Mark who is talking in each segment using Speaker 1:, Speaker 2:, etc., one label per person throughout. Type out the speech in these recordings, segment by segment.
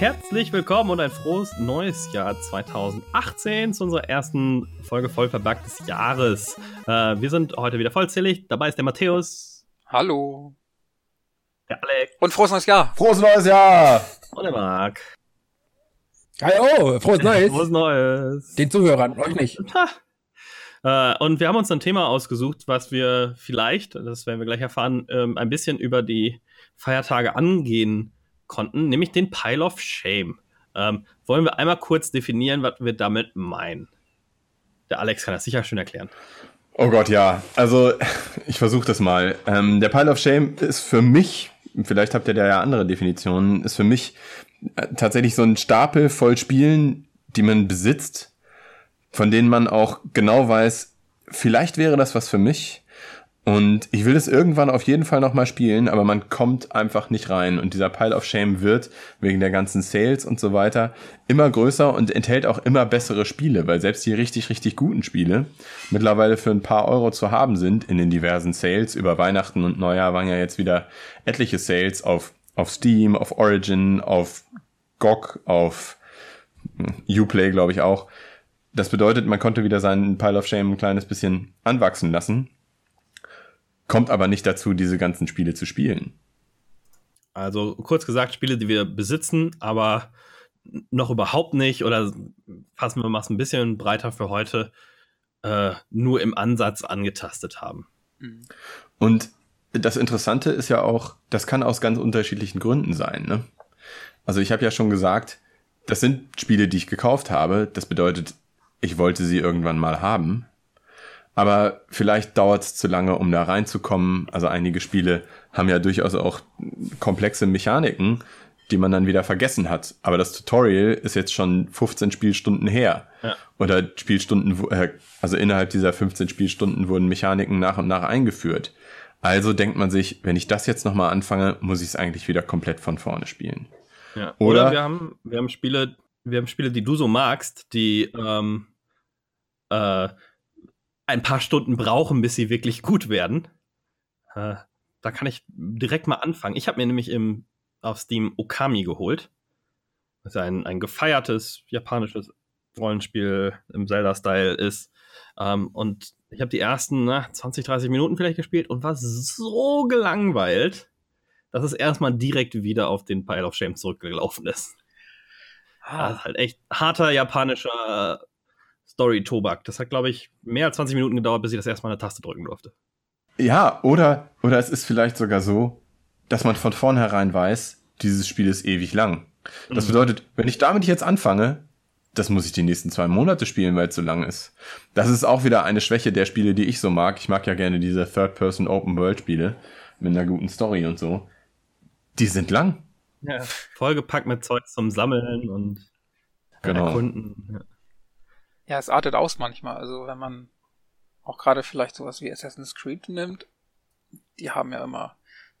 Speaker 1: Herzlich willkommen und ein frohes neues Jahr 2018 zu unserer ersten Folge voll verbuggt des Jahres. Äh, wir sind heute wieder vollzählig. Dabei ist der Matthäus.
Speaker 2: Hallo.
Speaker 1: Der Alex.
Speaker 2: Und frohes neues Jahr.
Speaker 3: Frohes neues Jahr!
Speaker 1: Und der Marc.
Speaker 4: Hallo, frohes Neues.
Speaker 1: Frohes Neues.
Speaker 4: Den Zuhörern, euch nicht.
Speaker 1: Äh, und wir haben uns ein Thema ausgesucht, was wir vielleicht, das werden wir gleich erfahren, ähm, ein bisschen über die Feiertage angehen konnten, nämlich den Pile of Shame. Ähm, wollen wir einmal kurz definieren, was wir damit meinen? Der Alex kann das sicher schön erklären.
Speaker 3: Oh Gott, ja. Also, ich versuche das mal. Ähm, der Pile of Shame ist für mich, vielleicht habt ihr da ja andere Definitionen, ist für mich tatsächlich so ein Stapel voll Spielen, die man besitzt, von denen man auch genau weiß, vielleicht wäre das was für mich. Und ich will es irgendwann auf jeden Fall nochmal spielen, aber man kommt einfach nicht rein. Und dieser Pile of Shame wird wegen der ganzen Sales und so weiter immer größer und enthält auch immer bessere Spiele, weil selbst die richtig, richtig guten Spiele mittlerweile für ein paar Euro zu haben sind in den diversen Sales. Über Weihnachten und Neujahr waren ja jetzt wieder etliche Sales auf, auf Steam, auf Origin, auf GOG, auf hm, Uplay, glaube ich auch. Das bedeutet, man konnte wieder seinen Pile of Shame ein kleines bisschen anwachsen lassen kommt aber nicht dazu, diese ganzen Spiele zu spielen.
Speaker 1: Also kurz gesagt, Spiele, die wir besitzen, aber noch überhaupt nicht oder fassen wir mal ein bisschen breiter für heute, äh, nur im Ansatz angetastet haben.
Speaker 3: Und das Interessante ist ja auch, das kann aus ganz unterschiedlichen Gründen sein. Ne? Also ich habe ja schon gesagt, das sind Spiele, die ich gekauft habe. Das bedeutet, ich wollte sie irgendwann mal haben. Aber vielleicht dauert es zu lange, um da reinzukommen. Also einige Spiele haben ja durchaus auch komplexe Mechaniken, die man dann wieder vergessen hat. Aber das Tutorial ist jetzt schon 15 Spielstunden her.
Speaker 1: Ja.
Speaker 3: Oder Spielstunden, äh, also innerhalb dieser 15 Spielstunden wurden Mechaniken nach und nach eingeführt. Also denkt man sich, wenn ich das jetzt nochmal anfange, muss ich es eigentlich wieder komplett von vorne spielen.
Speaker 1: Ja. Oder,
Speaker 3: Oder-
Speaker 1: wir haben, wir haben Spiele, wir haben Spiele, die du so magst, die ähm, äh, ein paar Stunden brauchen, bis sie wirklich gut werden. Äh, da kann ich direkt mal anfangen. Ich habe mir nämlich im, auf Steam Okami geholt. Das ein, ein gefeiertes japanisches Rollenspiel im Zelda-Style ist. Ähm, und ich habe die ersten na, 20, 30 Minuten vielleicht gespielt und war so gelangweilt, dass es erstmal direkt wieder auf den Pile of Shame zurückgelaufen ist. Das
Speaker 2: Ah,
Speaker 1: ist halt echt harter japanischer Story-Tobak. Das hat, glaube ich, mehr als 20 Minuten gedauert, bis ich das erstmal eine Taste drücken durfte.
Speaker 3: Ja, oder, oder es ist vielleicht sogar so, dass man von vornherein weiß, dieses Spiel ist ewig lang. Das
Speaker 1: Mhm.
Speaker 3: bedeutet, wenn ich damit jetzt anfange, das muss ich die nächsten zwei Monate spielen, weil es so lang ist. Das ist auch wieder eine Schwäche der Spiele, die ich so mag. Ich mag ja gerne diese Third-Person-Open-World-Spiele mit einer guten Story und so. Die sind lang.
Speaker 1: Ja. Vollgepackt mit Zeug zum Sammeln und
Speaker 3: Genau.
Speaker 1: Erkunden. Ja.
Speaker 2: ja, es artet aus manchmal. Also wenn man auch gerade vielleicht sowas wie Assassin's Creed nimmt, die haben ja immer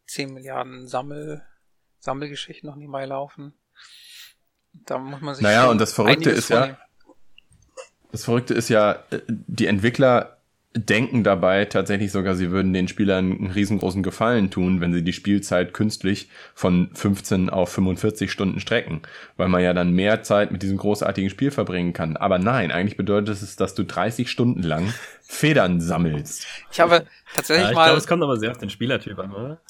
Speaker 2: 10 Milliarden Sammel, Sammelgeschichten noch nebenbei laufen. Da muss man sich
Speaker 3: Naja, und das Verrückte ist ja-
Speaker 2: vornehmen.
Speaker 3: Das Verrückte ist ja, äh, die Entwickler denken dabei tatsächlich sogar, sie würden den Spielern einen riesengroßen Gefallen tun, wenn sie die Spielzeit künstlich von 15 auf 45 Stunden strecken, weil man ja dann mehr Zeit mit diesem großartigen Spiel verbringen kann. Aber nein, eigentlich bedeutet es, dass du 30 Stunden lang Federn sammelst.
Speaker 2: Ich habe tatsächlich
Speaker 1: Ja, ich
Speaker 2: mal
Speaker 1: glaube, es kommt aber sehr auf den Spielertyp an, oder?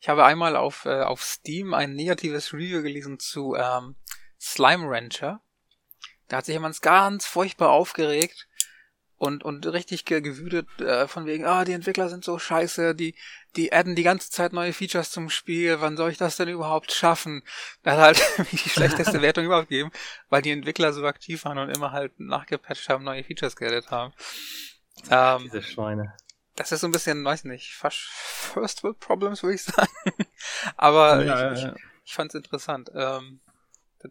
Speaker 2: Ich habe einmal auf, äh, auf Steam ein negatives Review gelesen zu ähm, Slime Rancher. Da hat sich jemand ganz furchtbar aufgeregt und, und richtig ge gewütet äh, von wegen, ah, die Entwickler sind so scheiße, die, die adden die ganze Zeit neue Features zum Spiel, wann soll ich das denn überhaupt schaffen? Da hat halt die schlechteste Wertung überhaupt gegeben, weil die Entwickler so aktiv waren und immer halt nachgepatcht haben, neue Features geaddet haben. Ähm,
Speaker 1: Diese Schweine.
Speaker 2: das ist so ein bisschen, weiß nicht, fast First World Problems, würde ich sagen. Aber
Speaker 1: Ja,
Speaker 2: ich,
Speaker 1: ja, ja.
Speaker 2: ich fand es interessant, ähm,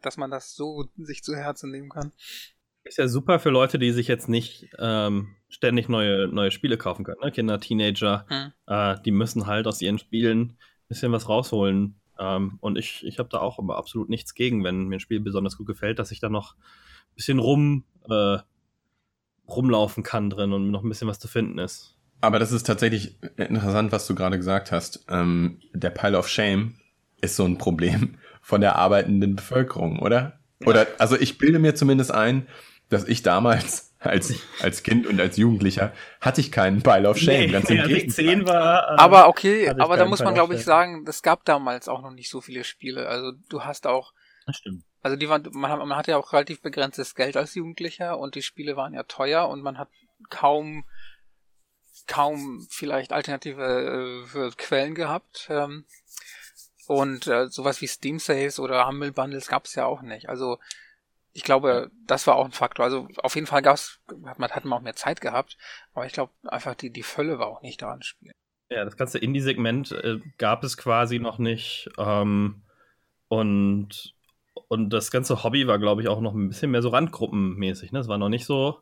Speaker 2: dass man das so sich zu Herzen nehmen kann.
Speaker 1: Ist ja super für Leute, die sich jetzt nicht ähm, ständig neue, neue Spiele kaufen können. Ne? Kinder, Teenager,
Speaker 2: Hm.
Speaker 1: äh, die müssen halt aus ihren Spielen ein bisschen was rausholen. Ähm, und ich, ich habe da auch immer absolut nichts gegen, wenn mir ein Spiel besonders gut gefällt, dass ich da noch ein bisschen rum äh, rumlaufen kann drin und noch ein bisschen was zu finden ist.
Speaker 3: Aber das ist tatsächlich interessant, was du gerade gesagt hast. Ähm, der Pile of Shame ist so ein Problem von der arbeitenden Bevölkerung, oder? Oder, also ich bilde mir zumindest ein, dass ich damals als, als Kind und als Jugendlicher hatte ich keinen Pile of Shame. ganz im
Speaker 1: als ich
Speaker 3: Gegenteil.
Speaker 1: 10 war. äh,
Speaker 2: Aber okay, aber da muss man glaube ich sagen, es gab damals auch noch nicht so viele Spiele. Also du hast auch,
Speaker 1: Das stimmt.
Speaker 2: also die waren, man, hat- man hatte ja auch relativ begrenztes Geld als Jugendlicher und die Spiele waren ja teuer und man hat kaum, kaum vielleicht alternative äh, Quellen gehabt. Ähm, und äh, sowas wie Steam Sales oder Humble Bundles gab es ja auch nicht. Also ich glaube, das war auch ein Faktor. Also auf jeden Fall gab's, hat man, hat man auch mehr Zeit gehabt, aber ich glaube einfach die, die Fülle war auch nicht da im Spiel.
Speaker 1: Ja, das ganze Indie-Segment äh, gab es quasi noch nicht. Ähm, und, und das ganze Hobby war, glaube ich, auch noch ein bisschen mehr so randgruppenmäßig. Ne? Es war noch nicht so,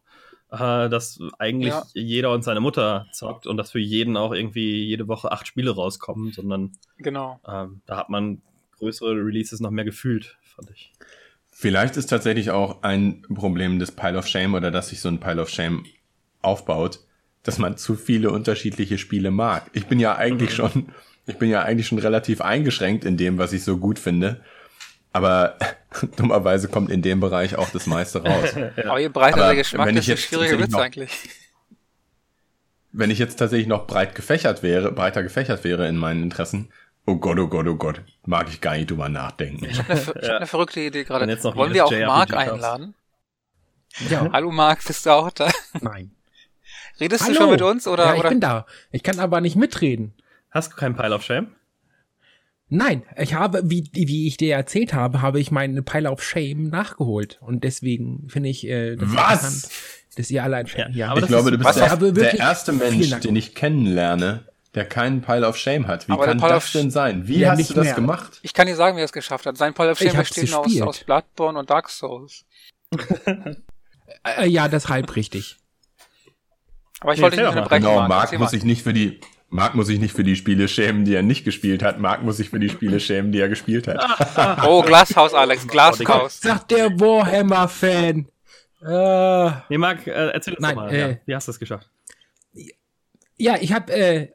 Speaker 1: äh, dass eigentlich
Speaker 2: Ja.
Speaker 1: jeder und seine Mutter zockt und dass für jeden auch irgendwie jede Woche acht Spiele rauskommen, sondern
Speaker 2: Genau.
Speaker 1: ähm, da hat man größere Releases noch mehr gefühlt, fand ich.
Speaker 3: Vielleicht ist tatsächlich auch ein Problem des Pile of Shame oder dass sich so ein Pile of Shame aufbaut, dass man zu viele unterschiedliche Spiele mag. Ich bin ja eigentlich schon, ich bin ja eigentlich schon relativ eingeschränkt in dem, was ich so gut finde. Aber dummerweise kommt in dem Bereich auch das meiste raus.
Speaker 2: Aber je breiter
Speaker 3: Aber
Speaker 2: der Geschmack,
Speaker 3: wenn ich
Speaker 2: desto
Speaker 3: jetzt
Speaker 2: schwieriger wird's
Speaker 3: noch-
Speaker 2: eigentlich.
Speaker 3: Wenn ich jetzt tatsächlich noch breit gefächert wäre, breiter gefächert wäre in meinen Interessen, oh Gott, oh Gott, oh Gott, mag ich gar nicht drüber nachdenken.
Speaker 2: Ich habe eine, ich hab eine verrückte Idee gerade.
Speaker 1: Wenn jetzt noch
Speaker 2: Wollen wir auch Mark einladen?
Speaker 4: Ja,
Speaker 2: Hallo Mark, bist du auch da?
Speaker 4: nein.
Speaker 2: Redest
Speaker 4: Hallo.
Speaker 2: du schon mit uns oder?
Speaker 4: ja, ich
Speaker 2: oder?
Speaker 4: bin da. Ich kann aber nicht mitreden.
Speaker 1: Hast du keinen Pile of Shame?
Speaker 4: Nein, ich habe, wie, wie ich dir erzählt habe, habe ich meinen Pile of Shame nachgeholt. Und deswegen finde ich, äh, das
Speaker 3: Was?
Speaker 4: interessant, dass ihr alle ein
Speaker 1: Ja,
Speaker 4: ja,
Speaker 1: aber
Speaker 3: Ich glaube, du bist der, der erste Mensch, den ich kennenlerne, der keinen Pile of Shame hat. Wie
Speaker 2: Aber
Speaker 3: kann das denn sein? Wie
Speaker 4: Ja,
Speaker 3: hast du das
Speaker 4: mehr.
Speaker 3: gemacht?
Speaker 2: Ich kann dir sagen, wie er es geschafft hat. Sein Pile of
Speaker 4: Ich
Speaker 2: Shame besteht aus, aus Bloodborne und Dark Souls.
Speaker 4: äh, ja, das halb richtig.
Speaker 2: Aber ich
Speaker 1: Nee,
Speaker 2: wollte nicht unterbrechen,
Speaker 3: Genau,
Speaker 2: Mark.
Speaker 3: Marc muss sich nicht für die Marc muss sich nicht für die Spiele schämen, die er nicht gespielt hat. Marc muss sich für die Spiele schämen, die er gespielt hat.
Speaker 2: Oh, Glashaus, Alex, Glashaus.
Speaker 4: Sagt der Warhammer-Fan. Äh,
Speaker 1: Nee, Marc, äh, erzähl uns
Speaker 4: Nein,
Speaker 1: mal.
Speaker 4: äh,
Speaker 1: ja, wie hast du es geschafft?
Speaker 4: ja, ich habe, äh,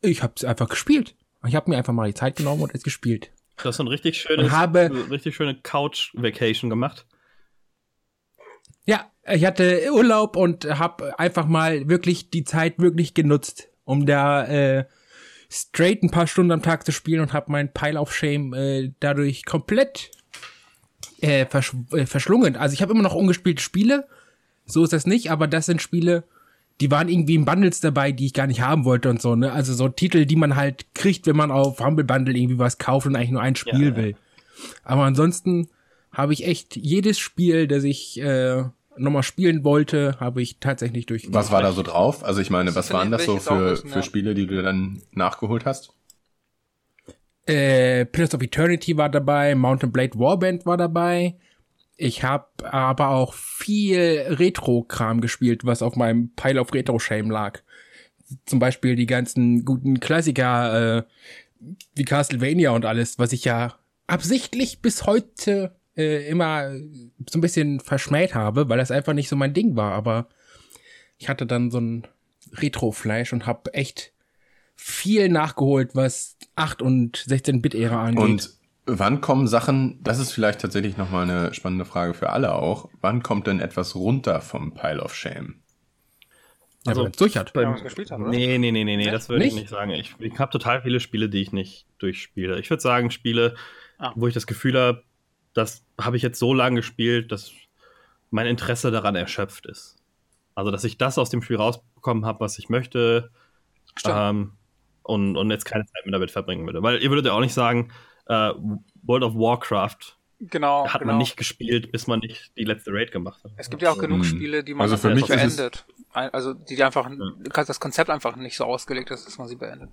Speaker 4: ich habe es einfach gespielt. Ich habe mir einfach mal die Zeit genommen und es gespielt.
Speaker 1: Du hast so ein richtig schönes,
Speaker 4: habe-
Speaker 1: richtig schöne Couch-Vacation gemacht.
Speaker 4: Ja, ich hatte Urlaub und habe einfach mal wirklich die Zeit wirklich genutzt, um da äh, straight ein paar Stunden am Tag zu spielen und habe meinen Pile of Shame äh, dadurch komplett äh, versch äh, verschlungen. Also ich habe immer noch ungespielte Spiele, so ist das nicht, aber das sind Spiele, die waren irgendwie in Bundles dabei, die ich gar nicht haben wollte und so, ne? Also so Titel, die man halt kriegt, wenn man auf Humble Bundle irgendwie was kauft und eigentlich nur ein Spiel
Speaker 1: Ja, ja.
Speaker 4: will. Aber ansonsten habe ich echt jedes Spiel, das ich äh, nochmal spielen wollte, habe ich tatsächlich durchgespielt.
Speaker 3: Was war da so drauf? Also ich meine, was waren das so für, für
Speaker 2: ja.
Speaker 3: Spiele, die du dann nachgeholt hast?
Speaker 4: Äh, Pillars of Eternity war dabei, Mountain Blade Warband war dabei. Ich habe aber auch viel Retro-Kram gespielt, was auf meinem Pile of Retro-Shame lag. Zum Beispiel die ganzen guten Klassiker äh, wie Castlevania und alles, was ich ja absichtlich bis heute äh, immer so ein bisschen verschmäht habe, weil das einfach nicht so mein Ding war. Aber ich hatte dann so ein Retro-Fleisch und habe echt viel nachgeholt, was 8 und 16-Bit-Ära angeht.
Speaker 3: Und wann kommen Sachen, das ist vielleicht tatsächlich nochmal eine spannende Frage für alle auch, wann kommt denn etwas runter vom Pile of Shame?
Speaker 4: ja,
Speaker 1: also-
Speaker 4: wenn man's durch hat.
Speaker 2: Ja, was gespielt haben, oder?
Speaker 1: Nee, nee, nee, nee, nee, das würde ich
Speaker 4: Nicht?
Speaker 1: nicht sagen. Ich, ich habe total viele Spiele, die ich nicht durchspiele. Ich würde sagen, Spiele,
Speaker 2: Ah.
Speaker 1: wo ich das Gefühl habe, das habe ich jetzt so lange gespielt, dass mein Interesse daran erschöpft ist. Also, dass ich das aus dem Spiel rausbekommen habe, was ich möchte, ähm, und, und jetzt keine Zeit mehr damit verbringen würde. Weil ihr würdet ja auch nicht sagen, äh, World of Warcraft
Speaker 2: genau.
Speaker 1: hat
Speaker 2: genau.
Speaker 1: man nicht gespielt, bis man nicht die letzte Raid gemacht hat.
Speaker 2: Es gibt ja auch genug
Speaker 3: Hm.
Speaker 2: Spiele, die man
Speaker 3: Also für
Speaker 2: einfach
Speaker 3: mich
Speaker 2: beendet. Also die einfach, das Konzept einfach nicht so ausgelegt ist, dass man sie beendet.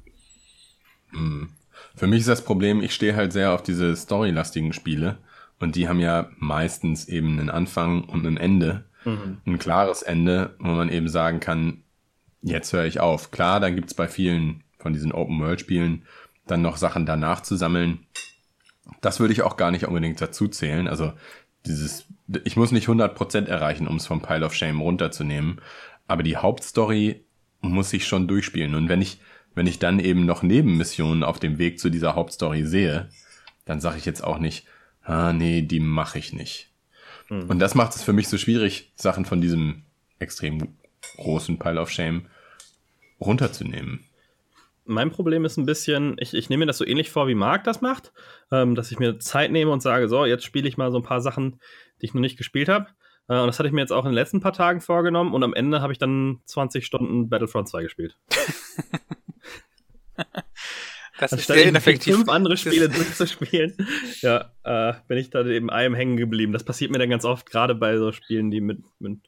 Speaker 3: Hm. Für mich ist das Problem, ich stehe halt sehr auf diese storylastigen Spiele und die haben ja meistens eben einen Anfang und ein Ende.
Speaker 1: Mhm.
Speaker 3: Ein klares Ende, wo man eben sagen kann, jetzt höre ich auf. Klar, dann gibt's bei vielen von diesen Open-World-Spielen dann noch Sachen danach zu sammeln. Das würde ich auch gar nicht unbedingt dazu zählen. Also dieses, ich muss nicht 100% erreichen, um es vom Pile of Shame runterzunehmen, aber die Hauptstory muss ich schon durchspielen. Und wenn ich, wenn ich dann eben noch Nebenmissionen auf dem Weg zu dieser Hauptstory sehe, dann sage ich jetzt auch nicht, ah, nee, die mache ich nicht. Mhm. Und das macht es für mich so schwierig, Sachen von diesem extrem großen Pile of Shame runterzunehmen.
Speaker 1: Mein Problem ist ein bisschen, ich, ich nehme mir das so ähnlich vor, wie Marc das macht, ähm, dass ich mir Zeit nehme und sage, so, jetzt spiele ich mal so ein paar Sachen, die ich noch nicht gespielt habe. Äh, und das hatte ich mir jetzt auch in den letzten paar Tagen vorgenommen und am Ende habe ich dann 20 Stunden Battlefront 2 gespielt.
Speaker 2: das ist sehr ineffektiv.
Speaker 1: fünf andere Spiele durchzuspielen, ja, äh, bin ich da eben einem hängen geblieben. Das passiert mir dann ganz oft, gerade bei so Spielen, die mit, mit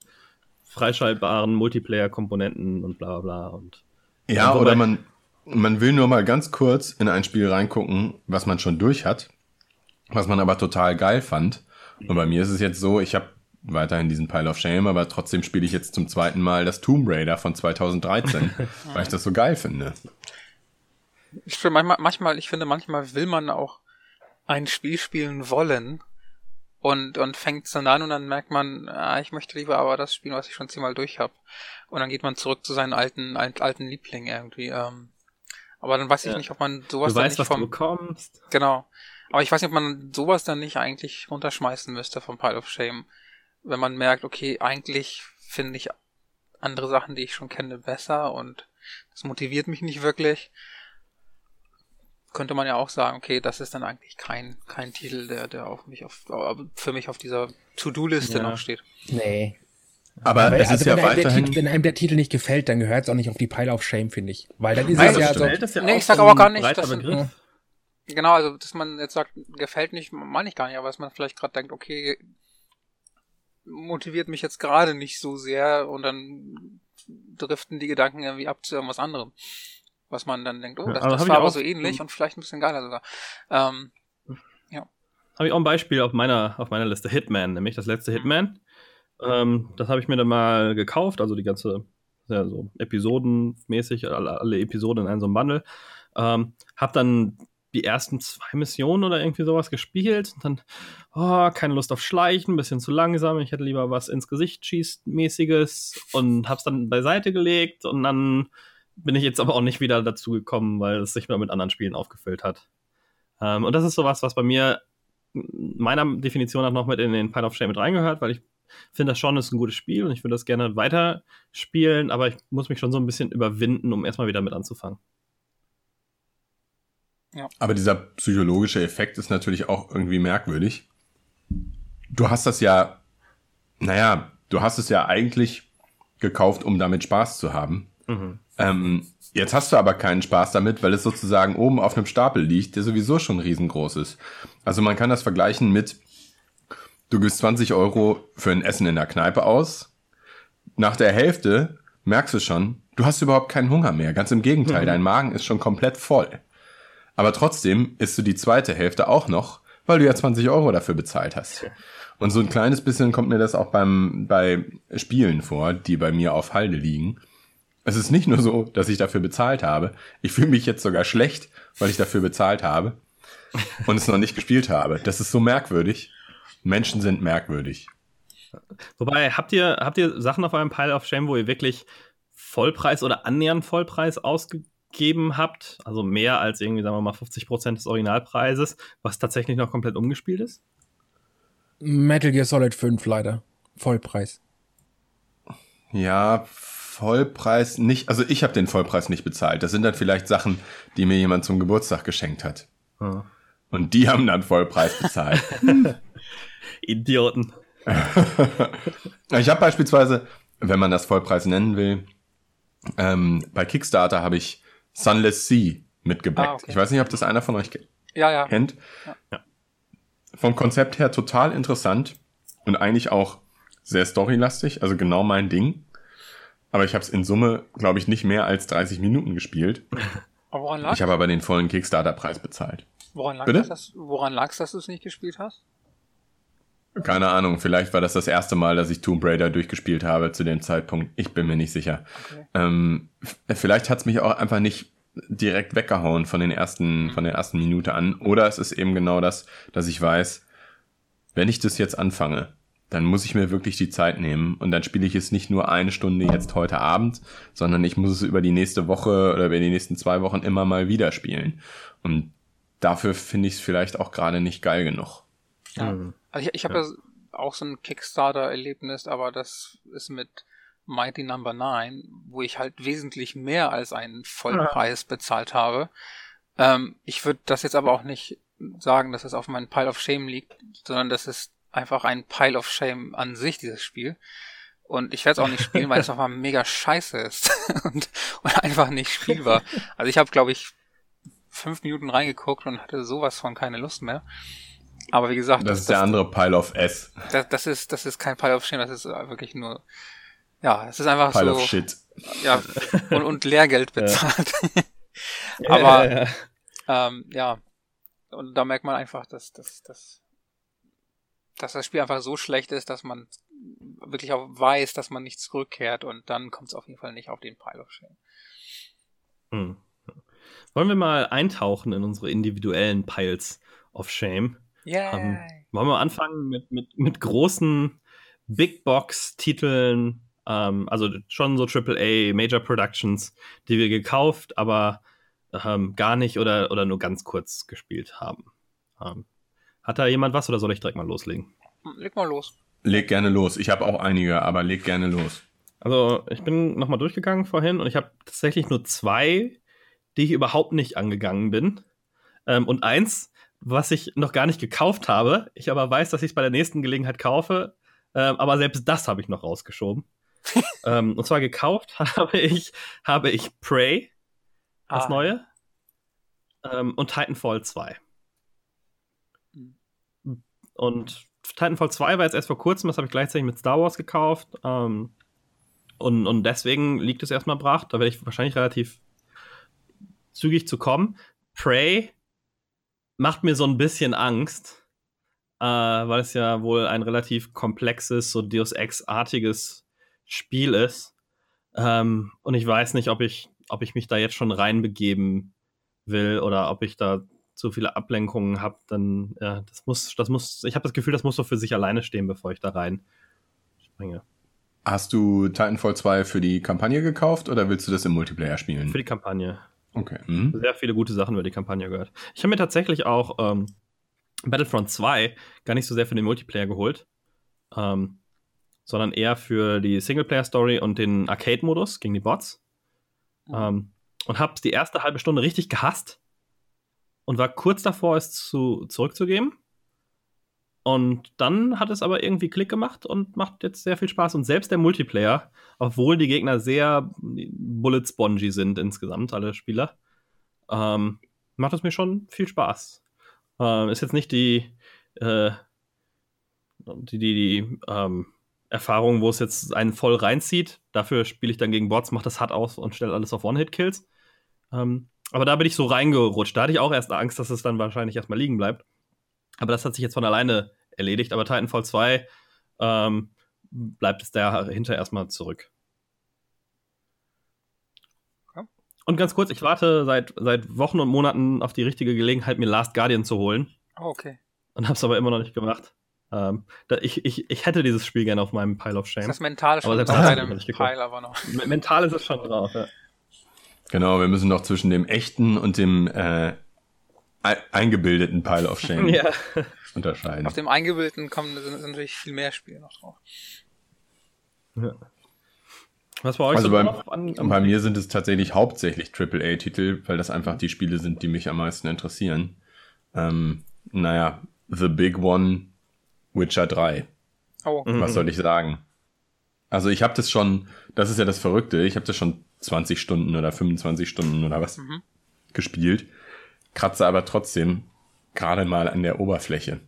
Speaker 1: freischaltbaren Multiplayer-Komponenten und bla bla bla. Und,
Speaker 3: ja, oder man, man will nur mal ganz kurz in ein Spiel reingucken, was man schon durch hat, was man aber total geil fand. Und bei mir ist es jetzt so, ich habe weiterhin diesen Pile of Shame, aber trotzdem spiele ich jetzt zum zweiten Mal das Tomb Raider von 2013, weil ich das so geil finde.
Speaker 2: Ich finde manchmal, manchmal, ich finde manchmal will man auch ein Spiel spielen wollen und, und fängt es dann an und dann merkt man, ah, ich möchte lieber aber das spielen, was ich schon zehnmal durch habe. Und dann geht man zurück zu seinen alten, alten Lieblingen irgendwie. Ähm, aber dann weiß ich ja. nicht, ob man sowas
Speaker 1: du
Speaker 2: dann
Speaker 1: weißt,
Speaker 2: nicht
Speaker 1: vom... Du bekommst.
Speaker 2: Genau. Aber ich weiß nicht, ob man sowas dann nicht eigentlich runterschmeißen müsste vom Pile of Shame. Wenn man merkt, okay, eigentlich finde ich andere Sachen, die ich schon kenne, besser und das motiviert mich nicht wirklich. Könnte man ja auch sagen, okay, das ist dann eigentlich kein, kein Titel, der, der auf mich auf, für mich auf dieser To-Do-Liste ja. noch steht.
Speaker 4: Nee,
Speaker 3: aber, aber es
Speaker 4: also
Speaker 3: ist ja
Speaker 4: weiterhin... Titel, wenn einem der Titel nicht gefällt, dann gehört es auch nicht auf die Pile of Shame, finde ich. Weil dann ist
Speaker 2: Nein,
Speaker 4: es ja so...
Speaker 2: Ja nee, ich sag aber gar nicht, dass... Man, genau, also, dass man jetzt sagt, gefällt nicht, meine ich gar nicht, aber dass man vielleicht gerade denkt, okay, motiviert mich jetzt gerade nicht so sehr und dann driften die Gedanken irgendwie ab zu irgendwas anderem. Was man dann denkt, oh, das, ja, das war aber so ähnlich und vielleicht ein bisschen geiler sogar. Ähm, ja.
Speaker 1: Habe ich auch ein Beispiel auf meiner, auf meiner Liste, Hitman, nämlich das letzte Hitman. Ähm, das habe ich mir dann mal gekauft, also die ganze, ja, so episodenmäßig, alle, alle Episoden in einem so einem Bundle. Ähm, hab dann die ersten zwei Missionen oder irgendwie sowas gespielt und dann, oh, keine Lust auf Schleichen, ein bisschen zu langsam, ich hätte lieber was ins Gesicht schießt mäßiges und hab's dann beiseite gelegt und dann bin ich jetzt aber auch nicht wieder dazu gekommen, weil es sich mal mit anderen Spielen aufgefüllt hat. Ähm, und das ist sowas, was bei mir meiner Definition nach noch mit in den Pile of Shame mit reingehört, weil ich finde das schon ist ein gutes Spiel und ich würde das gerne weiter spielen, aber ich muss mich schon so ein bisschen überwinden, um erstmal wieder mit anzufangen.
Speaker 3: Ja. Aber dieser psychologische Effekt ist natürlich auch irgendwie merkwürdig. Du hast das ja, naja, du hast es ja eigentlich gekauft, um damit Spaß zu haben. Mhm. Ähm, jetzt hast du aber keinen Spaß damit, weil es sozusagen oben auf einem Stapel liegt, der sowieso schon riesengroß ist. Also man kann das vergleichen mit, du gibst 20 Euro für ein Essen in der Kneipe aus. Nach der Hälfte merkst du schon, du hast überhaupt keinen Hunger mehr. Ganz im Gegenteil, mhm. dein Magen ist schon komplett voll. Aber trotzdem isst du die zweite Hälfte auch noch, weil du ja 20 Euro dafür bezahlt hast. Und so ein kleines bisschen kommt mir das auch beim, bei Spielen vor, die bei mir auf Halde liegen. Es ist nicht nur so, dass ich dafür bezahlt habe. Ich fühle mich jetzt sogar schlecht, weil ich dafür bezahlt habe und es noch nicht gespielt habe. Das ist so merkwürdig. Menschen sind merkwürdig.
Speaker 1: Wobei, habt ihr, habt ihr Sachen auf eurem Pile of Shame, wo ihr wirklich Vollpreis oder annähernd Vollpreis ausgegeben habt? Also mehr als irgendwie, sagen wir mal, 50% des Originalpreises, was tatsächlich noch komplett umgespielt ist?
Speaker 4: Metal Gear Solid 5 leider. Vollpreis.
Speaker 3: Ja, Vollpreis nicht. Also ich habe den Vollpreis nicht bezahlt. Das sind dann vielleicht Sachen, die mir jemand zum Geburtstag geschenkt hat. Hm. Und die haben dann Vollpreis bezahlt.
Speaker 1: Idioten.
Speaker 3: ich habe beispielsweise, wenn man das Vollpreis nennen will, ähm, bei Kickstarter habe ich Sunless Sea mitgebackt. Ah, okay. Ich weiß nicht, ob das einer von euch
Speaker 2: ja, ja.
Speaker 3: kennt. Ja. Vom Konzept her total interessant und eigentlich auch sehr storylastig, also genau mein Ding. Aber ich habe es in Summe, glaube ich, nicht mehr als 30 Minuten gespielt. Aber woran lag Ich habe aber den vollen Kickstarter-Preis bezahlt.
Speaker 2: Woran lag es, woran lag's, dass du es nicht gespielt hast?
Speaker 3: Keine Ahnung, vielleicht war das das erste Mal, dass ich Tomb Raider durchgespielt habe zu dem Zeitpunkt. Ich bin mir nicht sicher. Okay. Ähm, vielleicht hat's mich auch einfach nicht direkt weggehauen von den ersten, von der ersten Minute an. Oder es ist eben genau das, dass ich weiß, wenn ich das jetzt anfange, dann muss ich mir wirklich die Zeit nehmen und dann spiele ich es nicht nur eine Stunde jetzt heute Abend, sondern ich muss es über die nächste Woche oder über die nächsten zwei Wochen immer mal wieder spielen. Und dafür finde ich es vielleicht auch gerade nicht geil genug.
Speaker 2: Ja. Also ich, ich habe ja. auch so ein Kickstarter-Erlebnis, aber das ist mit Mighty Number no. 9, wo ich halt wesentlich mehr als einen Vollpreis ja. bezahlt habe. Ähm, ich würde das jetzt aber auch nicht sagen, dass es auf meinen Pile of Shame liegt, sondern das ist einfach ein Pile of Shame an sich, dieses Spiel. Und ich werde es auch nicht spielen, weil es einfach mega scheiße ist und, und einfach nicht spielbar. Also ich habe, glaube ich, fünf Minuten reingeguckt und hatte sowas von keine Lust mehr. Aber wie gesagt,
Speaker 3: das, das ist der das, andere Pile of S.
Speaker 2: Das, das ist das ist kein Pile of Shame, das ist wirklich nur ja, es ist einfach
Speaker 3: Pile
Speaker 2: so
Speaker 3: of Shit.
Speaker 2: Ja und, und Lehrgeld bezahlt. Ja. Aber ja, ja. Ähm, ja, und da merkt man einfach, dass, dass, dass, dass das Spiel einfach so schlecht ist, dass man wirklich auch weiß, dass man nicht zurückkehrt und dann kommt es auf jeden Fall nicht auf den Pile of Shame.
Speaker 1: Hm. Wollen wir mal eintauchen in unsere individuellen Piles of Shame?
Speaker 2: Yeah. Ähm,
Speaker 1: wollen wir anfangen mit, mit, mit großen Big Box-Titeln, ähm, also schon so AAA Major Productions, die wir gekauft, aber ähm, gar nicht oder, oder nur ganz kurz gespielt haben. Ähm, hat da jemand was oder soll ich direkt mal loslegen?
Speaker 2: Leg mal los.
Speaker 3: Leg gerne los. Ich habe auch einige, aber leg gerne los.
Speaker 1: Also ich bin nochmal durchgegangen vorhin und ich habe tatsächlich nur zwei, die ich überhaupt nicht angegangen bin. Ähm, und eins, was ich noch gar nicht gekauft habe, ich aber weiß, dass ich es bei der nächsten Gelegenheit kaufe, ähm, aber selbst das habe ich noch rausgeschoben. ähm, und zwar gekauft habe ich, habe ich Prey, das ah. neue. Ähm, und Titanfall 2. Und Titanfall 2 war jetzt erst vor kurzem, das habe ich gleichzeitig mit Star Wars gekauft. Ähm, und, und deswegen liegt es erstmal brach. Da werde ich wahrscheinlich relativ zügig zu kommen. Prey macht mir so ein bisschen Angst, äh, weil es ja wohl ein relativ komplexes, so Deus Ex-artiges Spiel ist. Ähm, und ich weiß nicht, ob ich ob ich mich da jetzt schon reinbegeben will oder ob ich da zu viele Ablenkungen habe, dann ja, das muss, das muss, ich habe das Gefühl, das muss so für sich alleine stehen, bevor ich da rein springe.
Speaker 3: Hast du Titanfall 2 für die Kampagne gekauft oder willst du das im Multiplayer spielen?
Speaker 1: Für die Kampagne.
Speaker 3: Okay.
Speaker 1: Mhm. Sehr viele gute Sachen über die Kampagne gehört. Ich habe mir tatsächlich auch ähm, Battlefront 2 gar nicht so sehr für den Multiplayer geholt, ähm, sondern eher für die Singleplayer-Story und den Arcade-Modus gegen die Bots. Ähm, und habe die erste halbe Stunde richtig gehasst und war kurz davor, es zu, zurückzugeben. Und dann hat es aber irgendwie Klick gemacht und macht jetzt sehr viel Spaß. Und selbst der Multiplayer, obwohl die Gegner sehr bullet-spongy sind insgesamt, alle Spieler, ähm, macht es mir schon viel Spaß. Ähm, ist jetzt nicht die, äh, die, die, die ähm, Erfahrung, wo es jetzt einen voll reinzieht. Dafür spiele ich dann gegen Bots, mache das hart aus und stelle alles auf One-Hit-Kills. Ähm, aber da bin ich so reingerutscht. Da hatte ich auch erst Angst, dass es dann wahrscheinlich erstmal liegen bleibt. Aber das hat sich jetzt von alleine erledigt. Aber Titanfall 2 ähm, bleibt es dahinter erstmal zurück. Und ganz kurz, ich warte seit, seit Wochen und Monaten auf die richtige Gelegenheit, mir Last Guardian zu holen.
Speaker 2: Oh, okay.
Speaker 1: Und hab's aber immer noch nicht gemacht. Ähm, da, ich, ich, ich hätte dieses Spiel gerne auf meinem Pile of Shame. Ist
Speaker 2: das mental
Speaker 1: schon
Speaker 2: drauf deinem Pile aber noch?
Speaker 1: Mental ist es schon drauf, ja.
Speaker 3: Genau, wir müssen noch zwischen dem echten und dem äh, eingebildeten Pile of Shame ja. unterscheiden.
Speaker 2: Auf dem eingebildeten kommen sind, sind natürlich viel mehr Spiele noch drauf.
Speaker 1: Ja. Was war euch
Speaker 3: also so beim, an, an bei mir sind es tatsächlich hauptsächlich AAA-Titel, weil das einfach die Spiele sind, die mich am meisten interessieren. Ähm, naja, The Big One Witcher 3. Oh. Was soll ich sagen? Also ich habe das schon, das ist ja das Verrückte, ich habe das schon 20 Stunden oder 25 Stunden oder was mhm. gespielt, kratze aber trotzdem gerade mal an der Oberfläche.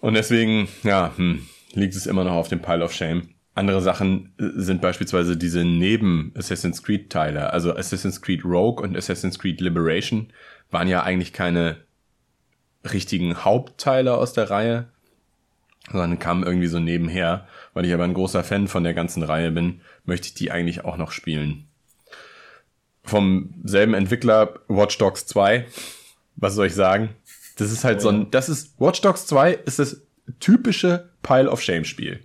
Speaker 3: Und deswegen, ja, hm, liegt es immer noch auf dem Pile of Shame. Andere Sachen äh, sind beispielsweise diese neben Assassin's Creed Teile, also Assassin's Creed Rogue und Assassin's Creed Liberation waren ja eigentlich keine richtigen Hauptteile aus der Reihe, sondern kam irgendwie so nebenher. Weil ich aber ein großer Fan von der ganzen Reihe bin, möchte ich die eigentlich auch noch spielen. Vom selben Entwickler Watch Dogs 2. Was soll ich sagen? Das ist halt so ein, das ist, Watch Dogs 2 ist das typische Pile of Shame Spiel,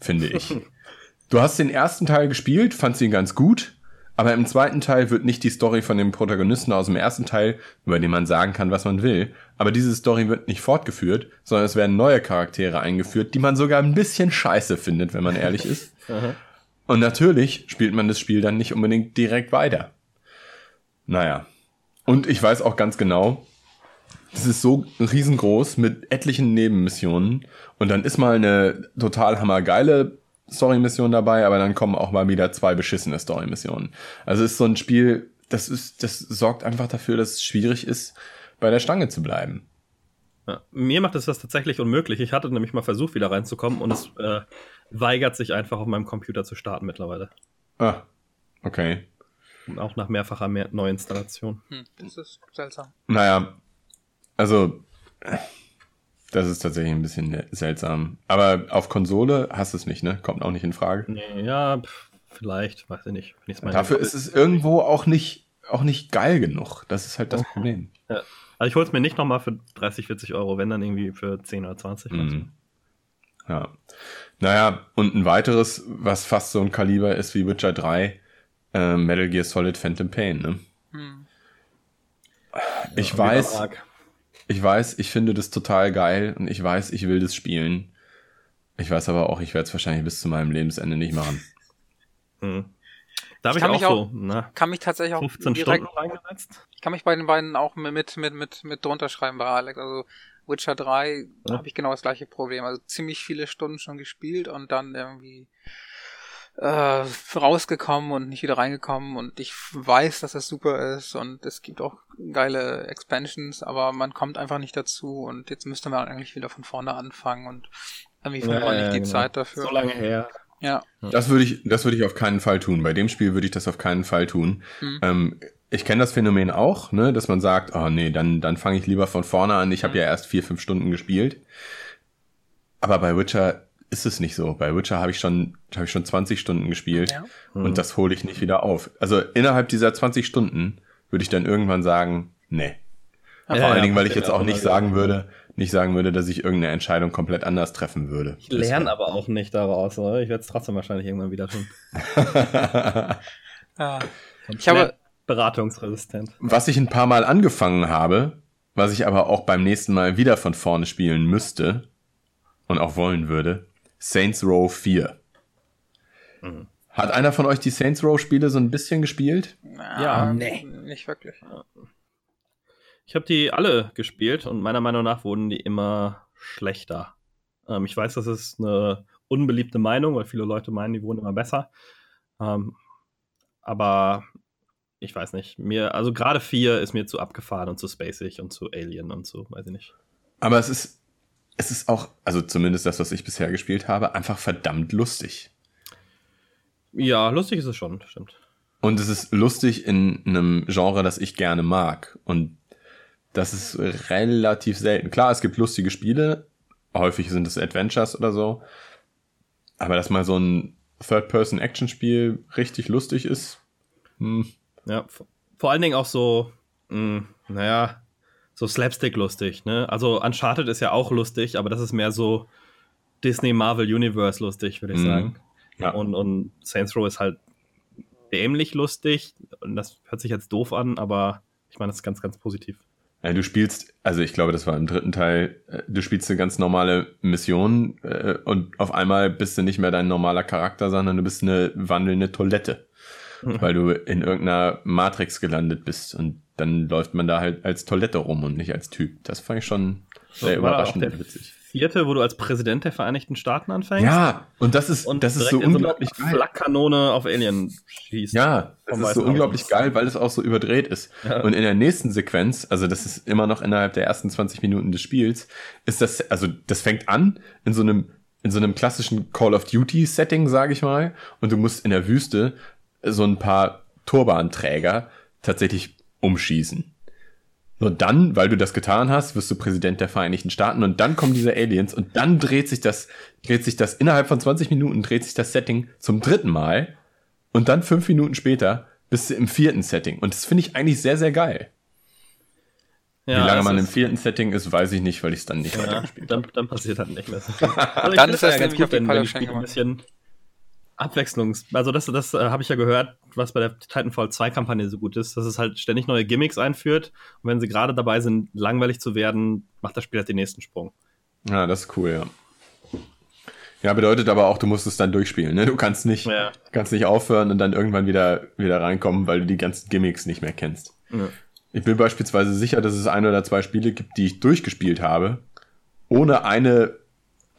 Speaker 3: finde ich. du hast den ersten Teil gespielt, fandst ihn ganz gut, aber im zweiten Teil wird nicht die Story von dem Protagonisten aus dem ersten Teil, über den man sagen kann, was man will, aber diese Story wird nicht fortgeführt, sondern es werden neue Charaktere eingeführt, die man sogar ein bisschen scheiße findet, wenn man ehrlich ist. Und natürlich spielt man das Spiel dann nicht unbedingt direkt weiter. Naja. Und ich weiß auch ganz genau, das ist so riesengroß mit etlichen Nebenmissionen und dann ist mal eine total hammergeile Story-Mission dabei, aber dann kommen auch mal wieder zwei beschissene Story-Missionen. Also es ist so ein Spiel, das ist, das sorgt einfach dafür, dass es schwierig ist, bei der Stange zu bleiben.
Speaker 1: Ja, mir macht es das tatsächlich unmöglich. Ich hatte nämlich mal versucht, wieder reinzukommen und es äh, weigert sich einfach auf meinem Computer zu starten mittlerweile.
Speaker 3: Ah, okay.
Speaker 1: Und auch nach mehrfacher mehr Neuinstallation.
Speaker 2: Hm, das ist seltsam.
Speaker 3: Naja, also, das ist tatsächlich ein bisschen seltsam. Aber auf Konsole hast du es nicht, ne? Kommt auch nicht in Frage.
Speaker 1: Nee, ja, pf, vielleicht, weiß ich nicht. Mal
Speaker 3: Dafür ist es irgendwo auch nicht, auch nicht geil genug. Das ist halt das Problem.
Speaker 1: Ja. Also ich hole es mir nicht nochmal für 30, 40 Euro, wenn dann irgendwie für 10 oder 20. oder so.
Speaker 3: Mhm. Ja. Naja, und ein weiteres, was fast so ein Kaliber ist wie Witcher 3, äh, Metal Gear Solid Phantom Pain, ne?
Speaker 2: Hm.
Speaker 3: Ich
Speaker 1: Ja,
Speaker 3: weiß. Ich weiß, ich finde das total geil und ich weiß, ich will das spielen. Ich weiß aber auch, ich werde es wahrscheinlich bis zu meinem Lebensende nicht machen.
Speaker 1: Hm. Da habe
Speaker 2: Ich
Speaker 1: ich, auch
Speaker 2: mich
Speaker 1: so na,
Speaker 2: Kann mich tatsächlich auch
Speaker 1: 15
Speaker 2: direkt,
Speaker 1: Stunden reingesetzt.
Speaker 2: ich kann mich bei den beiden auch mit, mit, mit, mit drunter schreiben bei Alex. Also Witcher 3
Speaker 1: Ja.
Speaker 2: habe ich genau das gleiche Problem. Also ziemlich viele Stunden schon gespielt und dann irgendwie äh, rausgekommen und nicht wieder reingekommen und ich weiß, dass das super ist und es gibt auch geile Expansions, aber man kommt einfach nicht dazu und jetzt müsste man eigentlich wieder von vorne anfangen und irgendwie findet man nicht die
Speaker 1: genau.
Speaker 2: Zeit dafür.
Speaker 1: So lange her.
Speaker 2: Ja.
Speaker 3: Das würde ich, das würde ich auf keinen Fall tun. Bei dem Spiel würde ich das auf keinen Fall tun.
Speaker 2: Mhm.
Speaker 3: Ähm, ich kenne das Phänomen auch, ne, dass man sagt, oh nee, dann, dann fange ich lieber von vorne an. Ich habe ja erst vier, fünf Stunden gespielt. Aber bei Witcher ist es nicht so. Bei Witcher habe ich schon, habe ich schon 20 Stunden gespielt
Speaker 2: Ja.
Speaker 3: und das hole ich nicht wieder auf. Also innerhalb dieser 20 Stunden würde ich dann irgendwann sagen, nee.
Speaker 1: Ja,
Speaker 3: Vor allen
Speaker 1: ja,
Speaker 3: Dingen, weil ich jetzt auch nicht
Speaker 1: immer
Speaker 3: sagen würde, nicht sagen würde, dass ich irgendeine Entscheidung komplett anders treffen würde.
Speaker 1: Ich lerne aber auch nicht daraus. Oder? Ich werde es trotzdem wahrscheinlich irgendwann wieder tun.
Speaker 2: Ich habe-
Speaker 1: beratungsresistent.
Speaker 3: Was ich ein paar Mal angefangen habe, was ich aber auch beim nächsten Mal wieder von vorne spielen müsste und auch wollen würde, Saints Row 4.
Speaker 1: Mhm.
Speaker 3: Hat einer von euch die Saints Row Spiele so ein bisschen gespielt?
Speaker 1: Ja,
Speaker 2: nee. Nicht wirklich.
Speaker 1: Ich habe die alle gespielt und meiner Meinung nach wurden die immer schlechter. Ähm, ich weiß, das ist eine unbeliebte Meinung, weil viele Leute meinen, die wurden immer besser. Ähm, aber ich weiß nicht. Mir, also gerade 4 ist mir zu abgefahren und zu spacig und zu Alien und so, weiß ich nicht.
Speaker 3: Aber es ist, es ist auch, also zumindest das, was ich bisher gespielt habe, einfach verdammt lustig.
Speaker 1: Ja, lustig ist es schon, stimmt.
Speaker 3: Und es ist lustig in einem Genre, das ich gerne mag. Und das ist relativ selten. Klar, es gibt lustige Spiele. Häufig sind es Adventures oder so. Aber dass mal so ein Third-Person-Action-Spiel richtig lustig ist, hm,
Speaker 1: Ja, vor allen Dingen auch so, mh, naja, so Slapstick lustig, ne? Also Uncharted ist ja auch lustig, aber das ist mehr so Disney Marvel Universe lustig, würde ich
Speaker 3: Mhm.
Speaker 1: sagen.
Speaker 3: ja.
Speaker 1: Und, und Saints Row ist halt dämlich lustig. Und das hört sich jetzt doof an, aber ich meine, das ist ganz, ganz positiv.
Speaker 3: Ja, du spielst, also ich glaube, das war im dritten Teil, äh, du spielst eine ganz normale Mission äh, und auf einmal bist du nicht mehr dein normaler Charakter, sondern du bist eine wandelnde Toilette, weil du in irgendeiner Matrix gelandet bist und dann läuft man da halt als Toilette rum und nicht als Typ. Das fand ich schon sehr
Speaker 1: auch
Speaker 3: überraschend und witzig.
Speaker 1: vierte, wo du als Präsident der Vereinigten Staaten anfängst.
Speaker 3: Ja, und das ist,
Speaker 1: Und
Speaker 3: das ist so unglaublich
Speaker 1: so
Speaker 3: geil.
Speaker 1: Flakkanone auf Alien schießt.
Speaker 3: Ja, das ist so unglaublich geil, weil es auch so überdreht ist.
Speaker 1: Ja.
Speaker 3: Und in der nächsten Sequenz, also das ist immer noch innerhalb der ersten 20 Minuten des Spiels, ist das, also das fängt an in so einem, in so einem klassischen Call of Duty Setting, sage ich mal, und du musst in der Wüste so ein paar Turbanträger tatsächlich umschießen. So, dann, weil du das getan hast, wirst du Präsident der Vereinigten Staaten und dann kommen diese Aliens und dann dreht sich das, dreht sich das innerhalb von 20 Minuten dreht sich das Setting zum dritten Mal und dann fünf Minuten später bist du im vierten Setting. Und das finde ich eigentlich sehr, sehr geil. Ja, Wie lange man im vierten Setting ist, weiß ich nicht, weil ich es dann nicht ja, weitergespielt
Speaker 1: habe. Dann, dann, passiert halt nicht mehr so viel. Also
Speaker 2: dann ist das ja ganz gut, wenn, wenn die Spiele
Speaker 1: ein bisschen Abwechslungs... Also das, das äh, habe ich ja gehört, was bei der Titanfall 2 Kampagne so gut ist, dass es halt ständig neue Gimmicks einführt und wenn sie gerade dabei sind, langweilig zu werden, macht das Spiel halt den nächsten Sprung.
Speaker 3: Ja, das ist cool, ja. Ja, bedeutet aber auch, du musst es dann durchspielen. Ne? Du kannst nicht, ja. kannst nicht aufhören und dann irgendwann wieder, wieder reinkommen, weil du die ganzen Gimmicks nicht mehr kennst. Ja. Ich bin beispielsweise sicher, dass es ein oder zwei Spiele gibt, die ich durchgespielt habe, ohne eine,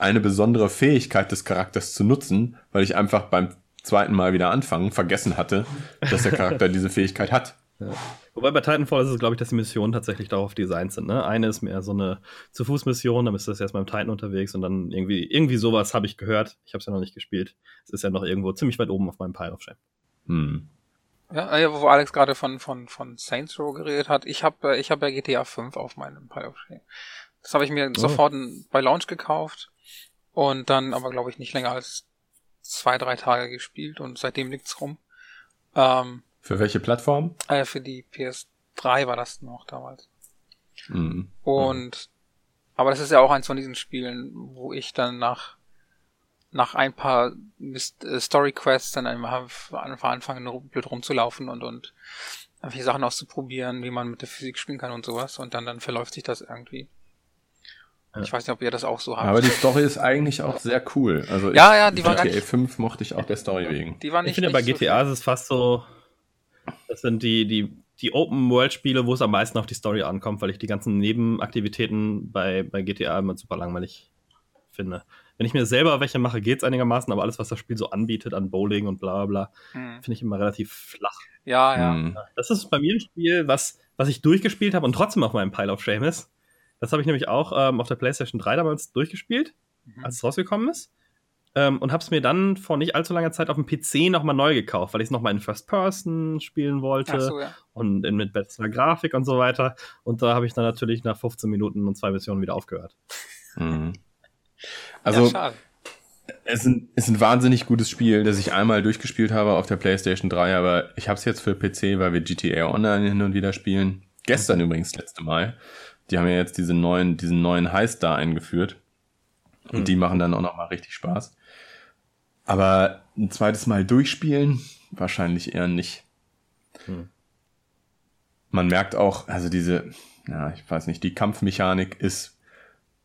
Speaker 3: eine besondere Fähigkeit des Charakters zu nutzen, weil ich einfach beim zweiten Mal wieder anfangen vergessen hatte, dass der Charakter diese Fähigkeit hat.
Speaker 1: Ja. Wobei bei Titanfall ist es, glaube ich, dass die Missionen tatsächlich darauf designt sind. Ne? Eine ist mehr so eine Zu-Fuß-Mission, dann bist du erstmal im Titan unterwegs und dann irgendwie, irgendwie sowas habe ich gehört. Ich habe es ja noch nicht gespielt. Es ist ja noch irgendwo ziemlich weit oben auf meinem Pile of Shame. Hm.
Speaker 2: Ja, wo Alex gerade von, von, von Saints Row geredet hat, ich habe ich hab ja GTA 5 auf meinem Pile of Shame. Das habe ich mir oh. sofort bei Launch gekauft und dann aber, glaube ich, nicht länger als zwei, drei Tage gespielt und seitdem liegt's rum.
Speaker 3: Ähm, für welche Plattform?
Speaker 2: Äh, für die PS3 war das noch damals. Mhm. Und, aber das ist ja auch eins von diesen Spielen, wo ich dann nach, nach ein paar äh, Story Quests dann einfach anfangen, blöd rumzulaufen und, und irgendwelche Sachen auszuprobieren, wie man mit der Physik spielen kann und sowas. Und dann, dann verläuft sich das irgendwie. Ich weiß nicht, ob ihr das auch so habt.
Speaker 3: Aber die Story ist eigentlich auch sehr cool. Also
Speaker 2: ja, ja, die
Speaker 3: war GTA 5 mochte ich auch der Story wegen.
Speaker 1: Die war nicht, ich finde, bei GTA so ist es fast so, das sind die, die, die Open-World-Spiele, wo es am meisten auf die Story ankommt, weil ich die ganzen Nebenaktivitäten bei, bei GTA immer super langweilig finde. Wenn ich mir selber welche mache, geht es einigermaßen, aber alles, was das Spiel so anbietet an Bowling und bla bla, hm. finde ich immer relativ flach.
Speaker 2: Ja, ja. Hm.
Speaker 1: Das ist bei mir ein Spiel, was, was ich durchgespielt habe und trotzdem auf meinem Pile of Shame ist. Das habe ich nämlich auch ähm, auf der PlayStation 3 damals durchgespielt, mhm. als es rausgekommen ist. Ähm, und habe es mir dann vor nicht allzu langer Zeit auf dem PC nochmal neu gekauft, weil ich es nochmal in First Person spielen wollte so, ja. und in, mit besserer Grafik und so weiter. Und da habe ich dann natürlich nach 15 Minuten und zwei Missionen wieder aufgehört.
Speaker 3: Mhm. Also, ja, es, ist ein, ist ein wahnsinnig gutes Spiel, das ich einmal durchgespielt habe auf der PlayStation 3, aber ich habe es jetzt für PC, weil wir GTA Online hin und wieder spielen. Gestern mhm. übrigens, das letzte Mal. Die haben ja jetzt diese neuen, diesen neuen Heist da eingeführt. Und mhm. die machen dann auch nochmal richtig Spaß. Aber ein zweites Mal durchspielen, wahrscheinlich eher nicht. Hm. Man merkt auch, also diese, ja, ich weiß nicht, die Kampfmechanik ist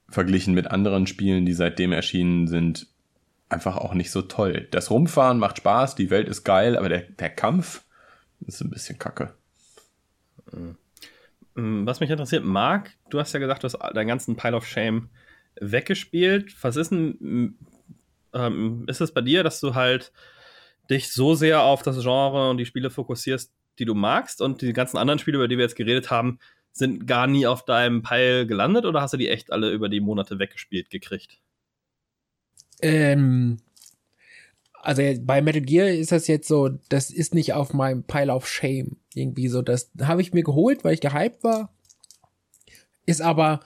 Speaker 3: verglichen mit anderen Spielen, die seitdem erschienen sind, einfach auch nicht so toll. Das Rumfahren macht Spaß, die Welt ist geil, aber der, der Kampf ist ein bisschen kacke.
Speaker 1: Hm. Hm, was mich interessiert, Marc, du hast ja gesagt, du hast deinen ganzen Pile of Shame weggespielt. Was ist denn ähm, ist es bei dir, dass du halt dich so sehr auf das Genre und die Spiele fokussierst, die du magst und die ganzen anderen Spiele, über die wir jetzt geredet haben, sind gar nie auf deinem Pile gelandet oder hast du die echt alle über die Monate weggespielt gekriegt?
Speaker 4: Ähm, also bei Metal Gear ist das jetzt so, das ist nicht auf meinem Pile of Shame irgendwie so. Das habe ich mir geholt, weil ich gehypt war. Ist aber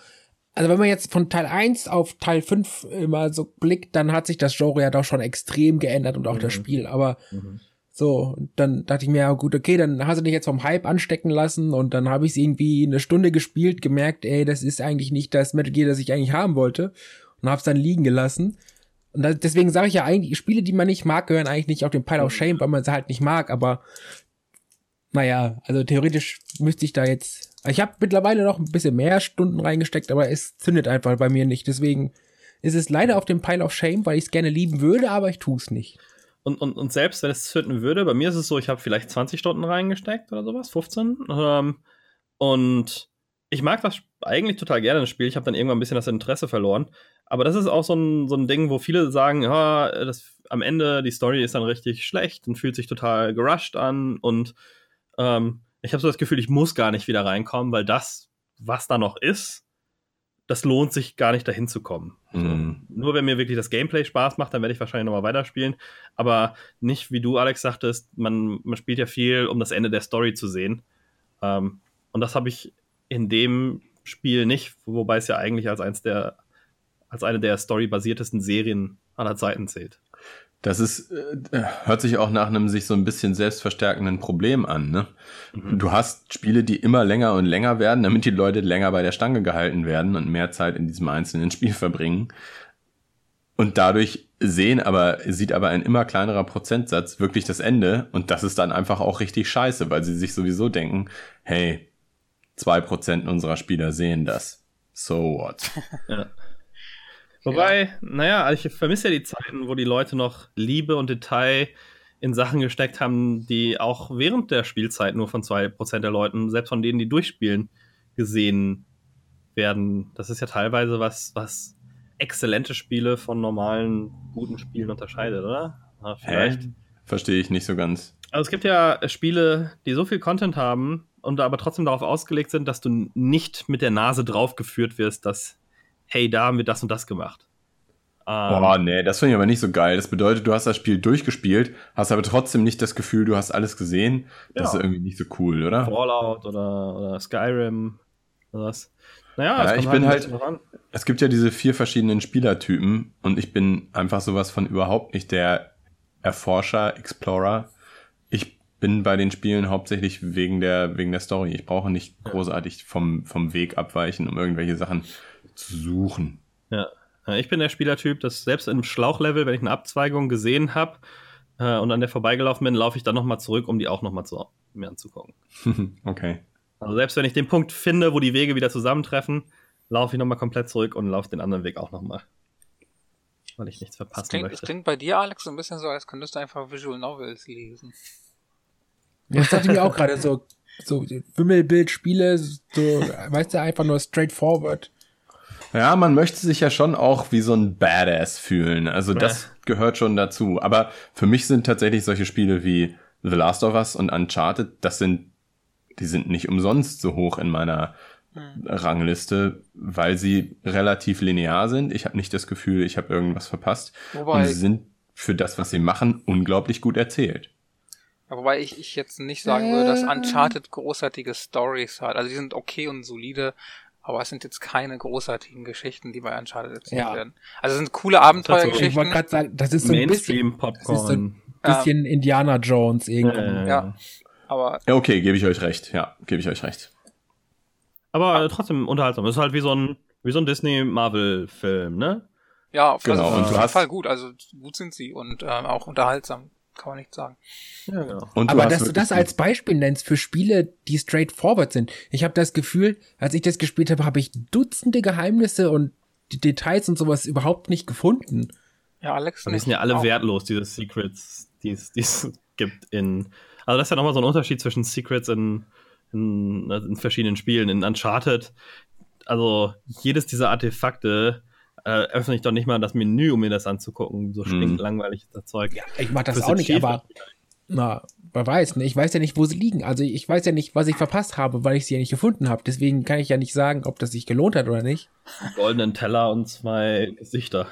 Speaker 4: also wenn man jetzt von Teil 1 auf Teil 5 immer so blickt, dann hat sich das Genre ja doch schon extrem geändert und auch mhm. das Spiel. Aber mhm. so, dann dachte ich mir, ja gut, okay, dann hast du dich jetzt vom Hype anstecken lassen und dann habe ich es irgendwie eine Stunde gespielt, gemerkt, ey, das ist eigentlich nicht das Metal Gear, das ich eigentlich haben wollte und hab's dann liegen gelassen. Und deswegen sage ich ja eigentlich, Spiele, die man nicht mag, gehören eigentlich nicht auf den Pile of Shame, weil man sie halt nicht mag, aber naja, also theoretisch müsste ich da jetzt ich habe mittlerweile noch ein bisschen mehr Stunden reingesteckt, aber es zündet einfach bei mir nicht. Deswegen ist es leider auf dem Pile of Shame, weil ich es gerne lieben würde, aber ich tue es nicht.
Speaker 1: Und, und, und selbst wenn es zünden würde, bei mir ist es so, ich habe vielleicht 20 Stunden reingesteckt oder sowas, 15. Ähm, und ich mag das eigentlich total gerne, das Spiel. Ich habe dann irgendwann ein bisschen das Interesse verloren. Aber das ist auch so ein, so ein Ding, wo viele sagen, ja, das, am Ende die Story ist dann richtig schlecht und fühlt sich total gerusht an und ähm, ich habe so das Gefühl, ich muss gar nicht wieder reinkommen, weil das, was da noch ist, das lohnt sich gar nicht dahin zu kommen. Mhm. So, nur wenn mir wirklich das Gameplay Spaß macht, dann werde ich wahrscheinlich nochmal weiterspielen. Aber nicht, wie du, Alex, sagtest, man, man spielt ja viel, um das Ende der Story zu sehen. Ähm, und das habe ich in dem Spiel nicht, wobei es ja eigentlich als eins der, als eine der storybasiertesten Serien aller Zeiten zählt.
Speaker 3: Das ist, äh, hört sich auch nach einem sich so ein bisschen selbstverstärkenden Problem an. Ne? Mhm. Du hast Spiele, die immer länger und länger werden, damit die Leute länger bei der Stange gehalten werden und mehr Zeit in diesem einzelnen Spiel verbringen. Und dadurch sehen aber, sieht aber ein immer kleinerer Prozentsatz wirklich das Ende. Und das ist dann einfach auch richtig scheiße, weil sie sich sowieso denken, hey, zwei Prozent unserer Spieler sehen das. So what?
Speaker 1: Ja. Wobei, ja. naja, also ich vermisse ja die Zeiten, wo die Leute noch Liebe und Detail in Sachen gesteckt haben, die auch während der Spielzeit nur von 2% der Leuten, selbst von denen, die durchspielen, gesehen werden. Das ist ja teilweise was, was exzellente Spiele von normalen, guten Spielen unterscheidet, oder?
Speaker 3: Ja, vielleicht. Hä? Verstehe ich nicht so ganz.
Speaker 1: Also es gibt ja Spiele, die so viel Content haben und aber trotzdem darauf ausgelegt sind, dass du nicht mit der Nase draufgeführt wirst, dass hey, da haben wir das und das gemacht.
Speaker 3: Ähm, Boah, nee, das finde ich aber nicht so geil. Das bedeutet, du hast das Spiel durchgespielt, hast aber trotzdem nicht das Gefühl, du hast alles gesehen. Das ja. ist irgendwie nicht so cool, oder?
Speaker 1: Fallout oder, oder Skyrim oder was.
Speaker 3: Naja, ja, ich bin halt, halt es gibt ja diese vier verschiedenen Spielertypen und ich bin einfach sowas von überhaupt nicht der Erforscher, Explorer. Ich bin bei den Spielen hauptsächlich wegen der, wegen der Story. Ich brauche nicht großartig vom, vom Weg abweichen, um irgendwelche Sachen zu suchen.
Speaker 1: Ja. Ich bin der Spielertyp, dass selbst im Schlauchlevel, wenn ich eine Abzweigung gesehen habe äh, und an der vorbeigelaufen bin, laufe ich dann nochmal zurück, um die auch nochmal zu, mir anzugucken.
Speaker 3: okay.
Speaker 1: Also selbst wenn ich den Punkt finde, wo die Wege wieder zusammentreffen, laufe ich nochmal komplett zurück und laufe den anderen Weg auch nochmal. Weil ich nichts verpassen
Speaker 2: das klingt,
Speaker 1: möchte.
Speaker 2: Es klingt bei dir, Alex, so ein bisschen so, als könntest du einfach Visual Novels lesen.
Speaker 4: Das dachte ich mir auch gerade so, so Wimmelbildspiele, so, weißt du, einfach nur straightforward.
Speaker 3: Ja, man möchte sich ja schon auch wie so ein Badass fühlen. Also das gehört schon dazu. Aber für mich sind tatsächlich solche Spiele wie The Last of Us und Uncharted, das sind, die sind nicht umsonst so hoch in meiner mhm. Rangliste, weil sie relativ linear sind. Ich habe nicht das Gefühl, ich habe irgendwas verpasst. Wobei, und sie sind für das, was sie machen, unglaublich gut erzählt.
Speaker 2: Wobei ich, ich jetzt nicht sagen würde, dass Uncharted großartige Stories hat. Also die sind okay und solide, aber es sind jetzt keine großartigen Geschichten, die bei Uncharted erzählt ja. werden. Also es sind coole Abenteuergeschichten.
Speaker 4: Ich wollte gerade sagen, das ist so ein bisschen, Popcorn. Das ist so ein bisschen ja. Indiana Jones irgendwie.
Speaker 2: Äh, ja, aber
Speaker 3: ja, okay, gebe ich euch recht. Ja, gebe ich euch recht.
Speaker 1: Aber äh, trotzdem unterhaltsam. Es ist halt wie so ein wie so ein Disney Marvel Film, ne?
Speaker 2: Ja, auf genau. jeden Fall, Fall gut. Also gut sind sie und äh, auch unterhaltsam kann man nicht sagen.
Speaker 4: Ja, genau. Und Aber dass du das als Beispiel nennst für Spiele, die straightforward sind. Ich habe das Gefühl, als ich das gespielt habe, habe ich Dutzende Geheimnisse und die Details und sowas überhaupt nicht gefunden.
Speaker 1: Ja, Alex. Und die sind ja alle auch. wertlos, diese Secrets, die es gibt in. Also das ist ja nochmal so ein Unterschied zwischen Secrets in, in, in verschiedenen Spielen. In Uncharted, also jedes dieser Artefakte äh, öffne ich doch nicht mal das Menü, um mir das anzugucken. So stinkt mhm. langweilig das Zeug. Ja,
Speaker 4: ich mach das Fürs auch nicht, aber na, man weiß, ne? Ich weiß ja nicht, wo sie liegen. Also ich weiß ja nicht, was ich verpasst habe, weil ich sie ja nicht gefunden habe. Deswegen kann ich ja nicht sagen, ob das sich gelohnt hat oder nicht.
Speaker 1: Goldenen Teller und zwei Gesichter.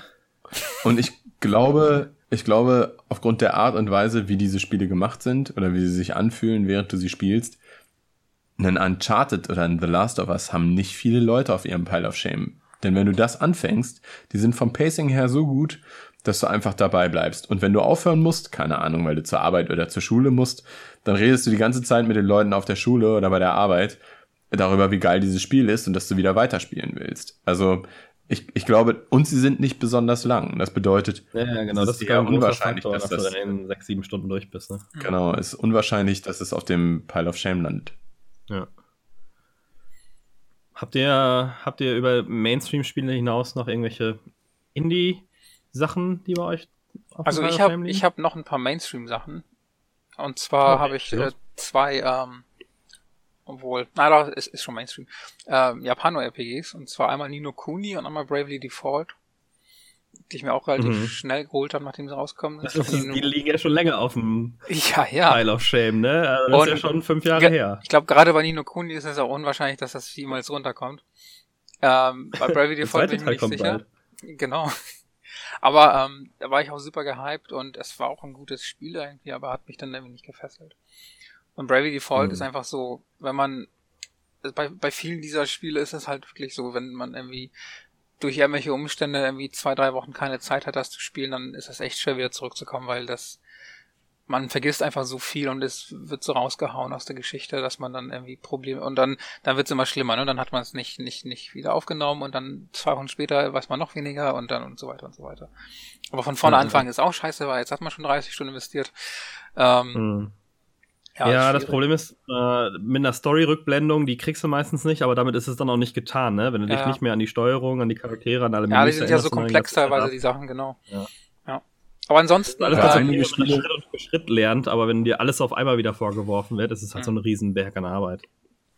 Speaker 3: Und ich glaube, ich glaube, aufgrund der Art und Weise, wie diese Spiele gemacht sind oder wie sie sich anfühlen, während du sie spielst, einen Uncharted oder ein The Last of Us haben nicht viele Leute auf ihrem Pile of Shame. Denn wenn du das anfängst, die sind vom Pacing her so gut, dass du einfach dabei bleibst. Und wenn du aufhören musst, keine Ahnung, weil du zur Arbeit oder zur Schule musst, dann redest du die ganze Zeit mit den Leuten auf der Schule oder bei der Arbeit darüber, wie geil dieses Spiel ist und dass du wieder weiterspielen willst. Also ich, ich glaube, und sie sind nicht besonders lang. Das bedeutet,
Speaker 1: ja, ja genau, das ist eher unwahrscheinlich, Faktor, dass, dass du dann in sechs, sieben Stunden durch bist. Ne?
Speaker 3: Genau, ist unwahrscheinlich, dass es auf dem Pile of Shame landet.
Speaker 1: Ja. Habt ihr, habt ihr über Mainstream-Spiele hinaus noch irgendwelche Indie-Sachen, die bei euch
Speaker 2: auf Also ich habe ich hab noch ein paar Mainstream-Sachen. Und zwar okay, habe ich äh, zwei, ähm, obwohl, na doch, es ist schon Mainstream, ähm, Japano-RPGs. Und zwar einmal Nino Kuni und einmal Bravely Default die ich mir auch relativ mhm. schnell geholt habe, nachdem sie rauskommen.
Speaker 1: Ist, die liegen ja schon länger auf dem
Speaker 2: ja, ja.
Speaker 1: Pile of Shame, ne? Also das Und ist ja schon fünf Jahre her.
Speaker 2: Ich glaube, gerade bei Nino Kuni ist es auch unwahrscheinlich, dass das jemals runterkommt. Ähm, bei Bravely Default bin ich mir nicht sicher. Bald. Genau. Aber ähm, da war ich auch super gehypt und es war auch ein gutes Spiel irgendwie, aber hat mich dann irgendwie nicht gefesselt. Und Bravely Default mhm. ist einfach so, wenn man bei, bei vielen dieser Spiele ist es halt wirklich so, wenn man irgendwie durch irgendwelche Umstände irgendwie zwei, drei Wochen keine Zeit hat, das zu spielen, dann ist das echt schwer wieder zurückzukommen, weil das man vergisst einfach so viel und es wird so rausgehauen aus der Geschichte, dass man dann irgendwie Probleme und dann dann wird es immer schlimmer, ne? Dann hat man es nicht nicht nicht wieder aufgenommen und dann zwei Wochen später weiß man noch weniger und dann und so weiter und so weiter. Aber von vorne mhm. anfangen ist auch scheiße, weil jetzt hat man schon 30 Stunden investiert. Ähm,
Speaker 1: mhm. Ja, ja das Problem ist, äh, mit einer Story-Rückblendung, die kriegst du meistens nicht, aber damit ist es dann auch nicht getan, ne? Wenn du ja, dich nicht mehr an die Steuerung, an die Charaktere, an alle
Speaker 2: Ja, die sind ja so komplex teilweise, die Sachen, genau. Ja. ja. Aber ansonsten.
Speaker 1: Alles, was einige Spiele Schritt für Schritt lernt, aber wenn dir alles auf einmal wieder vorgeworfen wird, ist es halt mhm. so ein Riesenberg an Arbeit.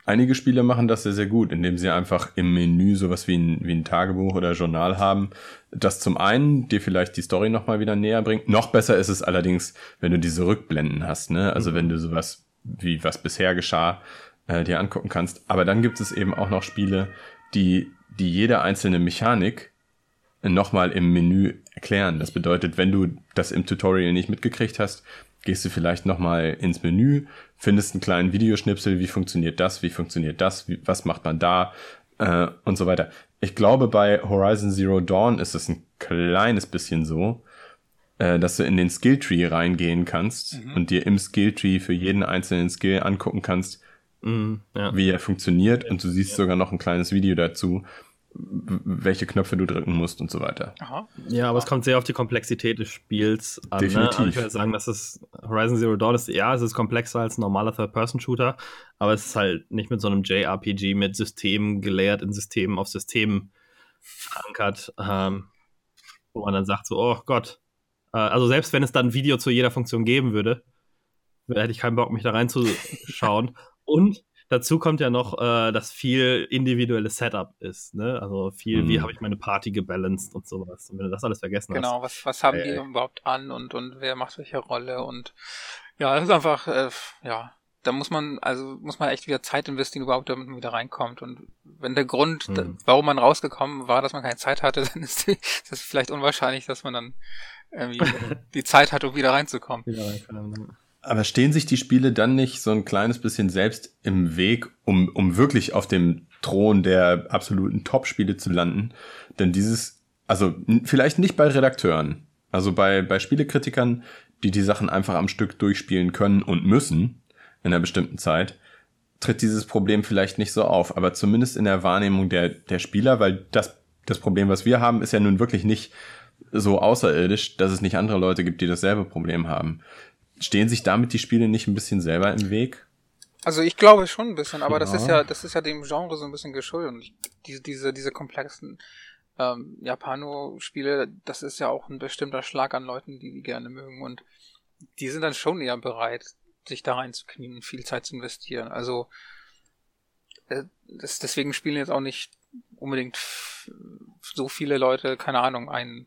Speaker 3: Einige Spiele machen das sehr, sehr gut, indem sie einfach im Menü sowas wie ein, wie ein Tagebuch oder Journal haben, das zum einen dir vielleicht die Story nochmal wieder näher bringt. Noch besser ist es allerdings, wenn du diese Rückblenden hast, ne? Also mhm. wenn du sowas wie was bisher geschah, äh, dir angucken kannst. Aber dann gibt es eben auch noch Spiele, die, die jede einzelne Mechanik nochmal im Menü erklären. Das bedeutet, wenn du das im Tutorial nicht mitgekriegt hast, gehst du vielleicht nochmal ins Menü, findest einen kleinen Videoschnipsel, wie funktioniert das, wie funktioniert das, wie, was macht man da äh, und so weiter. Ich glaube, bei Horizon Zero Dawn ist es ein kleines bisschen so, äh, dass du in den Skilltree reingehen kannst mhm. und dir im Skilltree für jeden einzelnen Skill angucken kannst, mhm, ja. wie er funktioniert und du siehst ja. sogar noch ein kleines Video dazu welche Knöpfe du drücken musst und so weiter.
Speaker 1: Aha. Ja, aber es kommt sehr auf die Komplexität des Spiels an. Definitiv. Ne? Ich würde sagen, dass es Horizon Zero Dawn ist, ja, es ist komplexer als ein normaler Third-Person-Shooter, aber es ist halt nicht mit so einem JRPG mit Systemen gelehrt, in Systemen auf Systemen verankert, ähm, wo man dann sagt so, oh Gott. Äh, also selbst wenn es dann ein Video zu jeder Funktion geben würde, hätte ich keinen Bock, mich da reinzuschauen. und Dazu kommt ja noch, äh, dass viel individuelles Setup ist. Ne? Also viel, mhm. wie habe ich meine Party gebalanced und sowas. Und wenn du das alles vergessen
Speaker 2: genau,
Speaker 1: hast.
Speaker 2: Genau, was, was haben äh, die überhaupt an und, und wer macht welche Rolle und ja, das ist einfach, äh, ja, da muss man, also muss man echt wieder Zeit investieren, überhaupt damit man wieder reinkommt. Und wenn der Grund, mhm. da, warum man rausgekommen war, dass man keine Zeit hatte, dann ist, die, ist das vielleicht unwahrscheinlich, dass man dann irgendwie die Zeit hat, um wieder reinzukommen. Wieder reinkommen.
Speaker 3: Aber stehen sich die Spiele dann nicht so ein kleines bisschen selbst im Weg, um, um wirklich auf dem Thron der absoluten Top-Spiele zu landen? Denn dieses, also vielleicht nicht bei Redakteuren, also bei, bei Spielekritikern, die die Sachen einfach am Stück durchspielen können und müssen in einer bestimmten Zeit, tritt dieses Problem vielleicht nicht so auf, aber zumindest in der Wahrnehmung der, der Spieler, weil das, das Problem, was wir haben, ist ja nun wirklich nicht so außerirdisch, dass es nicht andere Leute gibt, die dasselbe Problem haben. Stehen sich damit die Spiele nicht ein bisschen selber im Weg?
Speaker 2: Also ich glaube schon ein bisschen, aber ja. das ist ja, das ist ja dem Genre so ein bisschen geschuldet. Und diese, diese, diese komplexen ähm, Japano-Spiele, das ist ja auch ein bestimmter Schlag an Leuten, die die gerne mögen. Und die sind dann schon eher bereit, sich da reinzuknien und viel Zeit zu investieren. Also äh, das, deswegen spielen jetzt auch nicht unbedingt so viele Leute, keine Ahnung, ein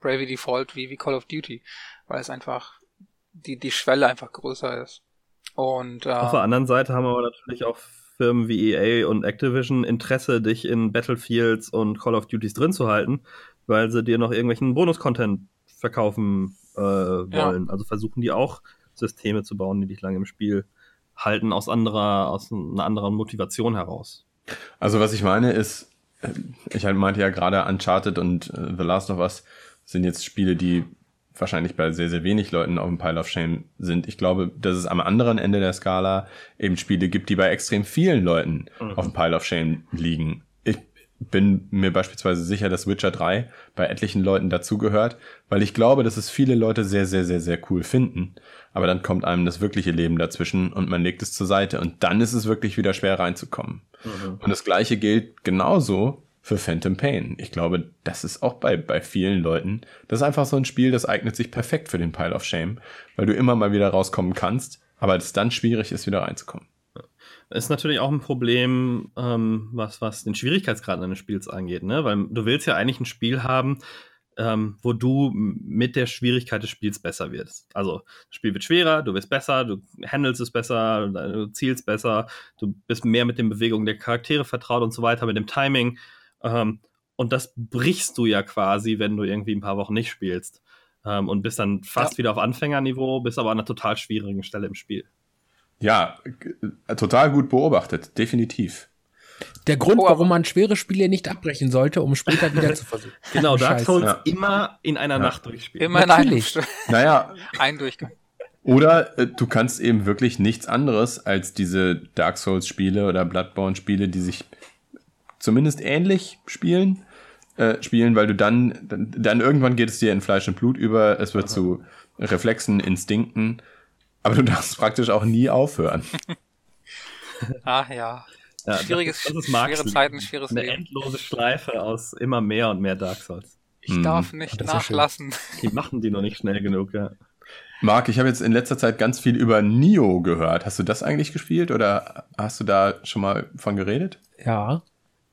Speaker 2: Bravely Default wie, wie Call of Duty, weil es einfach die, die Schwelle einfach größer ist. Und, äh,
Speaker 1: Auf der anderen Seite haben aber natürlich auch Firmen wie EA und Activision Interesse, dich in Battlefields und Call of Duties drin zu halten, weil sie dir noch irgendwelchen Bonus-Content verkaufen äh, wollen. Ja. Also versuchen die auch Systeme zu bauen, die dich lange im Spiel halten, aus anderer, aus einer anderen Motivation heraus.
Speaker 3: Also was ich meine ist, äh, ich meinte ja gerade Uncharted und äh, The Last of Us sind jetzt Spiele, die wahrscheinlich bei sehr, sehr wenig Leuten auf dem Pile of Shame sind. Ich glaube, dass es am anderen Ende der Skala eben Spiele gibt, die bei extrem vielen Leuten mhm. auf dem Pile of Shame liegen. Ich bin mir beispielsweise sicher, dass Witcher 3 bei etlichen Leuten dazugehört, weil ich glaube, dass es viele Leute sehr, sehr, sehr, sehr cool finden. Aber dann kommt einem das wirkliche Leben dazwischen und man legt es zur Seite und dann ist es wirklich wieder schwer reinzukommen. Mhm. Und das gleiche gilt genauso für Phantom Pain. Ich glaube, das ist auch bei, bei vielen Leuten. Das ist einfach so ein Spiel, das eignet sich perfekt für den Pile of Shame, weil du immer mal wieder rauskommen kannst, aber es dann schwierig ist, wieder reinzukommen.
Speaker 1: Ist natürlich auch ein Problem, ähm, was, was den Schwierigkeitsgrad eines Spiels angeht, ne? Weil du willst ja eigentlich ein Spiel haben, ähm, wo du mit der Schwierigkeit des Spiels besser wirst. Also, das Spiel wird schwerer, du wirst besser, du handelst es besser, du zielst besser, du bist mehr mit den Bewegungen der Charaktere vertraut und so weiter, mit dem Timing. Ähm, und das brichst du ja quasi, wenn du irgendwie ein paar Wochen nicht spielst. Ähm, und bist dann fast ja. wieder auf Anfängerniveau, bist aber an einer total schwierigen Stelle im Spiel.
Speaker 3: Ja, total gut beobachtet, definitiv.
Speaker 4: Der Grund,
Speaker 2: Oh,
Speaker 4: warum man schwere Spiele nicht abbrechen sollte, um später wieder zu versuchen.
Speaker 1: Genau, Dark. Souls
Speaker 3: Ja.
Speaker 1: immer in einer
Speaker 3: Ja.
Speaker 1: Nacht durchspielen.
Speaker 2: Immer in einem
Speaker 4: Natürlich.
Speaker 2: St-
Speaker 3: Naja,
Speaker 2: ein Durchgang.
Speaker 3: Oder äh, du kannst eben wirklich nichts anderes als diese Dark Souls-Spiele oder Bloodborne-Spiele, die sich zumindest ähnlich spielen, äh, spielen, weil du dann, dann, dann irgendwann geht es dir in Fleisch und Blut über, es wird zu Reflexen, Instinkten, aber du darfst praktisch auch nie aufhören.
Speaker 2: Ach ja.
Speaker 1: Ja,
Speaker 2: Schwieriges,
Speaker 1: das ist, das ist
Speaker 2: schwere
Speaker 1: Marx
Speaker 2: Zeiten, schweres
Speaker 1: Eine
Speaker 2: Leben.
Speaker 1: endlose Schleife aus immer mehr und mehr Dark Souls.
Speaker 2: Ich
Speaker 3: Mhm.
Speaker 2: darf nicht
Speaker 4: ja
Speaker 2: nachlassen.
Speaker 1: Die machen die noch nicht schnell genug, ja.
Speaker 3: Marc, ich habe jetzt in letzter Zeit ganz viel über Nio gehört. Hast du das eigentlich gespielt oder hast du da schon mal von geredet?
Speaker 4: Ja.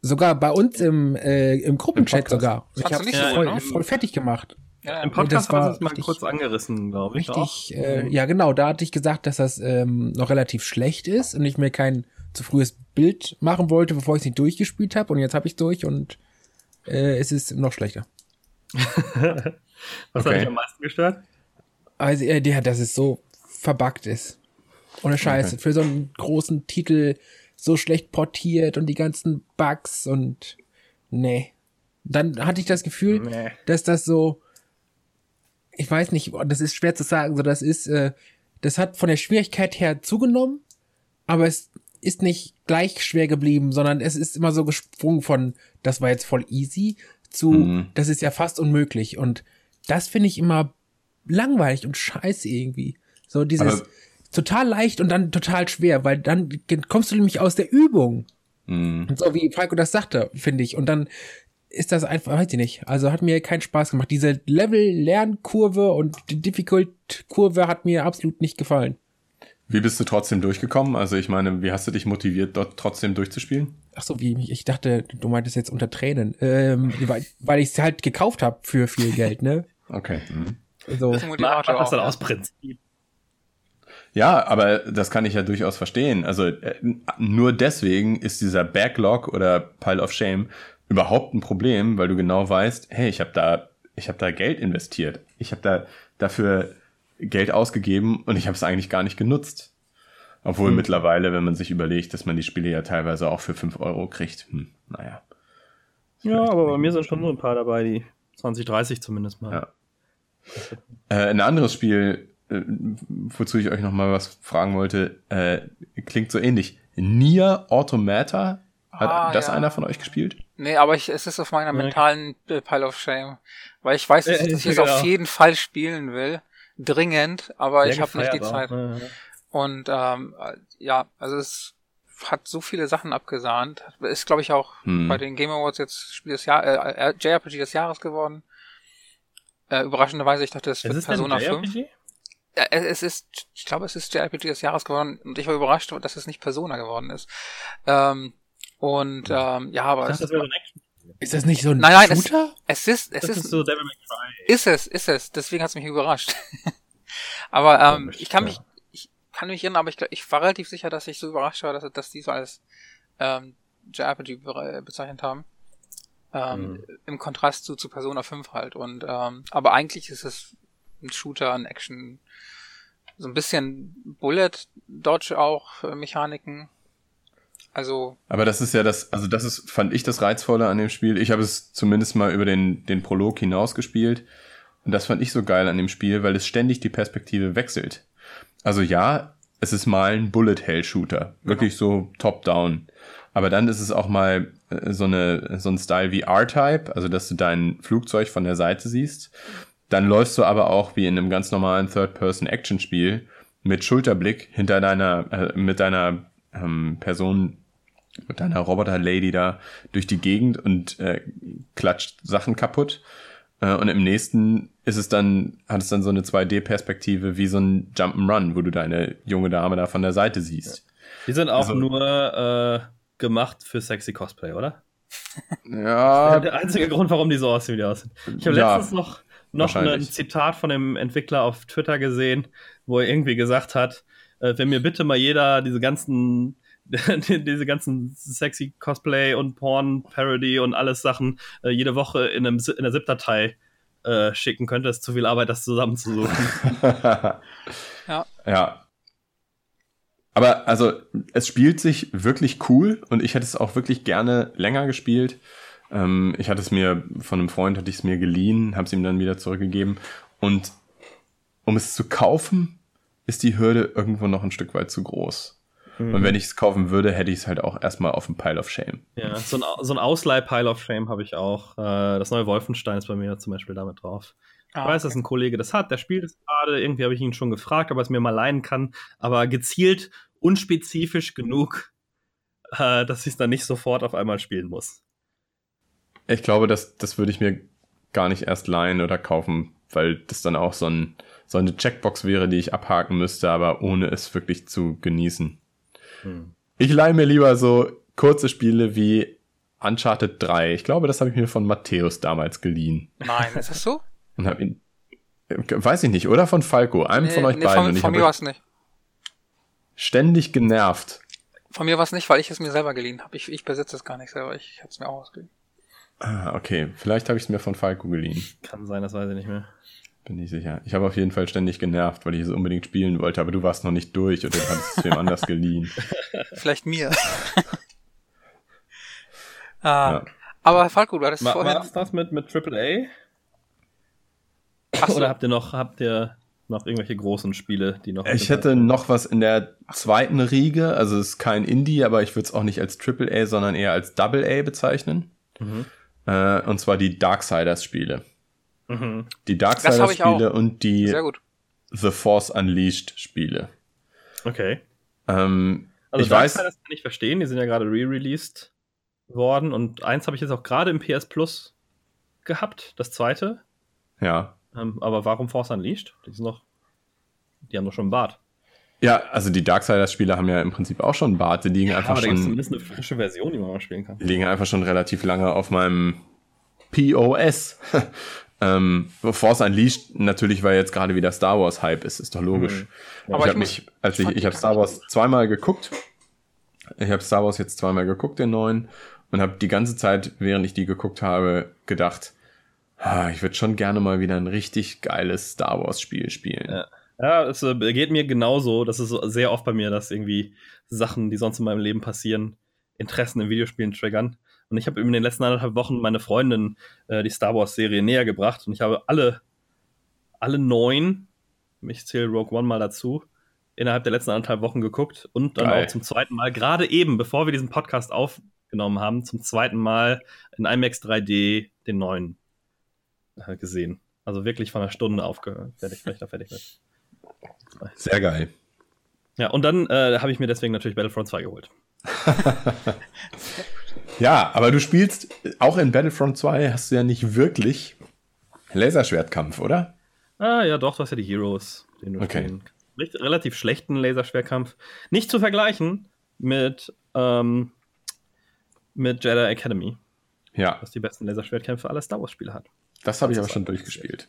Speaker 4: Sogar bei uns im, äh, im Gruppenchat
Speaker 3: Podcast.
Speaker 4: sogar.
Speaker 2: Das
Speaker 4: Ich habe
Speaker 1: so
Speaker 4: voll,
Speaker 2: ne?
Speaker 4: voll fertig gemacht.
Speaker 2: Ja,
Speaker 1: Im
Speaker 2: ja.
Speaker 1: Podcast
Speaker 4: das war
Speaker 1: hat es mal
Speaker 4: richtig-
Speaker 1: kurz angerissen, glaube ich. auch.
Speaker 4: Richtig, äh, ja genau, da hatte ich gesagt, dass das ähm, noch relativ schlecht ist und ich mir kein zu frühes Bild machen wollte, bevor ich es nicht durchgespielt habe und jetzt habe ich durch und äh, es ist noch schlechter.
Speaker 1: Was
Speaker 3: Okay.
Speaker 1: hat dich am meisten gestört?
Speaker 4: Also äh, ja, dass es so verbuggt ist. Ohne Scheiße,
Speaker 3: Okay.
Speaker 4: für so einen großen Titel so schlecht portiert und die ganzen Bugs und nee. Dann hatte ich das Gefühl,
Speaker 1: Nee.
Speaker 4: dass das so, ich weiß nicht, das ist schwer zu sagen, so das ist, äh, das hat von der Schwierigkeit her zugenommen, aber es ist nicht gleich schwer geblieben, sondern es ist immer so gesprungen von, das war jetzt voll easy, zu,
Speaker 3: Mhm.
Speaker 4: das ist ja fast unmöglich und das finde ich immer langweilig und scheiße irgendwie. So dieses
Speaker 3: Aber-
Speaker 4: total leicht und dann total schwer, weil dann kommst du nämlich aus der Übung.
Speaker 3: Hm.
Speaker 4: Und so wie Falco das sagte, finde ich. Und dann ist das einfach, weiß ich nicht. Also hat mir keinen Spaß gemacht. Diese Level-Lernkurve und die Difficult-Kurve hat mir absolut nicht gefallen.
Speaker 3: Wie bist du trotzdem durchgekommen? Also ich meine, wie hast du dich motiviert, dort trotzdem durchzuspielen?
Speaker 4: Ach so, wie ich dachte, du meintest jetzt unter Tränen, ähm, weil, weil ich es halt gekauft habe für viel Geld, ne?
Speaker 3: Okay. Mhm.
Speaker 4: So.
Speaker 2: Das ist
Speaker 1: das dann
Speaker 2: auch.
Speaker 1: aus Prinzip.
Speaker 3: Ja, aber das kann ich ja durchaus verstehen. Also äh, nur deswegen ist dieser Backlog oder Pile of Shame überhaupt ein Problem, weil du genau weißt, hey, ich habe da, ich habe da Geld investiert, ich habe da dafür Geld ausgegeben und ich habe es eigentlich gar nicht genutzt. Obwohl
Speaker 1: Hm.
Speaker 3: mittlerweile, wenn man sich überlegt, dass man die Spiele ja teilweise auch für 5 Euro kriegt, hm, naja.
Speaker 1: Ja, aber bei mir sind schon so ein paar dabei, die 20, 30 zumindest mal.
Speaker 3: Ja. Äh, ein anderes Spiel, wozu ich euch noch mal was fragen wollte, äh, klingt so ähnlich. Nier Automata, hat
Speaker 2: Ah,
Speaker 3: das
Speaker 2: ja.
Speaker 3: einer von euch gespielt?
Speaker 2: Nee, aber ich, es ist auf meiner mentalen äh, Pile of Shame. Weil ich weiß, dass,
Speaker 1: Äh,
Speaker 2: ich es
Speaker 1: genau.
Speaker 2: auf jeden Fall spielen will. Dringend, aber
Speaker 1: Sehr
Speaker 2: ich habe nicht die Zeit.
Speaker 1: Ja.
Speaker 2: Und ähm, äh, ja, also es hat so viele Sachen abgesahnt. Ist, glaube ich, auch
Speaker 3: Hm.
Speaker 2: bei den Game Awards jetzt Spiel des Jahr, äh, äh, JRPG des Jahres geworden. Äh, überraschenderweise, ich dachte, es wird
Speaker 1: ist denn
Speaker 2: Persona 5.
Speaker 1: JRPG?
Speaker 2: Ja, es es ist, ich glaube, es ist JRPG des Jahres geworden und ich war überrascht, dass es nicht Persona geworden ist. Ähm, und ähm, ja, aber es,
Speaker 1: das ein Action.
Speaker 4: Ist das nicht so ein
Speaker 2: Nein, nein, es-
Speaker 4: Shooter?
Speaker 2: es ist, es
Speaker 1: Das
Speaker 2: ist,
Speaker 1: ist so Devil May Cry.
Speaker 2: ist es, ist es. Deswegen hat es mich überrascht. aber ähm, ich kann mich, ich kann mich erinnern, aber ich, ich war relativ sicher, dass ich so überrascht war, dass, dass die so als ähm, JRPG be bezeichnet haben. Ähm,
Speaker 1: Mhm.
Speaker 2: Im Kontrast zu, zu Persona 5 halt. Und ähm, aber eigentlich ist es ein Shooter, ein Action, so ein bisschen Bullet Dodge auch äh, Mechaniken. Also
Speaker 3: Aber das ist ja das, also das ist, fand ich das Reizvolle an dem Spiel. Ich habe es zumindest mal über den, den Prolog hinaus gespielt. Und das fand ich so geil an dem Spiel, weil es ständig die Perspektive wechselt. Also ja, es ist mal ein Bullet-Hell-Shooter. Wirklich so top-down. Aber dann ist es auch mal äh, so, eine, so ein Style wie R-Type, also dass du dein Flugzeug von der Seite siehst. Dann läufst du aber auch wie in einem ganz normalen Third-Person-Action-Spiel mit Schulterblick hinter deiner, äh, mit deiner ähm, Person, mit deiner Roboter-Lady da durch die Gegend und äh, klatscht Sachen kaputt. Äh, und im nächsten ist es dann, hat es dann so eine 2D-Perspektive wie so ein Jump'n'Run, wo du deine junge Dame da von der Seite siehst.
Speaker 1: Die sind auch
Speaker 3: Also-
Speaker 1: nur äh, gemacht für sexy Cosplay, oder?
Speaker 3: Ja,
Speaker 1: Der einzige Grund, warum die so aussehen, wie die aussehen. Ich habe
Speaker 3: Ja,
Speaker 1: letztens noch, noch ein. Zitat von dem Entwickler auf Twitter gesehen, wo er irgendwie gesagt hat, äh, wenn mir bitte mal jeder diese ganzen diese ganzen sexy Cosplay und Porn-Parody und alles Sachen äh, jede Woche in, einem, in einer ZIP-Datei äh, schicken könnte, ist zu viel Arbeit, das zusammenzusuchen.
Speaker 2: Ja.
Speaker 3: Ja. Aber also, es spielt sich wirklich cool und ich hätte es auch wirklich gerne länger gespielt. Ähm, ich hatte es mir von einem Freund hatte ich es mir geliehen, habe es ihm dann wieder zurückgegeben und um es zu kaufen, ist die Hürde irgendwo noch ein Stück weit zu groß. Mhm. Und wenn ich es kaufen würde, hätte ich es halt auch erstmal auf dem Pile of Shame.
Speaker 1: Ja, so ein, so ein Ausleih-Pile of Shame habe ich auch. Äh, das neue Wolfenstein ist bei mir zum Beispiel damit drauf. Ich ah, weiß, okay. dass ein Kollege das hat, der spielt es gerade. Irgendwie habe ich ihn schon gefragt, ob er es mir mal leihen kann. Aber gezielt, unspezifisch genug, äh, dass ich es dann nicht sofort auf einmal spielen muss.
Speaker 3: Ich glaube, das, das würde ich mir gar nicht erst leihen oder kaufen, weil das dann auch so, ein, so eine Checkbox wäre, die ich abhaken müsste, aber ohne es wirklich zu genießen. Hm. Ich leihe mir lieber so kurze Spiele wie Uncharted 3. Ich glaube, das habe ich mir von Matthäus damals geliehen.
Speaker 2: Nein, ist das so?
Speaker 3: Und hab ihn, weiß ich nicht, oder von Falco, einem nee, von euch nee, beiden.
Speaker 2: Von, von mir war es nicht.
Speaker 3: Ständig genervt.
Speaker 2: Von mir war es nicht, weil ich es mir selber geliehen habe. Ich, ich besitze es gar nicht selber. Ich habe es mir auch ausgeliehen.
Speaker 3: Ah, okay. Vielleicht habe ich es mir von Falco geliehen.
Speaker 1: Kann sein, das weiß ich nicht mehr.
Speaker 3: Bin ich sicher. Ich habe auf jeden Fall ständig genervt, weil ich es unbedingt spielen wollte, aber du warst noch nicht durch oder du hattest es wem anders geliehen.
Speaker 2: Vielleicht mir. ah, ja. Aber Falco, du hattest
Speaker 1: Ma vorhin... War das mit, mit AAA? So. Oder habt ihr noch, habt ihr noch irgendwelche großen Spiele, die noch.
Speaker 3: Ich hätte sind? noch was in der zweiten Riege, also es ist kein Indie, aber ich würde es auch nicht als AAA, sondern eher als Double A bezeichnen. Mhm. Äh, und zwar die Darksiders-Spiele. Mhm. Die Darksiders-Spiele und die The Force Unleashed-Spiele.
Speaker 1: Okay.
Speaker 3: Ähm,
Speaker 1: also ich Darksiders weiß, kann ich verstehen, die sind ja gerade re-released worden und eins habe ich jetzt auch gerade im PS Plus gehabt, das zweite.
Speaker 3: Ja.
Speaker 1: Ähm, aber warum Force Unleashed? Die sind noch, die haben doch schon einen Bart.
Speaker 3: Ja, also die Darksiders-Spiele haben ja im Prinzip auch schon Bart. Die liegen ja, einfach aber schon. Aber
Speaker 1: zumindest eine frische Version, die man mal spielen kann.
Speaker 3: Die liegen einfach schon relativ lange auf meinem POS. ähm, Force Unleashed natürlich, weil jetzt gerade wieder Star Wars Hype ist, ist doch logisch. Mhm. Aber ich habe mich, als ich, ich habe Star Wars zweimal geguckt. Ich habe Star Wars jetzt zweimal geguckt, den neuen, und habe die ganze Zeit, während ich die geguckt habe, gedacht, ah, ich würde schon gerne mal wieder ein richtig geiles Star Wars Spiel spielen.
Speaker 1: Ja. Ja, es äh, geht mir genauso. Das ist sehr oft bei mir, dass irgendwie Sachen, die sonst in meinem Leben passieren, Interessen in Videospielen triggern. Und ich habe in den letzten anderthalb Wochen meine Freundin äh, die Star Wars-Serie näher gebracht und ich habe alle, alle neun, ich zähle Rogue One mal dazu, innerhalb der letzten anderthalb Wochen geguckt und dann Geil. auch zum zweiten Mal, gerade eben, bevor wir diesen Podcast aufgenommen haben, zum zweiten Mal in IMAX 3D den neuen äh, gesehen. Also wirklich von einer Stunde aufgehört, fertig, fertig wird.
Speaker 3: Sehr geil.
Speaker 1: Ja, und dann äh, habe ich mir deswegen natürlich Battlefront 2 geholt.
Speaker 3: ja, aber du spielst auch in Battlefront 2 hast du ja nicht wirklich Laserschwertkampf, oder?
Speaker 1: Ah, ja, doch, du hast ja die Heroes,
Speaker 3: den du okay. spielen
Speaker 1: Relativ schlechten Laserschwertkampf. Nicht zu vergleichen mit, ähm, mit Jedi Academy.
Speaker 3: Ja.
Speaker 1: Was die besten Laserschwertkämpfe aller Star Wars-Spiele hat.
Speaker 3: Das habe ich aber schon durchgespielt.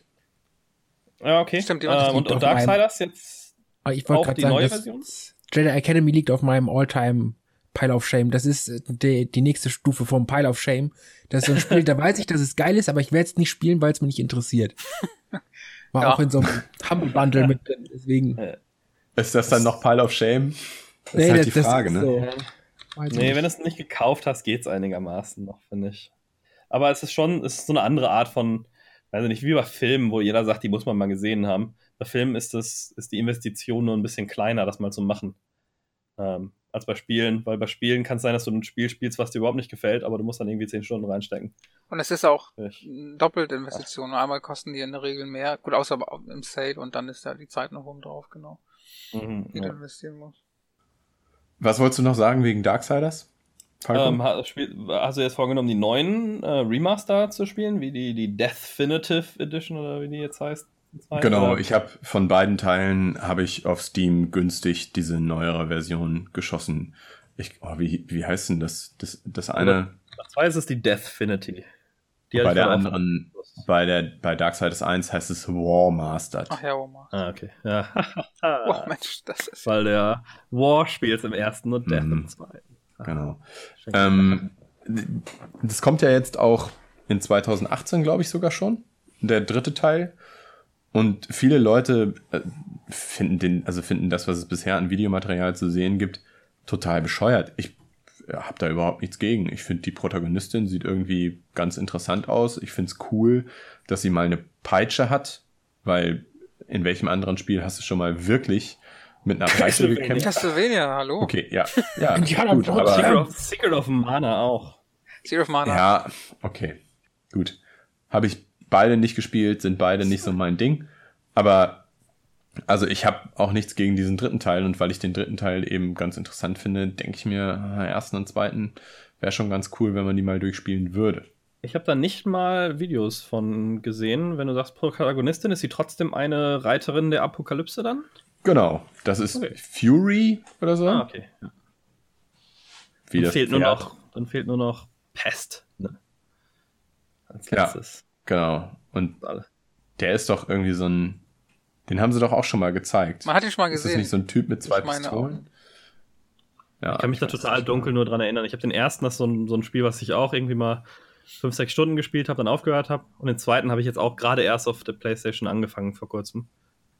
Speaker 1: Ja, okay.
Speaker 2: Stimmt,
Speaker 1: die ähm, und, und Darksiders jetzt
Speaker 4: ah, ich auch die sagen, neue Version? Jedi Academy liegt auf meinem All-Time Pile of Shame. Das ist äh, die, die nächste Stufe vom Pile of Shame. Das ist so ein Spiel, da weiß ich, dass es geil ist, aber ich werde es nicht spielen, weil es mich nicht interessiert. War ja. auch in so einem Humble Bundle mit drin, deswegen.
Speaker 3: Ist das dann noch Pile of Shame? Das nee, ist halt das, die Frage, ne? So,
Speaker 1: nee, nicht. wenn du es nicht gekauft hast, geht's einigermaßen noch, finde ich. Aber es ist schon, es ist so eine andere Art von, weiß nicht, wie bei Filmen, wo jeder sagt, die muss man mal gesehen haben. Bei Filmen ist das, ist die Investition nur ein bisschen kleiner, das mal zu machen. Ähm, als bei Spielen, weil bei Spielen kann es sein, dass du ein Spiel spielst, was dir überhaupt nicht gefällt, aber du musst dann irgendwie zehn Stunden reinstecken.
Speaker 2: Und es ist auch ich. doppelte Investition. Einmal kosten die in der Regel mehr, gut, außer im Sale und dann ist da die Zeit noch oben drauf, genau. Mhm, die ja. du investieren musst.
Speaker 3: Was wolltest du noch sagen wegen Darksiders?
Speaker 1: Ähm, hast, du jetzt vorgenommen, die neuen äh, Remaster zu spielen, wie die, die Definitive Edition oder wie die jetzt heißt?
Speaker 3: Genau, oder? ich habe von beiden Teilen habe ich auf Steam günstig diese neuere Version geschossen. Ich, oh, wie, wie heißt denn das? Das, das eine.
Speaker 1: Nach zwei ist es die Deathfinity.
Speaker 3: Die bei der anderen, bei der, bei Darksiders 1 heißt es War Mastered.
Speaker 2: Ach ja, War Mastered.
Speaker 1: Ah, okay. Ja.
Speaker 2: oh, Mensch, das ist.
Speaker 1: Weil der War spielt im ersten und Death mhm. im zweiten.
Speaker 3: Genau. Ähm, das kommt ja jetzt auch in 2018, glaube ich, sogar schon. Der dritte Teil. Und viele Leute, äh, finden den, also finden das, was es bisher an Videomaterial zu sehen gibt, total bescheuert. Ich habe da überhaupt nichts gegen. Ich finde, die Protagonistin sieht irgendwie ganz interessant aus. Ich finde es cool, dass sie mal eine Peitsche hat, weil in welchem anderen Spiel hast du schon mal wirklich mit einer Peitsche gekämpft?
Speaker 2: Castlevania, hallo.
Speaker 3: Okay, ja. Ja,
Speaker 4: Ja,
Speaker 3: gut,
Speaker 4: aber-
Speaker 1: Secret of, Secret of Mana auch.
Speaker 2: Zero of Mana.
Speaker 3: ja, okay, gut. Habe ich beide nicht gespielt, sind beide nicht so mein Ding. Aber also ich habe auch nichts gegen diesen dritten Teil und weil ich den dritten Teil eben ganz interessant finde, denke ich mir, ersten und zweiten wäre schon ganz cool, wenn man die mal durchspielen würde.
Speaker 1: Ich habe da nicht mal Videos von gesehen. Wenn du sagst Protagonistin, ist sie trotzdem eine Reiterin der Apokalypse dann?
Speaker 3: Genau, das ist
Speaker 1: Okay.
Speaker 3: Fury oder so.
Speaker 1: Ah, okay.
Speaker 3: Wie
Speaker 1: Dann fehlt, nur noch, dann fehlt nur noch Pest. Ne? Als
Speaker 3: Ja.
Speaker 1: letztes.
Speaker 3: Genau. Und der ist doch irgendwie so ein. Den haben sie doch auch schon mal gezeigt.
Speaker 2: Man hat ihn schon mal
Speaker 3: ist das
Speaker 2: gesehen.
Speaker 3: nicht so ein Typ mit zwei Pistolen? Ja,
Speaker 1: Ich kann mich da total dunkel nur dran erinnern. Ich habe den ersten, das ist so ein, so ein Spiel, was ich auch irgendwie mal fünf, sechs Stunden gespielt habe, dann aufgehört habe. Und den zweiten habe ich jetzt auch gerade erst auf der Playstation angefangen vor kurzem.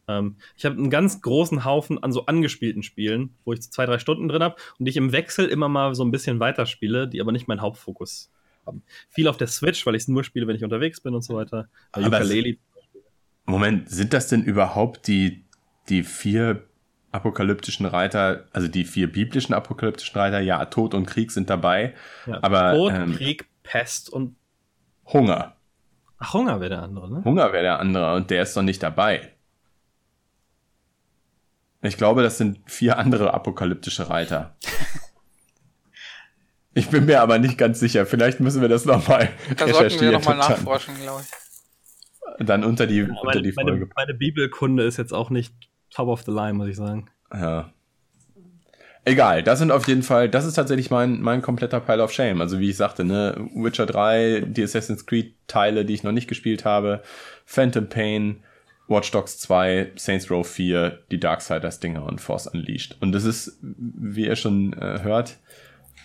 Speaker 1: Ähm, ich habe einen ganz großen Haufen an so angespielten Spielen, wo ich so zwei, drei Stunden drin habe und die ich im Wechsel immer mal so ein bisschen weiterspiele, die aber nicht meinen Hauptfokus haben. Viel auf der Switch, weil ich es nur spiele, wenn ich unterwegs bin und so weiter.
Speaker 3: Aber
Speaker 1: Ukulele.
Speaker 3: Moment, sind das denn überhaupt die, die vier apokalyptischen Reiter, also die vier biblischen apokalyptischen Reiter? Ja, Tod und Krieg sind dabei,
Speaker 1: Ja.
Speaker 3: aber
Speaker 1: Tod,
Speaker 3: ähm,
Speaker 1: Krieg, Pest und
Speaker 3: Hunger.
Speaker 1: Ach, Hunger wäre der andere, ne?
Speaker 3: Hunger wäre der andere und der ist doch nicht dabei. Ich glaube, das sind vier andere apokalyptische Reiter. Ich bin mir aber nicht ganz sicher. Vielleicht müssen wir das nochmal
Speaker 2: Da sollten wir nochmal nachforschen, glaube ich.
Speaker 3: Dann unter die, unter
Speaker 1: Meine,
Speaker 3: die
Speaker 1: meine,
Speaker 3: Folge.
Speaker 1: meine Bibelkunde ist jetzt auch nicht top of the line, muss ich sagen.
Speaker 3: Ja. Egal, das sind auf jeden Fall, das ist tatsächlich mein, mein kompletter Pile of Shame. Also wie ich sagte, ne, Witcher 3, die Assassin's Creed Teile, die ich noch nicht gespielt habe, Phantom Pain, Watch Dogs 2, Saints Row 4, die Darksiders Dinger und Force Unleashed. Und das ist, wie ihr schon äh, hört,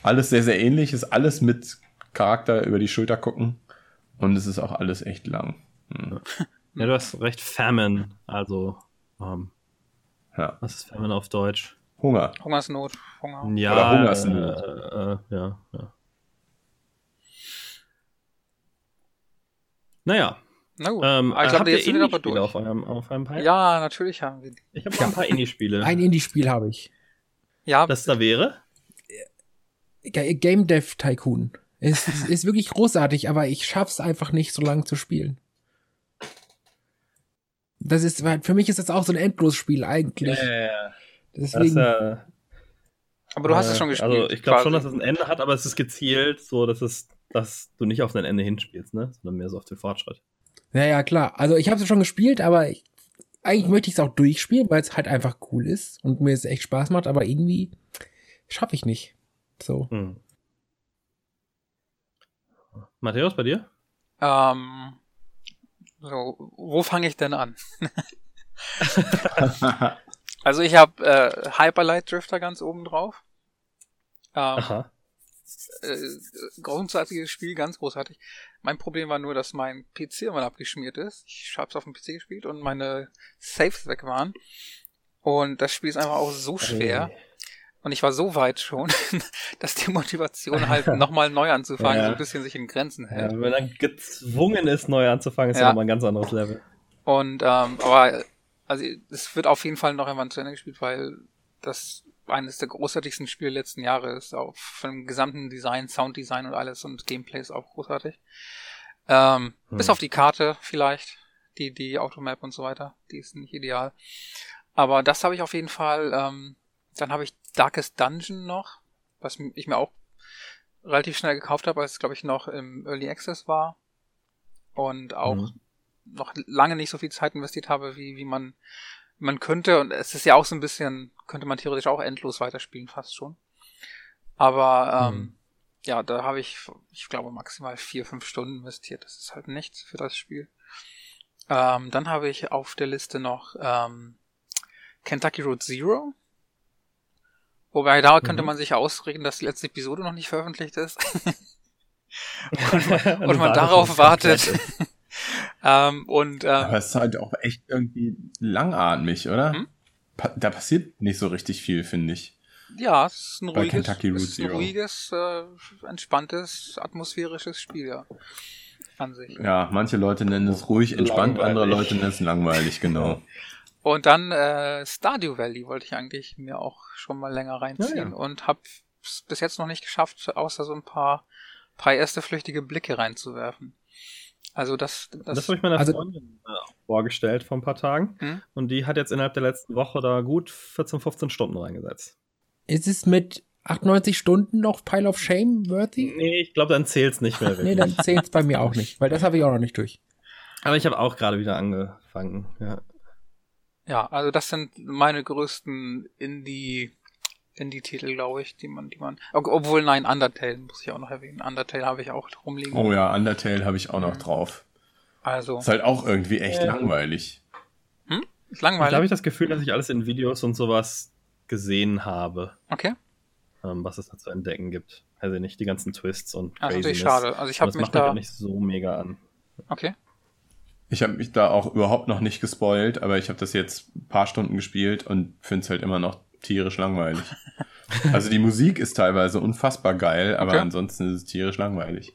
Speaker 3: alles sehr, sehr ähnlich, ist alles mit Charakter über die Schulter gucken. Und es ist auch alles echt lang. Hm.
Speaker 1: Ja, du hast recht, Famine. Also, ähm,
Speaker 3: Ja.
Speaker 1: was ist Famine auf Deutsch?
Speaker 3: Hunger.
Speaker 2: Hungersnot, Hunger.
Speaker 1: Ja,
Speaker 3: Oder Hungersnot.
Speaker 1: Äh, äh, ja, ja. Naja,
Speaker 2: Na gut.
Speaker 1: ähm,
Speaker 2: Aber ich glaube, jetzt sind wir aber durch.
Speaker 1: auf eurem, auf eurem Pile?
Speaker 2: Ja, natürlich haben wir die.
Speaker 1: Ich habe ein paar Indie-Spiele.
Speaker 4: Ein Indie-Spiel habe ich.
Speaker 2: Ja,
Speaker 1: Das da wäre?
Speaker 4: Ga- Game Dev Tycoon. Es ist, ist wirklich großartig, aber ich schaff's einfach nicht, so lange zu spielen. Das ist, für mich ist das auch so ein Endlosspiel eigentlich.
Speaker 1: Äh, das,
Speaker 4: Deswegen,
Speaker 1: äh,
Speaker 2: aber du hast
Speaker 1: äh,
Speaker 2: es schon gespielt.
Speaker 1: Also ich glaube schon, dass es ein Ende hat, aber es ist gezielt so, dass es, dass du nicht auf ein Ende hinspielst, ne? Sondern mehr so auf den Fortschritt.
Speaker 4: Ja, ja, klar. Also ich habe es schon gespielt, aber ich, eigentlich möchte ich es auch durchspielen, weil es halt einfach cool ist und mir es echt Spaß macht, aber irgendwie schaffe ich nicht. So.
Speaker 1: Hm. Matthäus, bei dir?
Speaker 2: Ähm, so, wo fange ich denn an? Also ich habe äh, Hyperlight Drifter ganz oben drauf. Ähm,
Speaker 1: Aha.
Speaker 2: äh, großartiges Spiel, ganz großartig. Mein Problem war nur, dass mein PC immer abgeschmiert ist. Ich habe es auf dem PC gespielt und meine Saves weg waren. Und das Spiel ist einfach auch so schwer. Und ich war so weit schon, dass die Motivation halt nochmal neu anzufangen
Speaker 1: Ja.
Speaker 2: so ein bisschen sich in Grenzen
Speaker 1: Ja,
Speaker 2: hält.
Speaker 1: wenn man dann gezwungen ist, neu anzufangen, ist ja,
Speaker 2: Ja.
Speaker 1: nochmal ein ganz anderes Level.
Speaker 2: Und ähm, aber also es wird auf jeden Fall noch irgendwann zu Ende gespielt, weil das eines der großartigsten Spiele letzten Jahre ist, auch von dem gesamten Design, Sounddesign und alles und Gameplay ist auch großartig. Ähm,
Speaker 1: Hm.
Speaker 2: Bis auf die Karte vielleicht, die, die Automap und so weiter, die ist nicht ideal. Aber das habe ich auf jeden Fall. Ähm, dann habe ich Darkest Dungeon noch, was ich mir auch relativ schnell gekauft habe, als es, glaube ich, noch im Early Access war. Und auch
Speaker 1: Mhm.
Speaker 2: noch lange nicht so viel Zeit investiert habe, wie, wie man, man könnte. Und es ist ja auch so ein bisschen, könnte man theoretisch auch endlos weiterspielen, fast schon. Aber ähm,
Speaker 1: Mhm.
Speaker 2: ja, da habe ich, ich glaube, maximal vier, fünf Stunden investiert. Das ist halt nichts für das Spiel. Ähm, dann habe ich auf der Liste noch ähm, Kentucky Road Zero. Wobei da könnte
Speaker 1: Mhm.
Speaker 2: man sich ausregen, dass die letzte Episode noch nicht veröffentlicht ist.
Speaker 1: und
Speaker 2: und man darauf wartet. ähm, und ähm,
Speaker 3: Aber es ist halt auch echt irgendwie langatmig, oder?
Speaker 2: Hm?
Speaker 3: Pa da passiert nicht so richtig viel, finde ich.
Speaker 2: ja, es ist ein
Speaker 3: Bei
Speaker 2: ruhiges,
Speaker 3: Kentucky Route
Speaker 2: es ist ein ruhiges äh, entspanntes, atmosphärisches Spiel, ja. An sich.
Speaker 3: Ja, manche Leute nennen es ruhig, entspannt,
Speaker 1: Langweilig.
Speaker 3: andere Leute nennen es langweilig, genau.
Speaker 2: Und dann äh, Stardew Valley wollte ich eigentlich mir auch schon mal länger reinziehen
Speaker 1: Ja, ja.
Speaker 2: und habe es bis jetzt noch nicht geschafft, außer so ein paar, paar erste flüchtige Blicke reinzuwerfen. Also das, das,
Speaker 1: Das habe ich meiner
Speaker 4: Also-
Speaker 1: Freundin äh, vorgestellt vor ein paar Tagen.
Speaker 2: Hm?
Speaker 1: Und die hat jetzt innerhalb der letzten Woche da gut 14, 15 Stunden reingesetzt.
Speaker 4: Ist es mit 98 Stunden noch Pile of Shame worthy?
Speaker 1: Nee, ich glaube, dann zählt's nicht mehr
Speaker 4: Nee,
Speaker 1: wirklich.
Speaker 4: dann zählt es bei mir auch nicht, weil das habe ich auch noch nicht durch.
Speaker 1: Aber ich habe auch gerade wieder angefangen. Ja.
Speaker 2: ja, also das sind meine größten Indie Indie-Titel, glaube ich, die man, die man, ob- obwohl nein, Undertale muss ich auch noch erwähnen. Undertale habe ich auch rumliegen.
Speaker 3: Oh ja, Undertale habe ich auch noch drauf.
Speaker 2: Also
Speaker 3: Ist halt auch irgendwie echt
Speaker 1: Ja.
Speaker 3: langweilig.
Speaker 2: ist
Speaker 1: Da habe
Speaker 2: langweilig.
Speaker 1: ich das Gefühl, dass ich alles in Videos und sowas gesehen habe,
Speaker 2: Okay,
Speaker 1: ähm, was es da zu entdecken gibt. Also nicht die ganzen Twists und
Speaker 2: das ist natürlich
Speaker 1: Craziness.
Speaker 2: schade. Also ich
Speaker 1: Aber
Speaker 2: habe
Speaker 1: das
Speaker 2: mich
Speaker 1: macht mich
Speaker 2: da,
Speaker 1: auch nicht so mega an.
Speaker 2: okay,
Speaker 3: Ich habe mich da auch überhaupt noch nicht gespoilt, aber ich habe das jetzt ein paar Stunden gespielt und finde es halt immer noch tierisch langweilig. also die Musik ist teilweise unfassbar geil, aber
Speaker 2: Okay.
Speaker 3: ansonsten ist es tierisch langweilig.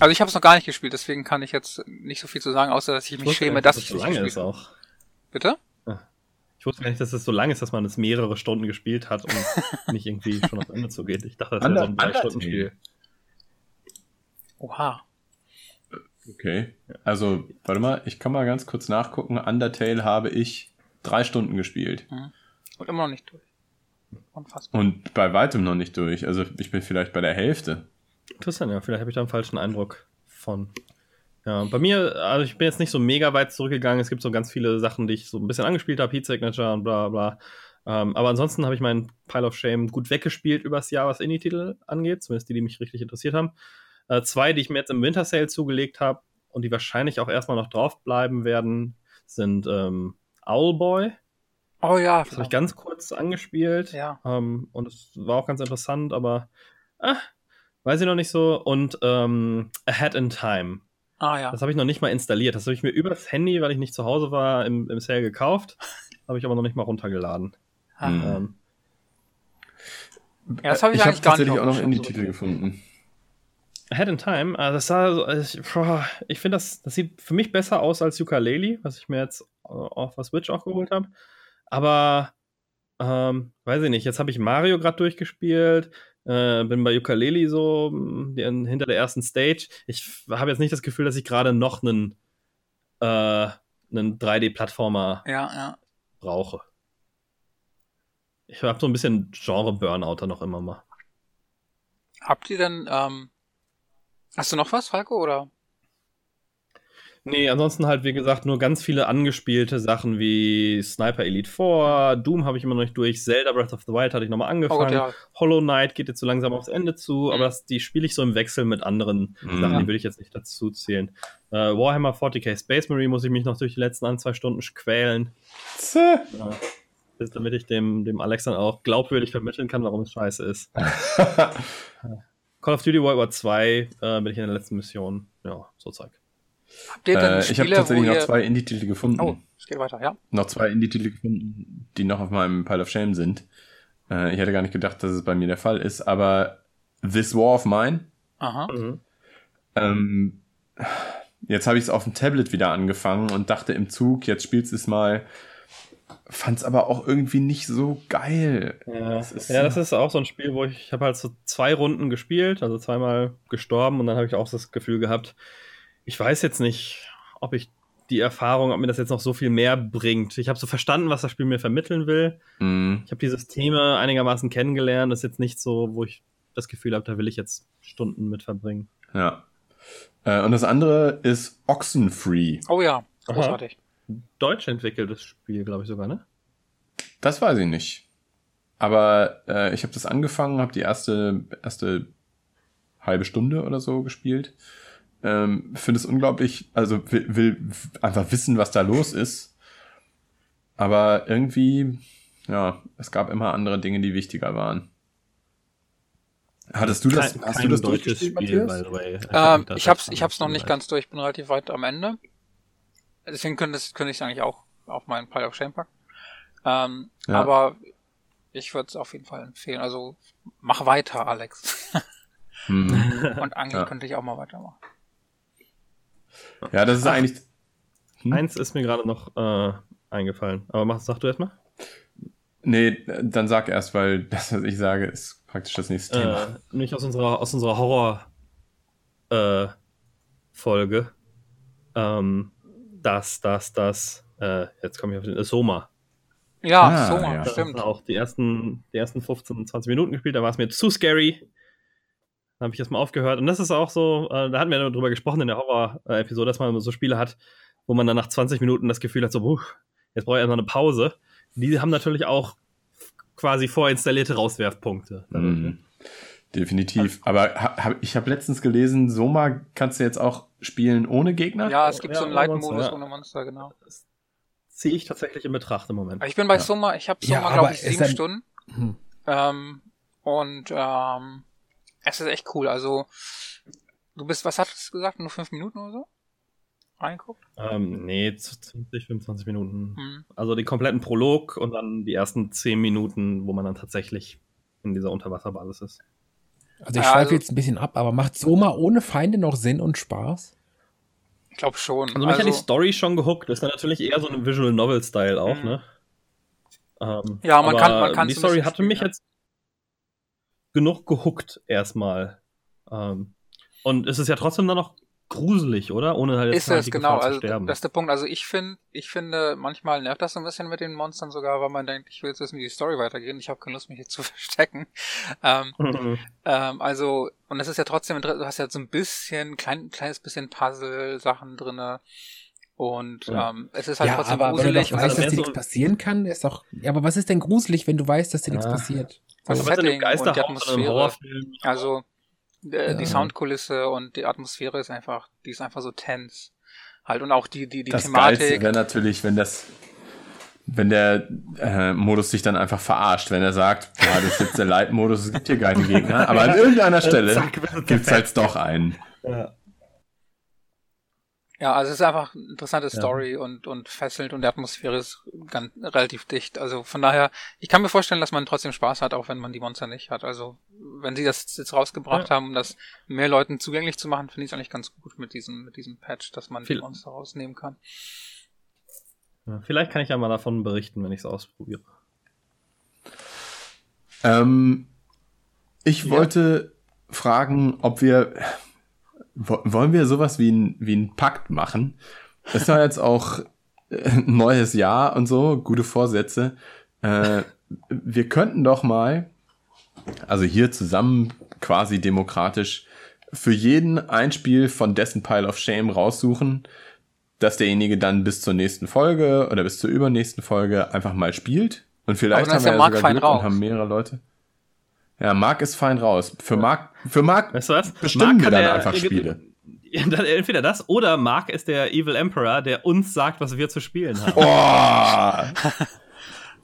Speaker 2: Also ich habe es noch gar nicht gespielt, deswegen kann ich jetzt nicht so viel zu sagen, außer dass ich mich
Speaker 1: wusste
Speaker 2: schäme, dass
Speaker 1: es
Speaker 2: ich
Speaker 1: so
Speaker 2: nicht
Speaker 1: lange
Speaker 2: gespielt
Speaker 1: ist
Speaker 2: habe.
Speaker 1: auch.
Speaker 2: Bitte?
Speaker 1: Ich wusste gar nicht, dass es so lang ist, dass man es mehrere Stunden gespielt hat und nicht irgendwie schon aufs Ende zugeht. Ich dachte, das wäre so ein
Speaker 3: Under-
Speaker 1: Drei-Stunden-Spiel.
Speaker 2: Oha.
Speaker 3: Okay. Also, warte mal, ich kann mal ganz kurz nachgucken. Undertale habe ich drei Stunden gespielt.
Speaker 2: Und immer noch nicht durch. Unfassbar.
Speaker 3: Und bei weitem noch nicht durch. Also ich bin vielleicht bei der Hälfte.
Speaker 1: Interessant, ja. Vielleicht habe ich da einen falschen Eindruck von. Ja, bei mir, also ich bin jetzt nicht so mega weit zurückgegangen. Es gibt so ganz viele Sachen, die ich so ein bisschen angespielt habe, Heat Signature und bla bla. Ähm, aber ansonsten habe ich meinen Pile of Shame gut weggespielt übers Jahr, was Indie-Titel angeht. Zumindest die, die mich richtig interessiert haben. Äh, zwei, die ich mir jetzt im Winter Sale zugelegt habe und die wahrscheinlich auch erstmal noch draufbleiben werden, sind ähm, Owlboy.
Speaker 2: Oh ja.
Speaker 1: Das habe ich ganz kurz angespielt.
Speaker 2: Ja.
Speaker 1: Ähm, und es war auch ganz interessant, aber ah, weiß ich noch nicht so. Und ähm, Ahead in Time.
Speaker 2: Ah ja.
Speaker 1: Das habe ich noch nicht mal installiert. Das habe ich mir übers Handy, weil ich nicht zu Hause war, im, im Sale gekauft. Habe ich aber noch nicht mal runtergeladen.
Speaker 2: Ah.
Speaker 3: Hm.
Speaker 1: Ähm,
Speaker 2: Ja, das habe ich
Speaker 3: ich
Speaker 2: eigentlich gar nicht
Speaker 3: tatsächlich
Speaker 2: auf
Speaker 3: auch noch
Speaker 2: Schirm,
Speaker 3: Indie-Titel gefunden.
Speaker 1: Ahead in Time, äh, das sah so, also ich, ich finde, das, das sieht für mich besser aus als Ukulele, was ich mir jetzt äh, auf der Switch auch geholt habe. Aber, ähm, weiß ich nicht, jetzt habe ich Mario gerade durchgespielt, äh, bin bei Ukulele so mh, die, hinter der ersten Stage. Ich habe jetzt nicht das Gefühl, dass ich gerade noch einen, äh, einen 3D-Plattformer
Speaker 2: Ja, ja.
Speaker 1: brauche. Ich habe so ein bisschen Genre-Burnout da noch immer mal.
Speaker 2: Habt ihr denn, ähm, hast du noch was, Falco, oder?
Speaker 1: Nee, ansonsten halt, wie gesagt, nur ganz viele angespielte Sachen wie Sniper Elite 4, Doom habe ich immer noch nicht durch, Zelda Breath of the Wild hatte ich nochmal
Speaker 2: Oh
Speaker 1: angefangen,
Speaker 2: Gott, ja.
Speaker 1: Hollow Knight geht jetzt so langsam aufs Ende zu,
Speaker 2: Mhm.
Speaker 1: aber das, die spiele ich so im Wechsel mit anderen
Speaker 3: Mhm.
Speaker 1: Sachen, die will ich jetzt nicht dazu zählen. Äh, Warhammer 40k Space Marine muss ich mich noch durch die letzten ein, zwei Stunden quälen, ja, bis, damit ich dem, dem Alex dann auch glaubwürdig vermitteln kann, warum es scheiße ist. Call of Duty World War 2 äh, bin ich in der letzten Mission, ja, so Zeug.
Speaker 2: Habt ihr denn
Speaker 3: äh,
Speaker 2: Spiele,
Speaker 3: ich habe tatsächlich noch
Speaker 2: ihr...
Speaker 3: zwei Indie-Titel gefunden.
Speaker 2: Oh, es geht weiter, ja.
Speaker 3: Noch zwei Indie-Titel gefunden, die noch auf meinem Pile of Shame sind. Äh, ich hätte gar nicht gedacht, dass es bei mir der Fall ist, aber This War of Mine.
Speaker 2: Aha.
Speaker 1: Mhm.
Speaker 3: Ähm, jetzt habe ich es auf dem Tablet wieder angefangen und dachte im Zug, jetzt spielst du es mal. Fand's aber auch irgendwie nicht so geil.
Speaker 1: Ja,
Speaker 3: Das ist-
Speaker 1: ja, das ist auch so ein Spiel, wo ich, ich habe halt so zwei Runden gespielt, also zweimal gestorben und dann habe ich auch das Gefühl gehabt, ich weiß jetzt nicht, ob ich die Erfahrung, ob mir das jetzt noch so viel mehr bringt. Ich habe so verstanden, was das Spiel mir vermitteln will.
Speaker 3: Mhm.
Speaker 1: Ich habe die Systeme einigermaßen kennengelernt. Das ist jetzt nicht so, wo ich das Gefühl habe, da will ich jetzt Stunden mit verbringen.
Speaker 3: Ja. Äh, und das andere ist Oxenfree.
Speaker 2: Oh ja,
Speaker 1: Aha.
Speaker 2: großartig.
Speaker 1: Deutsch entwickeltes Spiel, glaube ich sogar, ne?
Speaker 3: Das weiß ich nicht. Aber äh, ich habe das angefangen, habe die erste, erste halbe Stunde oder so gespielt. Ähm, Finde es unglaublich, also will, will einfach wissen, was da los ist. Aber irgendwie, ja, es gab immer andere Dinge, die wichtiger waren. Hattest du das,
Speaker 1: Kein-
Speaker 3: hast
Speaker 1: kein
Speaker 3: du das durchgespielt,
Speaker 1: Spiel,
Speaker 3: Matthias?
Speaker 1: by the way.
Speaker 2: Ähm, ich hab's, ich hab's noch nicht ganz durch, ich bin relativ weit am Ende. Deswegen könnte könnte ich es eigentlich auch auf meinen Pile of Shame packen. Ähm,
Speaker 3: Ja.
Speaker 2: aber ich würde es auf jeden Fall empfehlen. Also mach weiter, Alex.
Speaker 3: Hm.
Speaker 2: Und Angel
Speaker 3: Ja.
Speaker 2: könnte ich auch mal weitermachen.
Speaker 3: Ja, das ist eigentlich. Hm?
Speaker 1: Eins ist mir gerade noch äh, eingefallen. Aber mach, sag du erstmal.
Speaker 3: Nee, dann sag erst, weil das, was ich sage, ist praktisch das nächste Thema.
Speaker 1: Äh, nämlich aus unserer, aus unserer Horror äh, Folge. Ähm, das, das, das, äh, jetzt komme ich auf den äh, Soma.
Speaker 2: Ja,
Speaker 3: Ah,
Speaker 2: so,
Speaker 3: ja.
Speaker 1: Da
Speaker 2: stimmt.
Speaker 1: auch die ersten, die ersten 15, 20 Minuten gespielt, da war es mir zu scary. Dann habe ich erstmal aufgehört. Und das ist auch so, äh, da hatten wir drüber gesprochen in der Horror-Episode, dass man so Spiele hat, wo man dann nach 20 Minuten das Gefühl hat, so, puh, jetzt brauche ich erstmal eine Pause. Die haben natürlich auch quasi vorinstallierte Rauswerfpunkte.
Speaker 3: Mhm. Definitiv. Aber ha, hab, ich habe letztens gelesen, Soma kannst du jetzt auch spielen ohne Gegner?
Speaker 2: Ja, es gibt
Speaker 1: Ja,
Speaker 2: so einen
Speaker 1: ohne
Speaker 2: Light-Modus
Speaker 1: ja.
Speaker 2: ohne Monster, genau.
Speaker 1: Das ziehe ich tatsächlich in Betracht im Moment.
Speaker 2: Ich bin bei
Speaker 3: Ja.
Speaker 2: Soma, ich habe Soma, glaube ich, sieben Stunden.
Speaker 4: Hm.
Speaker 2: Ähm, und ähm, es ist echt cool. Also, du bist, was hattest du gesagt? Nur fünf Minuten oder so? Reinguckt?
Speaker 1: Ähm, nee, 20, 25 Minuten.
Speaker 2: Hm.
Speaker 1: Also den kompletten Prolog und dann die ersten 10 Minuten, wo man dann tatsächlich in dieser Unterwasserbasis ist.
Speaker 4: Also ich
Speaker 2: Ja,
Speaker 4: schweife
Speaker 2: also-
Speaker 4: jetzt ein bisschen ab, aber macht Soma ohne Feinde noch Sinn und Spaß?
Speaker 2: Ich glaube schon.
Speaker 1: Also mich hat die Story schon gehuckt. Das ist dann natürlich eher so ein Visual Novel-Style auch,
Speaker 2: Mhm.
Speaker 1: ne? Ähm,
Speaker 2: Ja, man
Speaker 1: aber
Speaker 2: kann- man kann's
Speaker 1: Die Story hatte
Speaker 2: spielen,
Speaker 1: mich
Speaker 2: ja.
Speaker 1: jetzt genug gehuckt erstmal. Ähm, und es ist ja trotzdem dann noch gruselig, oder? Ohne halt
Speaker 2: ist
Speaker 1: mal
Speaker 2: es,
Speaker 1: die
Speaker 2: genau.
Speaker 1: Gefahr zu
Speaker 2: Also,
Speaker 1: sterben.
Speaker 2: das ist der Punkt. Also, ich finde, ich finde, manchmal nervt das so ein bisschen mit den Monstern sogar, weil man denkt, ich will jetzt wissen, wie die Story weitergeht. Ich habe keine Lust, mich jetzt zu verstecken. Ähm,
Speaker 1: Mhm.
Speaker 2: Ähm, also, und es ist ja trotzdem, du hast ja so ein bisschen, klein, kleines bisschen Puzzle-Sachen drinne. Und
Speaker 1: Ja.
Speaker 2: ähm, es ist halt
Speaker 4: ja,
Speaker 2: trotzdem
Speaker 4: aber wenn du
Speaker 2: gruselig.
Speaker 4: doch weißt,
Speaker 2: das
Speaker 4: dass dir
Speaker 1: so-
Speaker 4: nichts passieren kann, ist doch. Ja, aber was ist denn gruselig, wenn du weißt, dass dir nichts
Speaker 1: Ja.
Speaker 4: Passiert?
Speaker 2: das Setting und die Atmosphäre. Also, äh, die
Speaker 4: Ja.
Speaker 2: Soundkulisse und die Atmosphäre ist einfach, die ist einfach so tense. Halt, und auch die, die, die
Speaker 3: das
Speaker 2: Thematik.
Speaker 3: Geilste wäre natürlich, wenn das, wenn der äh, Modus sich dann einfach verarscht, wenn er sagt, ja, das ist jetzt der Light-Modus, es gibt hier keine Gegner, aber an irgendeiner Stelle
Speaker 1: wird es
Speaker 3: gibt's halt doch einen.
Speaker 1: Ja.
Speaker 2: Ja, also es ist einfach eine interessante
Speaker 1: Ja.
Speaker 2: Story und, und fesselnd und die Atmosphäre ist ganz, relativ dicht. Also von daher, ich kann mir vorstellen, dass man trotzdem Spaß hat, auch wenn man die Monster nicht hat. Also wenn sie das jetzt rausgebracht haben, um das mehr Leuten zugänglich zu machen, finde ich es eigentlich ganz gut mit diesem, mit diesem Patch, dass man
Speaker 1: Viel-
Speaker 2: die Monster rausnehmen kann.
Speaker 1: Ja, vielleicht kann ich ja mal davon berichten, wenn ich es ausprobiere.
Speaker 3: Ähm, ich
Speaker 1: Ja.
Speaker 3: wollte fragen, ob wir wollen wir sowas wie ein, wie ein Pakt machen? Das ist ja jetzt auch äh, ein neues Jahr und so, gute Vorsätze. Äh, wir könnten doch mal, also hier zusammen quasi demokratisch, für jeden ein Spiel von dessen Pile of Shame raussuchen, dass derjenige dann bis zur nächsten Folge oder bis zur übernächsten Folge einfach mal spielt. Und vielleicht haben wir ja sogar Glück
Speaker 2: raus.
Speaker 3: und haben mehrere Leute. Ja, Marc ist fein raus. Für Marc, für Marc
Speaker 1: Weißt du was?
Speaker 3: bestimmen wir
Speaker 1: kann
Speaker 3: dann einfach Spiele.
Speaker 1: Entweder das oder Mark ist der Evil Emperor, der uns sagt, was wir zu spielen haben.
Speaker 3: Oh,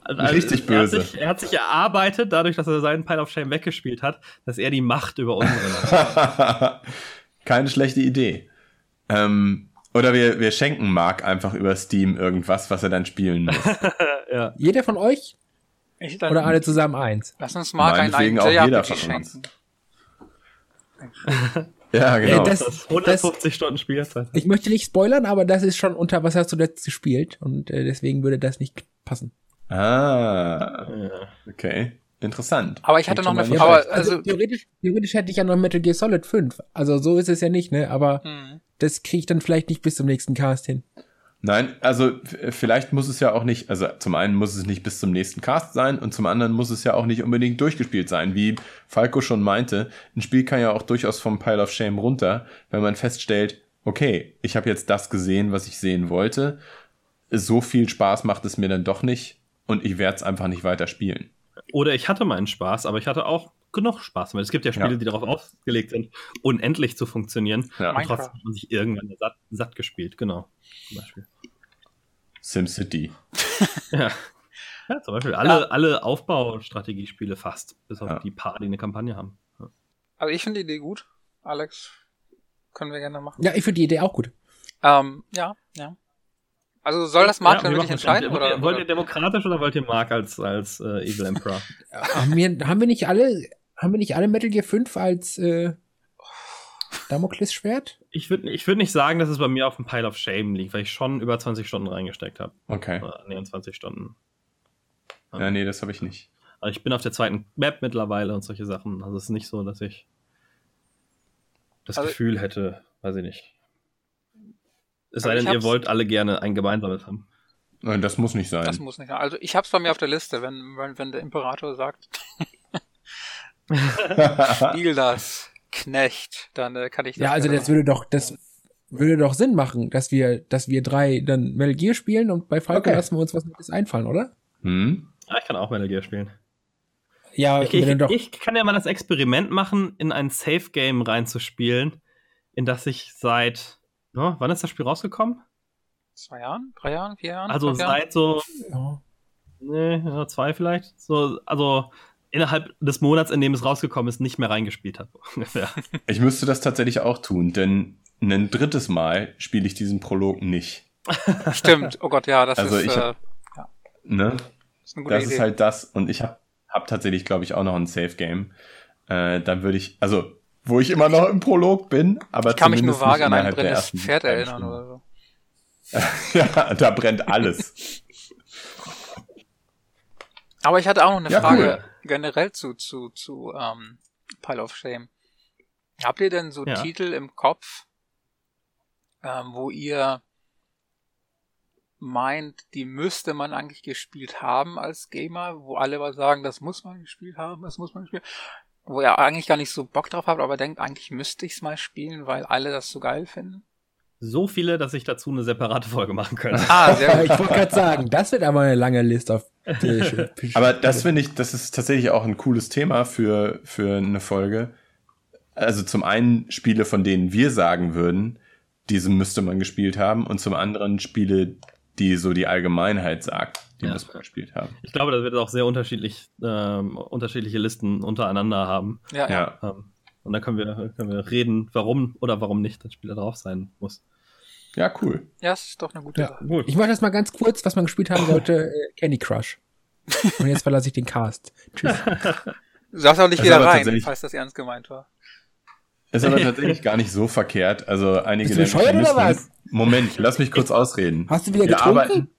Speaker 1: Also,
Speaker 3: richtig
Speaker 1: er
Speaker 3: böse.
Speaker 1: Hat sich, er hat sich erarbeitet, dadurch, dass er seinen Pile of Shame weggespielt hat, dass er die Macht über unsere hat.
Speaker 3: keine schlechte Idee. Ähm, oder wir, wir schenken Marc einfach über Steam irgendwas, was er dann spielen muss.
Speaker 1: ja.
Speaker 4: Jeder von euch
Speaker 2: Ich, dann,
Speaker 4: oder alle zusammen eins?
Speaker 2: Lass uns mal ein, ein
Speaker 3: Meinetwegen auch jeder
Speaker 2: JRPG
Speaker 3: von uns.
Speaker 2: schenken.
Speaker 3: ja, genau.
Speaker 4: das-
Speaker 1: Das 150 Stunden Spielzeit.
Speaker 4: Ich möchte nicht spoilern, aber das ist schon unter was hast du letzt gespielt und äh, deswegen würde das nicht passen.
Speaker 3: ah, okay. Interessant.
Speaker 2: Aber ich hatte noch eine
Speaker 3: mal
Speaker 2: Frage, aber
Speaker 3: schlecht.
Speaker 2: also,
Speaker 4: theoretisch, theoretisch hätte ich ja noch Metal Gear Solid 5. Also so ist es ja nicht, ne? Aber
Speaker 2: hm.
Speaker 4: das kriege ich dann vielleicht nicht bis zum nächsten Cast hin.
Speaker 3: Nein, also vielleicht muss es ja auch nicht, also zum einen muss es nicht bis zum nächsten Cast sein und zum anderen muss es ja auch nicht unbedingt durchgespielt sein. Wie Falco schon meinte, ein Spiel kann ja auch durchaus vom Pile of Shame runter, wenn man feststellt, okay, ich habe jetzt das gesehen, was ich sehen wollte. So viel Spaß macht es mir dann doch nicht und ich werde es einfach nicht weiter spielen.
Speaker 1: Oder ich hatte meinen Spaß, aber ich hatte auch genug Spaß damit. Es gibt ja Spiele,
Speaker 3: Ja.
Speaker 1: die darauf ausgelegt sind, unendlich zu funktionieren.
Speaker 3: Ja.
Speaker 1: Und trotzdem hat man sich irgendwann satt, satt gespielt, genau. Zum Beispiel.
Speaker 3: SimCity.
Speaker 1: Ja. ja zum Beispiel alle, alle Aufbaustrategiespiele fast, bis auf
Speaker 3: Ja.
Speaker 1: die paar, die eine Kampagne haben. Ja.
Speaker 2: Also ich finde die Idee gut. Alex, können wir gerne machen.
Speaker 4: Ja, ich finde die Idee auch gut.
Speaker 2: Ähm, ja, ja. Also soll das Mark
Speaker 1: Ja,
Speaker 2: wirklich entscheiden?
Speaker 1: Wollt,
Speaker 2: Oder,
Speaker 1: ihr, wollt
Speaker 2: oder?
Speaker 1: ihr demokratisch oder wollt ihr Mark als, als äh, Evil Emperor?
Speaker 4: haben, wir, haben wir nicht alle, haben wir nicht alle Metal Gear 5 als äh, Damoklesschwert?
Speaker 1: Ich würde ich würd nicht sagen, dass es bei mir auf dem Pile of Shame liegt, weil ich schon über 20 Stunden reingesteckt habe.
Speaker 3: Okay.
Speaker 1: Nee, 20 Stunden.
Speaker 3: Ja, nee, das habe ich nicht.
Speaker 1: Also ich bin auf der zweiten Map mittlerweile und solche Sachen. Also es ist nicht so, dass ich das
Speaker 2: Also-
Speaker 1: Gefühl hätte, weiß ich nicht. Es
Speaker 2: Also
Speaker 1: sei
Speaker 2: ich
Speaker 1: denn, ihr wollt alle gerne ein gemeinsames haben.
Speaker 3: Nein, das muss nicht sein.
Speaker 2: Das muss nicht sein. Also ich hab's bei mir auf der Liste, wenn, wenn, wenn der Imperator sagt, spiel das, Knecht, dann äh, kann ich das.
Speaker 4: Ja, also das würde doch, das würde doch Sinn machen, dass wir, dass wir drei dann Metal Gear spielen und bei Falco
Speaker 3: Okay.
Speaker 4: lassen wir uns was Nettes einfallen, oder?
Speaker 3: Hm?
Speaker 1: Ah, ich kann auch Metal Gear spielen.
Speaker 4: Ja,
Speaker 1: Ich, ich,
Speaker 4: doch.
Speaker 1: ich kann ja mal das Experiment machen, in ein Safe-Game reinzuspielen, in das ich seit. Oh, wann ist das Spiel rausgekommen?
Speaker 2: Zwei Jahren? Drei Jahren? Vier Jahren?
Speaker 1: Also
Speaker 2: fünf Jahren?
Speaker 1: seit so.
Speaker 4: ja.
Speaker 1: Nee, zwei vielleicht. So, also innerhalb des Monats, in dem es rausgekommen ist, nicht mehr reingespielt habe.
Speaker 3: Ich müsste das tatsächlich auch tun, denn ein drittes Mal spiele ich diesen Prolog nicht.
Speaker 2: Stimmt, oh Gott, ja, das
Speaker 3: Also
Speaker 2: ist,
Speaker 3: ich
Speaker 2: äh,
Speaker 3: hab- Ne?
Speaker 2: das ist eine gute
Speaker 3: Das
Speaker 2: Idee.
Speaker 3: ist halt das. Und ich habe hab tatsächlich, glaube ich, auch noch ein Safe-Game. Äh, dann würde ich, also, wo ich immer noch im Prolog bin, aber
Speaker 2: ich kann mich nur vage an ein brennendes Pferd erinnern oder so.
Speaker 3: ja, da brennt alles.
Speaker 2: Aber ich hatte auch noch eine
Speaker 3: Ja,
Speaker 2: Frage
Speaker 3: cool.
Speaker 2: generell zu, zu, zu ähm, Pile of Shame. Habt ihr denn so
Speaker 1: Ja.
Speaker 2: Titel im Kopf, ähm, wo ihr meint, die müsste man eigentlich gespielt haben als Gamer, wo alle mal sagen, das muss man gespielt haben, das muss man gespielt wo ihr eigentlich gar nicht so Bock drauf habt, aber denkt, eigentlich müsste ich's mal spielen, weil alle das so geil finden?
Speaker 1: So viele, dass ich dazu eine separate Folge machen könnte.
Speaker 2: Ah, sehr gut.
Speaker 4: ich wollte gerade sagen, das wird aber eine lange Liste auf die
Speaker 3: Aber das finde ich, das ist tatsächlich auch ein cooles Thema für, für eine Folge. Also zum einen Spiele, von denen wir sagen würden, diese müsste man gespielt haben, und zum anderen Spiele, die so die Allgemeinheit sagt, die
Speaker 1: Ja.
Speaker 3: muss man gespielt haben.
Speaker 1: Ich glaube, das wird auch sehr unterschiedlich, ähm, unterschiedliche Listen untereinander haben.
Speaker 2: Ja, ja.
Speaker 3: Ja,
Speaker 1: Ähm, und dann können wir, können wir reden, warum oder warum nicht das Spiel da drauf sein muss.
Speaker 3: ja, cool.
Speaker 2: ja, das ist doch eine gute
Speaker 4: Ja.
Speaker 2: Sache.
Speaker 1: Gut.
Speaker 4: Ich mache das mal ganz kurz, was man gespielt haben sollte. Äh, Candy Crush. Und jetzt verlasse ich den Cast. Tschüss.
Speaker 2: Du darfst auch nicht
Speaker 3: Das
Speaker 2: wieder rein, falls das ernst gemeint war.
Speaker 3: Ist aber tatsächlich gar nicht so verkehrt. Also einige
Speaker 4: Bist du bescheuert oder
Speaker 3: Mechanismen- Moment, lass mich kurz ausreden.
Speaker 4: Hast du wieder
Speaker 3: wir
Speaker 4: getrunken?
Speaker 3: arbeiten,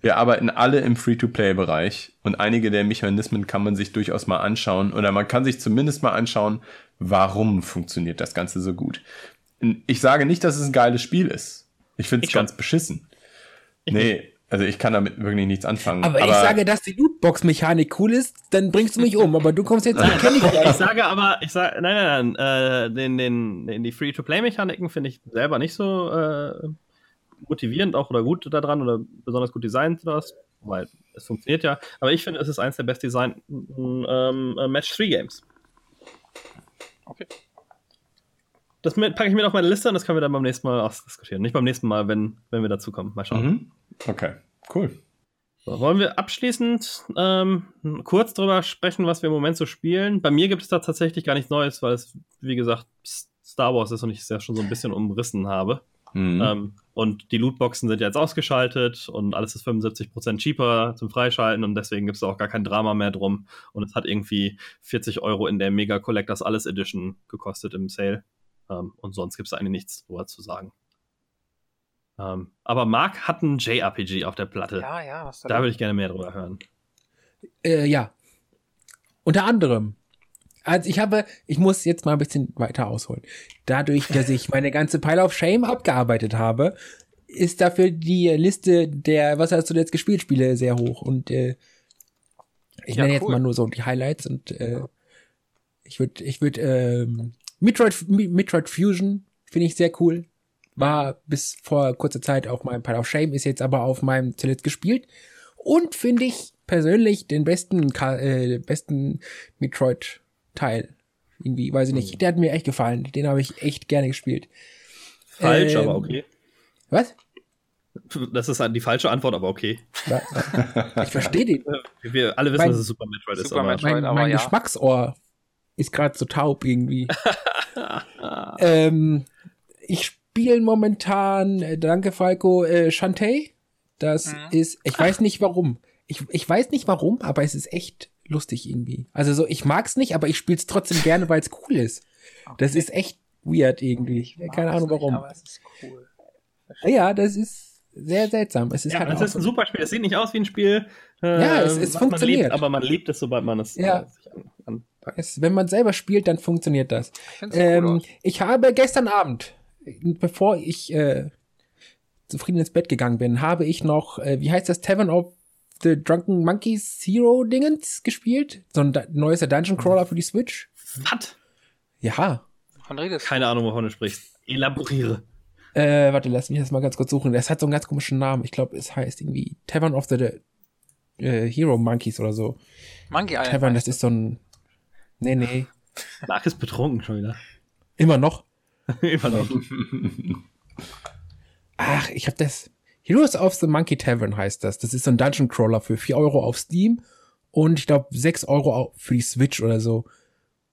Speaker 3: wir arbeiten alle im Free-to-Play-Bereich und einige der Mechanismen kann man sich durchaus mal anschauen oder man kann sich zumindest mal anschauen, warum funktioniert das Ganze so gut. Ich sage nicht, dass es ein geiles Spiel ist. Ich finde
Speaker 1: Ich
Speaker 3: es
Speaker 1: schon.
Speaker 3: ganz beschissen. nee, also ich kann damit wirklich nichts anfangen.
Speaker 4: Aber, ich sage, dass die Lootbox-Mechanik cool ist, dann bringst du mich um. Aber du kommst jetzt mit Candy
Speaker 1: Ich
Speaker 4: Crush.
Speaker 1: sage aber, ich sage, nein, nein, nein, äh, den, den, den, die Free-to-Play-Mechaniken finde ich selber nicht so äh, motivierend auch oder gut daran oder besonders gut designt oder was, weil es funktioniert ja. Aber ich finde, es ist eins der best designten ähm, äh, Match-3-Games.
Speaker 2: Okay.
Speaker 1: Das packe ich mir auf meine Liste und das können wir dann beim nächsten Mal ausdiskutieren. Nicht beim nächsten Mal, wenn, wenn wir dazu kommen. Mal schauen.
Speaker 3: Mhm. Okay, cool.
Speaker 1: So, wollen wir abschließend ähm, kurz drüber sprechen, was wir im Moment so spielen? Bei mir gibt es da tatsächlich gar nichts Neues, weil es, wie gesagt, Star Wars ist und ich es ja schon so ein bisschen umrissen habe.
Speaker 3: Mhm.
Speaker 1: Ähm, und die Lootboxen sind jetzt ausgeschaltet und alles ist 75% cheaper zum Freischalten und deswegen gibt es auch gar kein Drama mehr drum. Und es hat irgendwie 40 Euro in der Mega Collectors Alles Edition gekostet im Sale. Ähm, und sonst gibt es eigentlich nichts drüber zu sagen. Ähm, aber Marc hat ein JRPG auf der Platte.
Speaker 2: Ja, ja, was
Speaker 1: Da würde ich gerne mehr drüber hören.
Speaker 4: Äh, ja. Unter anderem. Also ich habe, ich muss jetzt mal ein bisschen weiter ausholen. Dadurch, dass ich meine ganze Pile of Shame abgearbeitet habe, ist dafür die Liste der, was hast du jetzt gespielt, Spiele sehr hoch. Und äh, ich
Speaker 2: Ja,
Speaker 4: nenne jetzt
Speaker 2: cool.
Speaker 4: mal nur so die Highlights und äh, ich würde, ich würde, ähm, Metroid, Metroid Fusion finde ich sehr cool. War bis vor kurzer Zeit auf meinem Pile of Shame, ist jetzt aber auf meinem zuletzt gespielt. Und finde ich persönlich den besten, äh, besten Metroid-Teil. Irgendwie, weiß ich nicht. Der hat mir echt gefallen. Den habe ich echt gerne gespielt.
Speaker 1: Falsch,
Speaker 4: Ähm,
Speaker 1: aber okay.
Speaker 4: Was?
Speaker 1: Das ist die falsche Antwort, aber okay.
Speaker 4: Ich verstehe den.
Speaker 1: Wir alle wissen,
Speaker 4: Mein-
Speaker 1: dass es Super Metroid ist.
Speaker 2: Super
Speaker 1: aber
Speaker 2: Metroid.
Speaker 4: Mein,
Speaker 2: aber
Speaker 4: mein
Speaker 2: ja.
Speaker 4: Geschmacksohr ist gerade so taub irgendwie. ähm, ich spiele momentan, äh, danke Falco, äh, Shantae. Das
Speaker 2: Mhm.
Speaker 4: ist, ich weiß nicht warum. Ich, ich weiß nicht warum, aber es ist echt lustig irgendwie. Also so, ich mag's nicht, aber ich spiel's trotzdem gerne, weil es cool ist. Das ist echt weird irgendwie. Keine Ahnung warum.
Speaker 2: Aber es ist cool.
Speaker 4: Ja, das ist sehr seltsam. Es ist
Speaker 1: Ja,
Speaker 4: halt
Speaker 1: das ist ein super Spiel. Es sieht nicht aus wie ein Spiel. äh,
Speaker 4: Ja, es- es
Speaker 1: man
Speaker 4: funktioniert.
Speaker 1: Liebt, aber man liebt es, sobald man es
Speaker 4: Ja.
Speaker 1: äh, sich an, an
Speaker 4: es, wenn man selber spielt, dann funktioniert das.
Speaker 2: Ich cool
Speaker 4: Ähm,
Speaker 2: aus.
Speaker 4: ich habe gestern Abend, bevor ich äh, zufrieden ins Bett gegangen bin, habe ich noch, äh, wie heißt das, Tavern of the Drunken Monkeys Zero Dingens gespielt. So ein neuester Dungeon Crawler für die Switch.
Speaker 1: Was?
Speaker 4: Ja.
Speaker 2: Redest?
Speaker 1: Keine Ahnung, wovon du sprichst. Elaboriere.
Speaker 4: Äh, warte, lass mich das mal ganz kurz suchen. Das hat so einen ganz komischen Namen. Ich glaube, es heißt irgendwie Tavern of the äh, Hero Monkeys oder so.
Speaker 2: Monkey Island.
Speaker 4: Tavern, das ist so ein. Nee, nee.
Speaker 1: Marc ist betrunken schon wieder.
Speaker 4: Immer noch.
Speaker 1: Immer noch.
Speaker 4: Ach, ich hab das. Heroes of the Monkey Tavern heißt das. Das ist so ein Dungeon Crawler für 4 Euro auf Steam und ich glaube 6 Euro für die Switch oder so.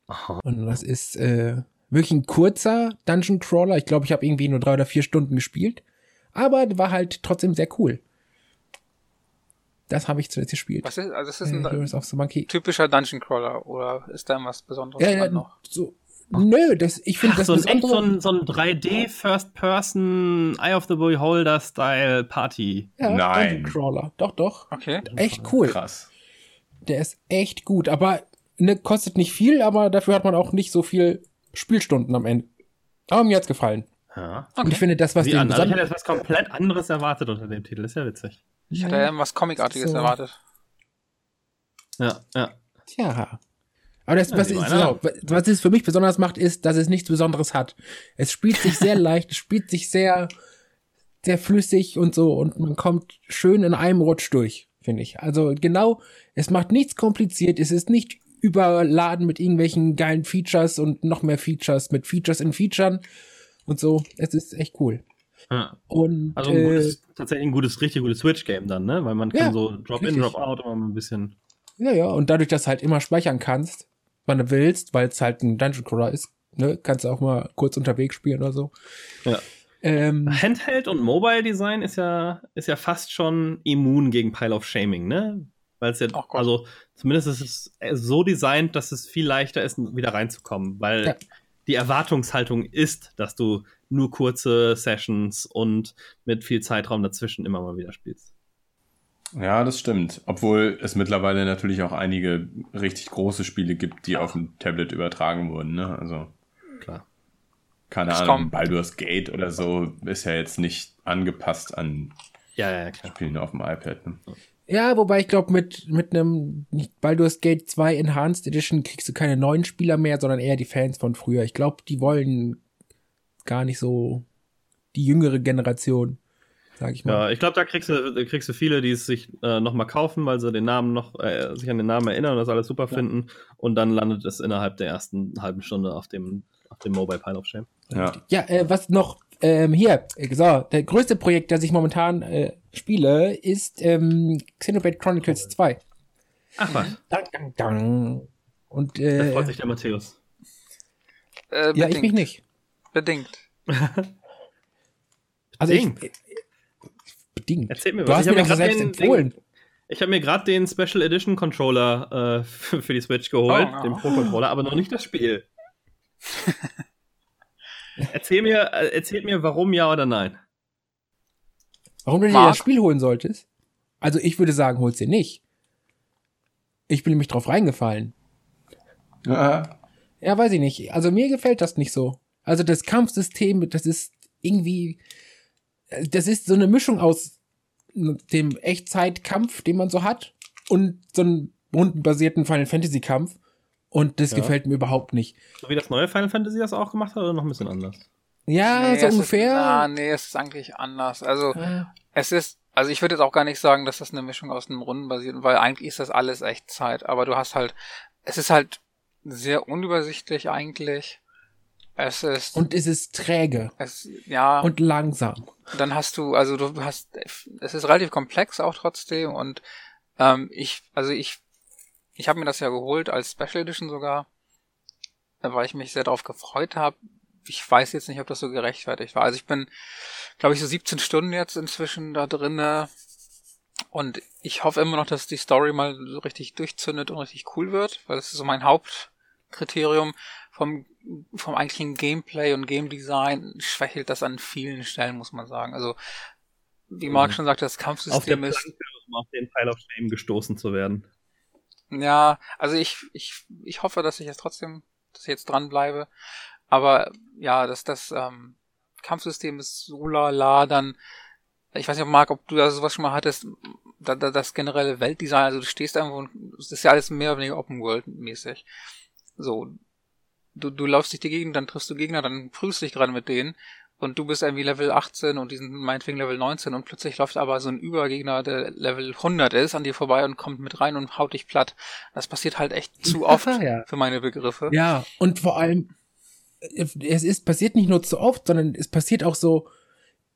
Speaker 1: Aha.
Speaker 4: Und das ist äh, wirklich ein kurzer Dungeon Crawler. Ich glaube, ich habe irgendwie nur drei oder vier Stunden gespielt. Aber war halt trotzdem sehr cool. Das habe ich zuletzt gespielt.
Speaker 2: Was ist, also ist
Speaker 4: Äh,
Speaker 2: ein typischer Dungeon Crawler oder ist da was Besonderes
Speaker 4: Ja, ja,
Speaker 2: noch?
Speaker 4: so. Nö, das, ich finde das
Speaker 1: so ein, echt so ein, so ein 3D First Person Eye of the Beholder Style Party.
Speaker 4: ja,
Speaker 3: Nein.
Speaker 4: Dungeon Crawler. Doch, doch.
Speaker 2: Okay.
Speaker 4: Echt cool.
Speaker 3: Krass.
Speaker 4: Der ist echt gut, aber ne, kostet nicht viel, aber dafür hat man auch nicht so viel Spielstunden am Ende. Aber mir hat's gefallen.
Speaker 1: Ja.
Speaker 4: Und ich finde das, was
Speaker 1: Sieh
Speaker 4: den
Speaker 1: an, also ich hätte jetzt was komplett anderes erwartet unter dem Titel. Ist ja witzig.
Speaker 2: Ich hätte ja was Comicartiges
Speaker 4: So.
Speaker 2: erwartet.
Speaker 1: Ja, ja.
Speaker 4: Tja. Aber das,
Speaker 1: Ja,
Speaker 4: was, ist, genau, was es für mich besonders macht, ist, dass es nichts Besonderes hat. Es spielt sich sehr leicht, es spielt sich sehr, sehr flüssig und so und man kommt schön in einem Rutsch durch, finde ich. Also genau, es macht nichts kompliziert, es ist nicht überladen mit irgendwelchen geilen Features und noch mehr Features mit Features in Featuren und so. Es ist echt cool.
Speaker 1: ja.
Speaker 4: Und
Speaker 1: Also ein
Speaker 4: äh,
Speaker 1: gutes, tatsächlich ein gutes, richtig gutes Switch-Game dann, ne? Weil man kann
Speaker 4: Ja,
Speaker 1: so Drop-in. Drop-out immer ein bisschen.
Speaker 4: Ja, ja, und dadurch, dass du halt immer speichern kannst, wann du willst, weil es halt ein Dungeon Crawler ist, ne, kannst du auch mal kurz unterwegs spielen oder so.
Speaker 1: Ja.
Speaker 4: Ähm,
Speaker 1: Handheld und Mobile Design ist ja, ist ja fast schon immun gegen Pile of Shaming, ne? Weil es ja,
Speaker 2: Gott.
Speaker 1: also zumindest ist es so designt, dass es viel leichter ist, wieder reinzukommen, weil
Speaker 4: Ja.
Speaker 1: die Erwartungshaltung ist, dass du nur kurze Sessions und mit viel Zeitraum dazwischen immer mal wieder spielst.
Speaker 3: Ja, das stimmt. Obwohl es mittlerweile natürlich auch einige richtig große Spiele gibt, die auf dem Tablet übertragen wurden. Ne? Also,
Speaker 1: Klar.
Speaker 3: keine
Speaker 2: XCOM.
Speaker 3: Ahnung, Baldur's Gate oder so ist ja jetzt nicht angepasst an
Speaker 1: Ja, ja, klar.
Speaker 3: Spielen auf dem iPad. Ne?
Speaker 4: ja, wobei ich glaube, mit, mit einem nicht Baldur's Gate 2 Enhanced Edition kriegst du keine neuen Spieler mehr, sondern eher die Fans von früher. Ich glaube, die wollen gar nicht so die jüngere Generation, sag ich mal.
Speaker 1: Ja, ich glaube, da kriegst du, da kriegst du viele, die es sich äh, nochmal kaufen, weil sie den Namen noch, äh, sich an den Namen erinnern und das alles super finden. Und dann landet es innerhalb der ersten halben Stunde auf dem, auf dem Mobile Pile of Shame.
Speaker 3: Ja.
Speaker 4: Ja, äh, was noch ähm, hier, äh, so, der größte Projekt, das ich momentan äh, spiele, ist ähm, Xenoblade Chronicles 2.
Speaker 1: Ach was,
Speaker 4: Dang, dang, dang. Und
Speaker 1: da
Speaker 4: äh,
Speaker 1: freut sich der Matthäus.
Speaker 2: Äh,
Speaker 4: ja, ich mich nicht.
Speaker 2: Bedingt.
Speaker 4: Also ich,
Speaker 1: Bedingt. Erzähl mir
Speaker 4: du
Speaker 1: was.
Speaker 4: hast
Speaker 1: Ich
Speaker 4: mir doch selbst
Speaker 1: den-
Speaker 4: empfohlen.
Speaker 1: Ich habe mir gerade den Special Edition Controller äh, für die Switch geholt,
Speaker 2: Oh, oh.
Speaker 1: den Pro Controller, aber noch nicht das Spiel. erzähl mir, äh, erzähl mir, warum ja oder nein.
Speaker 4: Warum du dir das Spiel holen solltest? Also ich würde sagen, hol's dir nicht. Ich bin nämlich drauf reingefallen.
Speaker 3: Ja.
Speaker 4: Ja, weiß ich nicht. Also mir gefällt das nicht so. Also das Kampfsystem, das ist irgendwie, das ist so eine Mischung aus dem Echtzeitkampf, den man so hat, und so einem rundenbasierten Final Fantasy Kampf. Und das
Speaker 1: Ja.
Speaker 4: gefällt mir überhaupt nicht.
Speaker 1: So wie das neue Final Fantasy das auch gemacht hat oder noch ein bisschen anders?
Speaker 4: Ja,
Speaker 2: Nee,
Speaker 4: so
Speaker 2: es
Speaker 4: ungefähr.
Speaker 2: Ist, ah, nee, es ist eigentlich anders. Also,
Speaker 4: Äh,
Speaker 2: es ist, also ich würde jetzt auch gar nicht sagen, dass das eine Mischung aus einem Runden basiert, weil eigentlich ist das alles Echtzeit. Aber du hast halt, es ist halt sehr unübersichtlich eigentlich. Es ist,
Speaker 4: und es ist träge
Speaker 2: es, ja,
Speaker 4: und langsam.
Speaker 2: dann hast du, also du hast, es ist relativ komplex auch trotzdem und ähm, ich, also ich, ich habe mir das ja geholt als Special Edition sogar weil ich mich sehr darauf gefreut habe. Ich weiß jetzt nicht, ob das so gerechtfertigt war. Also ich bin, glaube ich, so 17 Stunden jetzt inzwischen da drinne und ich hoffe immer noch, dass die Story mal so richtig durchzündet und richtig cool wird, weil das ist so mein Hauptkriterium vom, vom eigentlichen Gameplay und Game Design schwächelt das an vielen Stellen, muss man sagen. Also, wie Marc mhm. schon sagte, das Kampfsystem
Speaker 1: auf der Planke, ist. Um auf den Pile of Shame gestoßen zu werden.
Speaker 2: Ja, also ich, ich, ich hoffe, dass ich jetzt trotzdem, dass ich jetzt dranbleibe. Aber ja, dass das ähm, Kampfsystem ist so lala, dann ich weiß nicht, Marc, ob du da sowas schon mal hattest, da, da, das generelle Weltdesign, also du stehst irgendwo und es ist ja alles mehr oder weniger Open World mäßig. So, du, du laufst dich die Gegend, dann triffst du Gegner, dann prüfst dich gerade mit denen und du bist irgendwie Level 18 und die sind meinetwegen Level 19 und plötzlich läuft aber so ein Übergegner, der Level 100 ist, an dir vorbei und kommt mit rein und haut dich platt. Das passiert halt echt zu oft ja. für meine Begriffe.
Speaker 4: Ja, und vor allem, es ist passiert nicht nur zu oft, sondern es passiert auch so,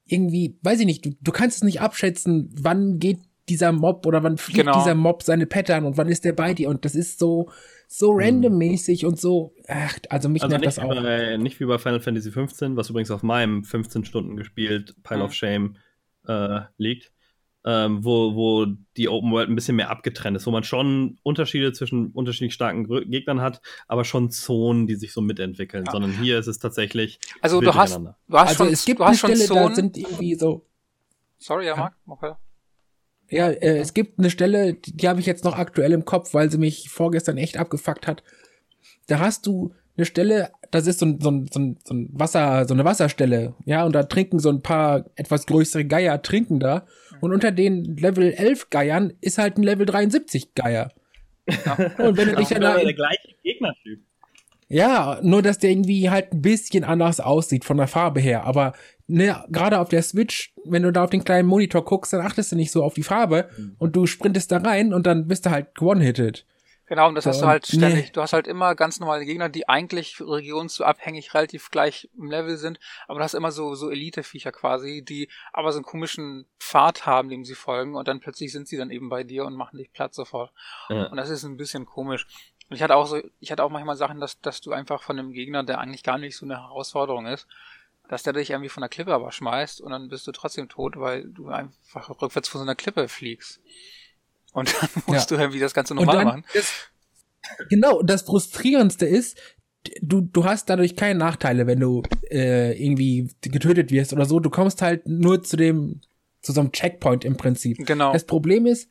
Speaker 4: irgendwie, weiß ich nicht, du, du kannst es nicht abschätzen, wann geht dieser Mob oder wann fliegt genau. dieser Mob seine Pattern und wann ist der bei dir und das ist so so hm. randommäßig und so ach, also mich also
Speaker 1: nervt
Speaker 4: das auch.
Speaker 1: Bei, nicht wie bei Final Fantasy 15, was übrigens auf meinem 15 Stunden gespielt Pile mhm. of Shame äh, liegt ähm, wo, wo die Open World ein bisschen mehr abgetrennt ist, wo man schon Unterschiede zwischen unterschiedlich starken Gegnern hat, aber schon Zonen, die sich so mitentwickeln, ja. sondern hier ist es tatsächlich.
Speaker 2: Also du hast, du hast also schon,
Speaker 4: es gibt du hast eine Stelle, Zonen. da sind irgendwie so.
Speaker 2: Sorry, ja, Marc, okay.
Speaker 4: Ja, äh, es gibt eine Stelle, die, die habe ich jetzt noch aktuell im Kopf, weil sie mich vorgestern echt abgefuckt hat. Da hast du eine Stelle, das ist so ein, so ein, so ein, so ein Wasser, so eine Wasserstelle, ja, und da trinken so ein paar etwas größere Geier, trinken da. Und unter den Level 11 Geiern ist halt ein Level 73 Geier. Ja. Und wenn du dich dann da.
Speaker 1: der gleiche Gegnertyp.
Speaker 4: Ja, nur dass der irgendwie halt ein bisschen anders aussieht von der Farbe her. Aber ne, gerade auf der Switch, wenn du da auf den kleinen Monitor guckst, dann achtest du nicht so auf die Farbe mhm. und du sprintest da rein und dann bist du halt one-hitted.
Speaker 2: Genau, und das so, hast du halt ständig. Nee. Du hast halt immer ganz normale Gegner, die eigentlich regionsabhängig relativ gleich im Level sind, aber du hast immer so, so Elite-Viecher quasi, die aber so einen komischen Pfad haben, dem sie folgen und dann plötzlich sind sie dann eben bei dir und machen dich platt sofort. Ja. Und das ist ein bisschen komisch. Und ich hatte auch so, ich hatte auch manchmal Sachen, dass, dass du einfach von einem Gegner, der eigentlich gar nicht so eine Herausforderung ist, dass der dich irgendwie von der Klippe aber schmeißt und dann bist du trotzdem tot, weil du einfach rückwärts von so einer Klippe fliegst. Und dann musst ja. du irgendwie das Ganze normal machen. Ist,
Speaker 4: genau, das Frustrierendste ist, du, du hast dadurch keine Nachteile, wenn du äh, irgendwie getötet wirst oder so. Du kommst halt nur zu dem, zu so einem Checkpoint im Prinzip.
Speaker 2: Genau.
Speaker 4: Das Problem ist,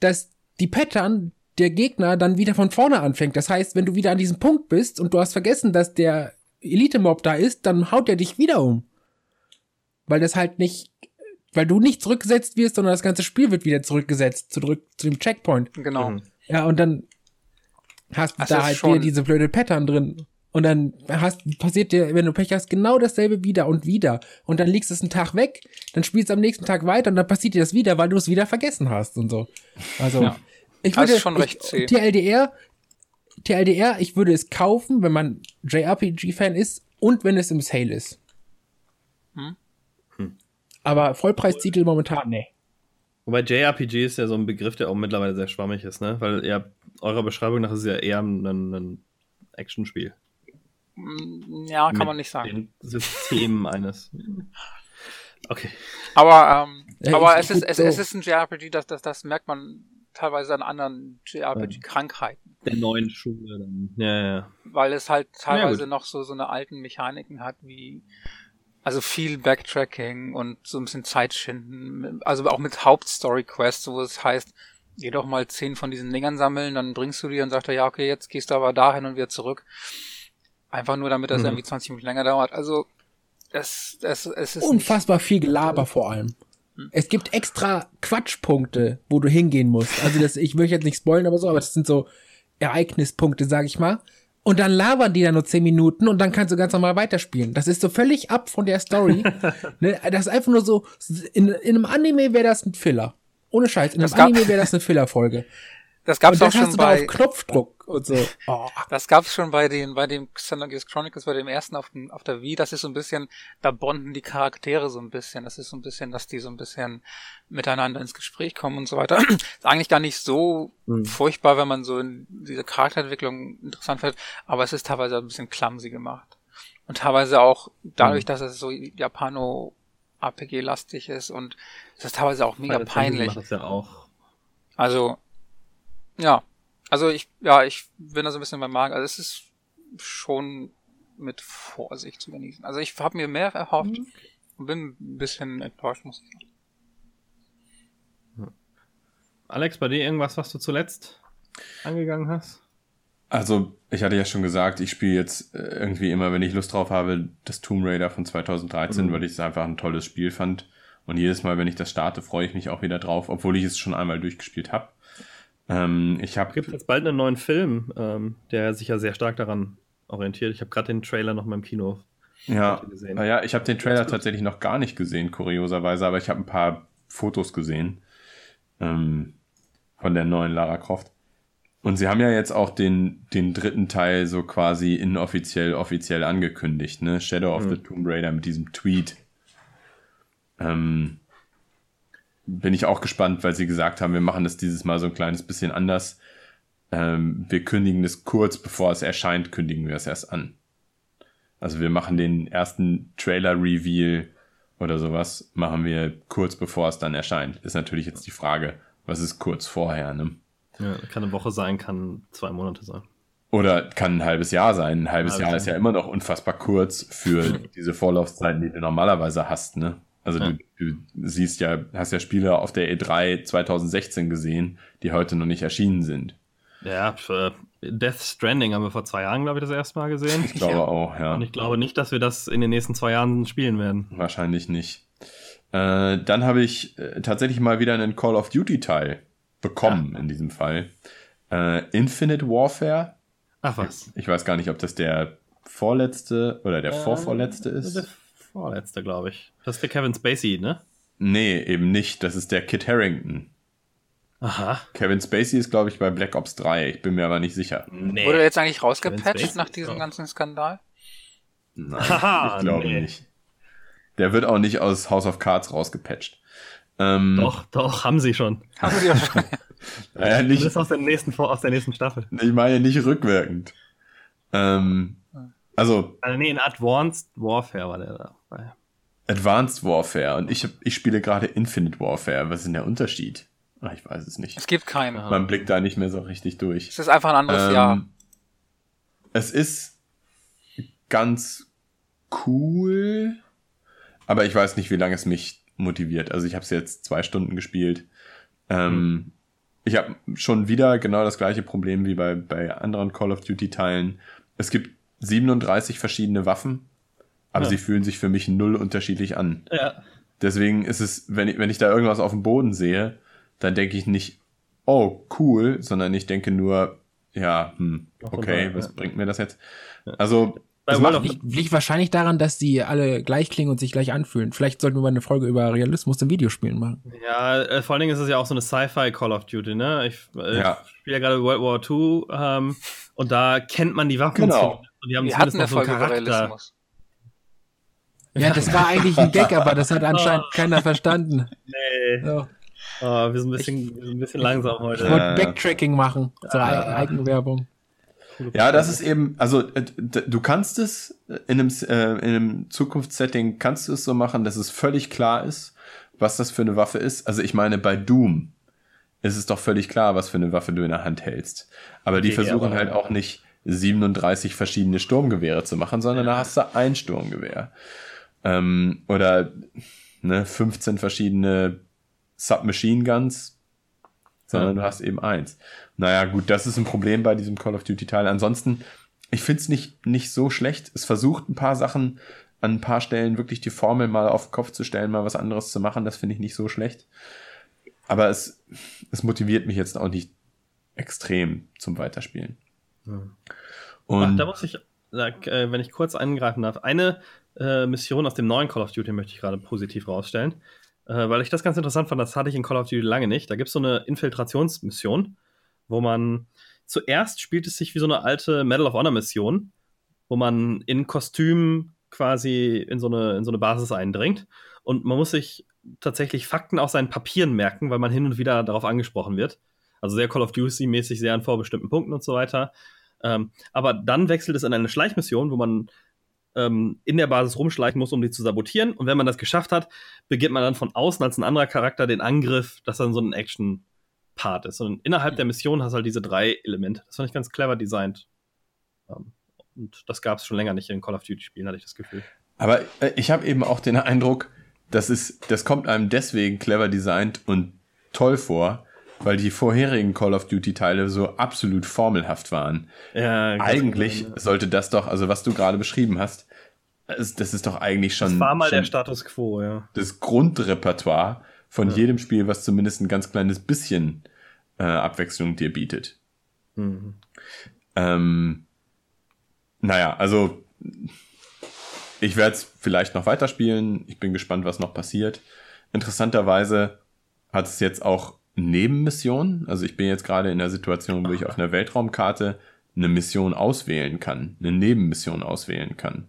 Speaker 4: dass die Pattern der Gegner dann wieder von vorne anfängt. Das heißt, wenn du wieder an diesem Punkt bist und du hast vergessen, dass der Elite-Mob da ist, dann haut er dich wieder um. Weil das halt nicht weil du nicht zurückgesetzt wirst, sondern das ganze Spiel wird wieder zurückgesetzt, zurück zu dem Checkpoint.
Speaker 2: Genau. Mhm.
Speaker 4: Ja, und dann hast du da halt wieder diese blöde Pattern drin. Und dann hast, passiert dir, wenn du Pech hast, genau dasselbe wieder und wieder. Und dann liegst du es einen Tag weg, dann spielst du am nächsten Tag weiter und dann passiert dir das wieder, weil du es wieder vergessen hast und so. Also, ja. ich würde,
Speaker 2: schon recht
Speaker 4: ich, TLDR, TLDR, ich würde es kaufen, wenn man JRPG-Fan ist und wenn es im Sale ist. Hm? Aber Vollpreistitel momentan, nee.
Speaker 1: Wobei JRPG ist ja so ein Begriff, der auch mittlerweile sehr schwammig ist, ne? Weil ja, eurer Beschreibung nach ist es ja eher ein, ein Actionspiel.
Speaker 2: Mm, ja, kann Mit man nicht sagen. Den
Speaker 1: Systemen eines. Okay.
Speaker 2: Aber, ähm, ja, aber es ist, es, so. es ist ein JRPG, das, das, das merkt man teilweise an anderen JRPG-Krankheiten.
Speaker 1: Der neuen Schule dann. Ja, ja.
Speaker 2: Weil es halt teilweise ja, noch so, so eine alten Mechaniken hat, wie also viel Backtracking und so ein bisschen Zeitschinden, also auch mit Hauptstory-Quests, wo es heißt, geh doch mal zehn von diesen Dingern sammeln, dann bringst du die und sagt er, ja, okay, jetzt gehst du aber dahin und wieder zurück. Einfach nur, damit das mhm. irgendwie 20 Minuten länger dauert. Also, es, es, es ist.
Speaker 4: Unfassbar viel Gelaber vor allem. Hm. Es gibt extra Quatschpunkte, wo du hingehen musst. Also, das, ich will jetzt nicht spoilen, aber so, aber das sind so Ereignispunkte, sag ich mal. Und dann labern die da nur zehn Minuten und dann kannst du ganz normal weiterspielen. Das ist so völlig ab von der Story. ne? Das ist einfach nur so, in, in einem Anime wäre das ein Filler. Ohne Scheiß. In einem Anime wäre das eine Fillerfolge.
Speaker 2: Das gab's
Speaker 4: und
Speaker 2: auch schon bei
Speaker 4: Knopfdruck und so. Oh.
Speaker 2: Das gab's schon bei den, bei dem Xenogears Chronicles, bei dem ersten auf, dem, auf der Wii. Das ist so ein bisschen, da bonden die Charaktere so ein bisschen. Das ist so ein bisschen, dass die so ein bisschen miteinander ins Gespräch kommen und so weiter. ist eigentlich gar nicht so mhm. furchtbar, wenn man so in diese Charakterentwicklung interessant findet, aber es ist teilweise ein bisschen clumsy gemacht. Und teilweise auch dadurch, mhm. dass es so Japano RPG-lastig ist und es ist teilweise auch mega peinlich.
Speaker 1: Das ja auch.
Speaker 2: Also, ja. Also ich, ja, ich bin da so ein bisschen beim Magen. Also es ist schon mit Vorsicht zu genießen. Also ich habe mir mehr erhofft mhm. und bin ein bisschen enttäuscht, muss ich sagen.
Speaker 1: Alex, bei dir irgendwas, was du zuletzt angegangen hast?
Speaker 3: Also, ich hatte ja schon gesagt, ich spiele jetzt äh, irgendwie immer, wenn ich Lust drauf habe, das Tomb Raider von 2013, mhm. weil ich es einfach ein tolles Spiel fand. Und jedes Mal, wenn ich das starte, freue ich mich auch wieder drauf, obwohl ich es schon einmal durchgespielt habe. Ähm, ich habe.
Speaker 1: Gibt jetzt bald einen neuen Film, ähm, der sich ja sehr stark daran orientiert. Ich habe gerade den Trailer noch mal im Kino
Speaker 3: ja, gesehen. Ja, ich habe den Trailer tatsächlich noch gar nicht gesehen, kurioserweise, aber ich habe ein paar Fotos gesehen ähm, von der neuen Lara Croft. Und sie haben ja jetzt auch den, den dritten Teil so quasi inoffiziell, offiziell angekündigt, ne? Shadow of mhm. the Tomb Raider mit diesem Tweet. Ähm, bin ich auch gespannt, weil sie gesagt haben, wir machen das dieses Mal so ein kleines bisschen anders. Ähm, wir kündigen es kurz bevor es erscheint, kündigen wir es erst an. Also wir machen den ersten Trailer-Reveal oder sowas, machen wir kurz bevor es dann erscheint. Ist natürlich jetzt die Frage, was ist kurz vorher, ne?
Speaker 1: Ja, kann eine Woche sein, kann zwei Monate sein.
Speaker 3: Oder kann ein halbes Jahr sein. Ein halbes, Jahr ist ja immer noch unfassbar kurz für diese Vorlaufzeiten, die du normalerweise hast, ne? Also ja. du, du, siehst ja, hast ja Spiele auf der E3 2016 gesehen, die heute noch nicht erschienen sind.
Speaker 1: Ja, Death Stranding haben wir vor zwei Jahren, glaube ich, das erste Mal gesehen.
Speaker 3: Ich glaube ja. auch, ja.
Speaker 1: Und ich glaube nicht, dass wir das in den nächsten zwei Jahren spielen werden.
Speaker 3: Wahrscheinlich nicht. Äh, dann habe ich äh, tatsächlich mal wieder einen Call of Duty Teil bekommen ja. in diesem Fall. Äh, Infinite Warfare.
Speaker 1: Ach was.
Speaker 3: Ich weiß gar nicht, ob das der vorletzte oder der ähm, vorvorletzte ist. Der
Speaker 1: vorletzte, glaube ich. Das ist der Kevin Spacey, ne?
Speaker 3: Nee, eben nicht. Das ist der Kit Harrington.
Speaker 1: Aha.
Speaker 3: Kevin Spacey ist, glaube ich, bei Black Ops 3. Ich bin mir aber nicht sicher.
Speaker 2: Nee. Wurde er jetzt eigentlich rausgepatcht nach diesem ganzen Skandal?
Speaker 3: Nein, Aha, ich glaube nee. nicht. Der wird auch nicht aus House of Cards rausgepatcht.
Speaker 1: Ähm, doch, doch, haben sie schon.
Speaker 2: Haben sie ja schon.
Speaker 3: naja, nicht,
Speaker 1: das ist aus der, nächsten, aus der nächsten Staffel.
Speaker 3: Ich meine nicht rückwirkend. Ähm, also.
Speaker 1: also. Nee, in Advanced Warfare war der da.
Speaker 3: Advanced Warfare und ich, ich spiele gerade Infinite Warfare. Was ist denn der Unterschied? Ach, ich weiß es nicht.
Speaker 2: Es gibt keinen.
Speaker 3: Man blickt da nicht mehr so richtig durch.
Speaker 2: Es ist einfach ein anderes ähm, Jahr.
Speaker 3: Es ist ganz cool, aber ich weiß nicht, wie lange es mich motiviert. Also ich habe es jetzt zwei Stunden gespielt. Ähm, mhm. Ich habe schon wieder genau das gleiche Problem wie bei, bei anderen Call of Duty-Teilen. Es gibt 37 verschiedene Waffen, aber ja. sie fühlen sich für mich null unterschiedlich an.
Speaker 1: Ja.
Speaker 3: Deswegen ist es, wenn ich, wenn ich da irgendwas auf dem Boden sehe, dann denke ich nicht, oh, cool, sondern ich denke nur, ja, hm, okay, was bringt mir das jetzt? Also
Speaker 4: das macht, liegt, liegt wahrscheinlich daran, dass die alle gleich klingen und sich gleich anfühlen. Vielleicht sollten wir mal eine Folge über Realismus in Videospielen machen.
Speaker 1: Ja, äh, vor allen Dingen ist es ja auch so eine Sci-Fi Call of Duty, ne? Ich, äh, ja. ich spiele ja gerade World War II ähm, und da kennt man die Waffen
Speaker 3: genau.
Speaker 1: und die haben
Speaker 2: wir hatten eine so Folge über Realismus.
Speaker 4: Ja, das war eigentlich ein Gag, aber das hat anscheinend keiner verstanden.
Speaker 1: Nee. So. Oh, wir, sind ein bisschen, wir sind ein bisschen langsam heute.
Speaker 4: Ich wollte Backtracking machen zur ja. Eigenwerbung.
Speaker 3: Ja, das ist eben, also äh, du kannst es in einem, äh, in einem Zukunftssetting, kannst du es so machen, dass es völlig klar ist, was das für eine Waffe ist. Also ich meine, bei Doom ist es doch völlig klar, was für eine Waffe du in der Hand hältst. Aber die okay, versuchen aber halt auch nicht 37 verschiedene Sturmgewehre zu machen, sondern ja. da hast du ein Sturmgewehr. Ähm, oder ne, 15 verschiedene Submachine Guns, sondern ja. du hast eben eins. Naja, gut, das ist ein Problem bei diesem Call of Duty-Teil. Ansonsten, ich finde es nicht, nicht so schlecht. Es versucht ein paar Sachen an ein paar Stellen wirklich die Formel mal auf den Kopf zu stellen, mal was anderes zu machen. Das finde ich nicht so schlecht. Aber es, es motiviert mich jetzt auch nicht extrem zum Weiterspielen.
Speaker 1: Ja. Und Ach, da muss ich, äh, wenn ich kurz eingreifen darf, eine äh, Mission aus dem neuen Call of Duty möchte ich gerade positiv rausstellen, äh, weil ich das ganz interessant fand. Das hatte ich in Call of Duty lange nicht. Da gibt es so eine Infiltrationsmission wo man zuerst spielt es sich wie so eine alte Medal of Honor Mission, wo man in Kostüm quasi in so eine, in so eine Basis eindringt. Und man muss sich tatsächlich Fakten aus seinen Papieren merken, weil man hin und wieder darauf angesprochen wird. Also sehr Call of Duty-mäßig, sehr an vorbestimmten Punkten und so weiter. Ähm, aber dann wechselt es in eine Schleichmission, wo man ähm, in der Basis rumschleichen muss, um die zu sabotieren. Und wenn man das geschafft hat, beginnt man dann von außen als ein anderer Charakter den Angriff, das dann so ein Action-Part ist. Und innerhalb der Mission hast du halt diese drei Elemente. Das fand ich ganz clever designt. Ähm, und das gab es schon länger nicht in Call of Duty-Spielen, hatte ich das Gefühl.
Speaker 3: Aber äh, ich habe eben auch den Eindruck, das, ist, das kommt einem deswegen clever designt und toll vor, weil die vorherigen Call of Duty-Teile so absolut formelhaft waren. Ja, eigentlich genau. sollte das doch, also was du gerade beschrieben hast, das, ist doch eigentlich schon. Das
Speaker 1: war mal der Status quo, ja.
Speaker 3: Das Grundrepertoire von ja. jedem Spiel, was zumindest ein ganz kleines bisschen äh, Abwechslung dir bietet. Mhm. Ähm, naja, also ich werde es vielleicht noch weiterspielen. Ich bin gespannt, was noch passiert. Interessanterweise hat es jetzt auch Nebenmissionen. Also ich bin jetzt gerade in der Situation, wo ich auf einer Weltraumkarte eine Mission auswählen kann, eine Nebenmission auswählen kann.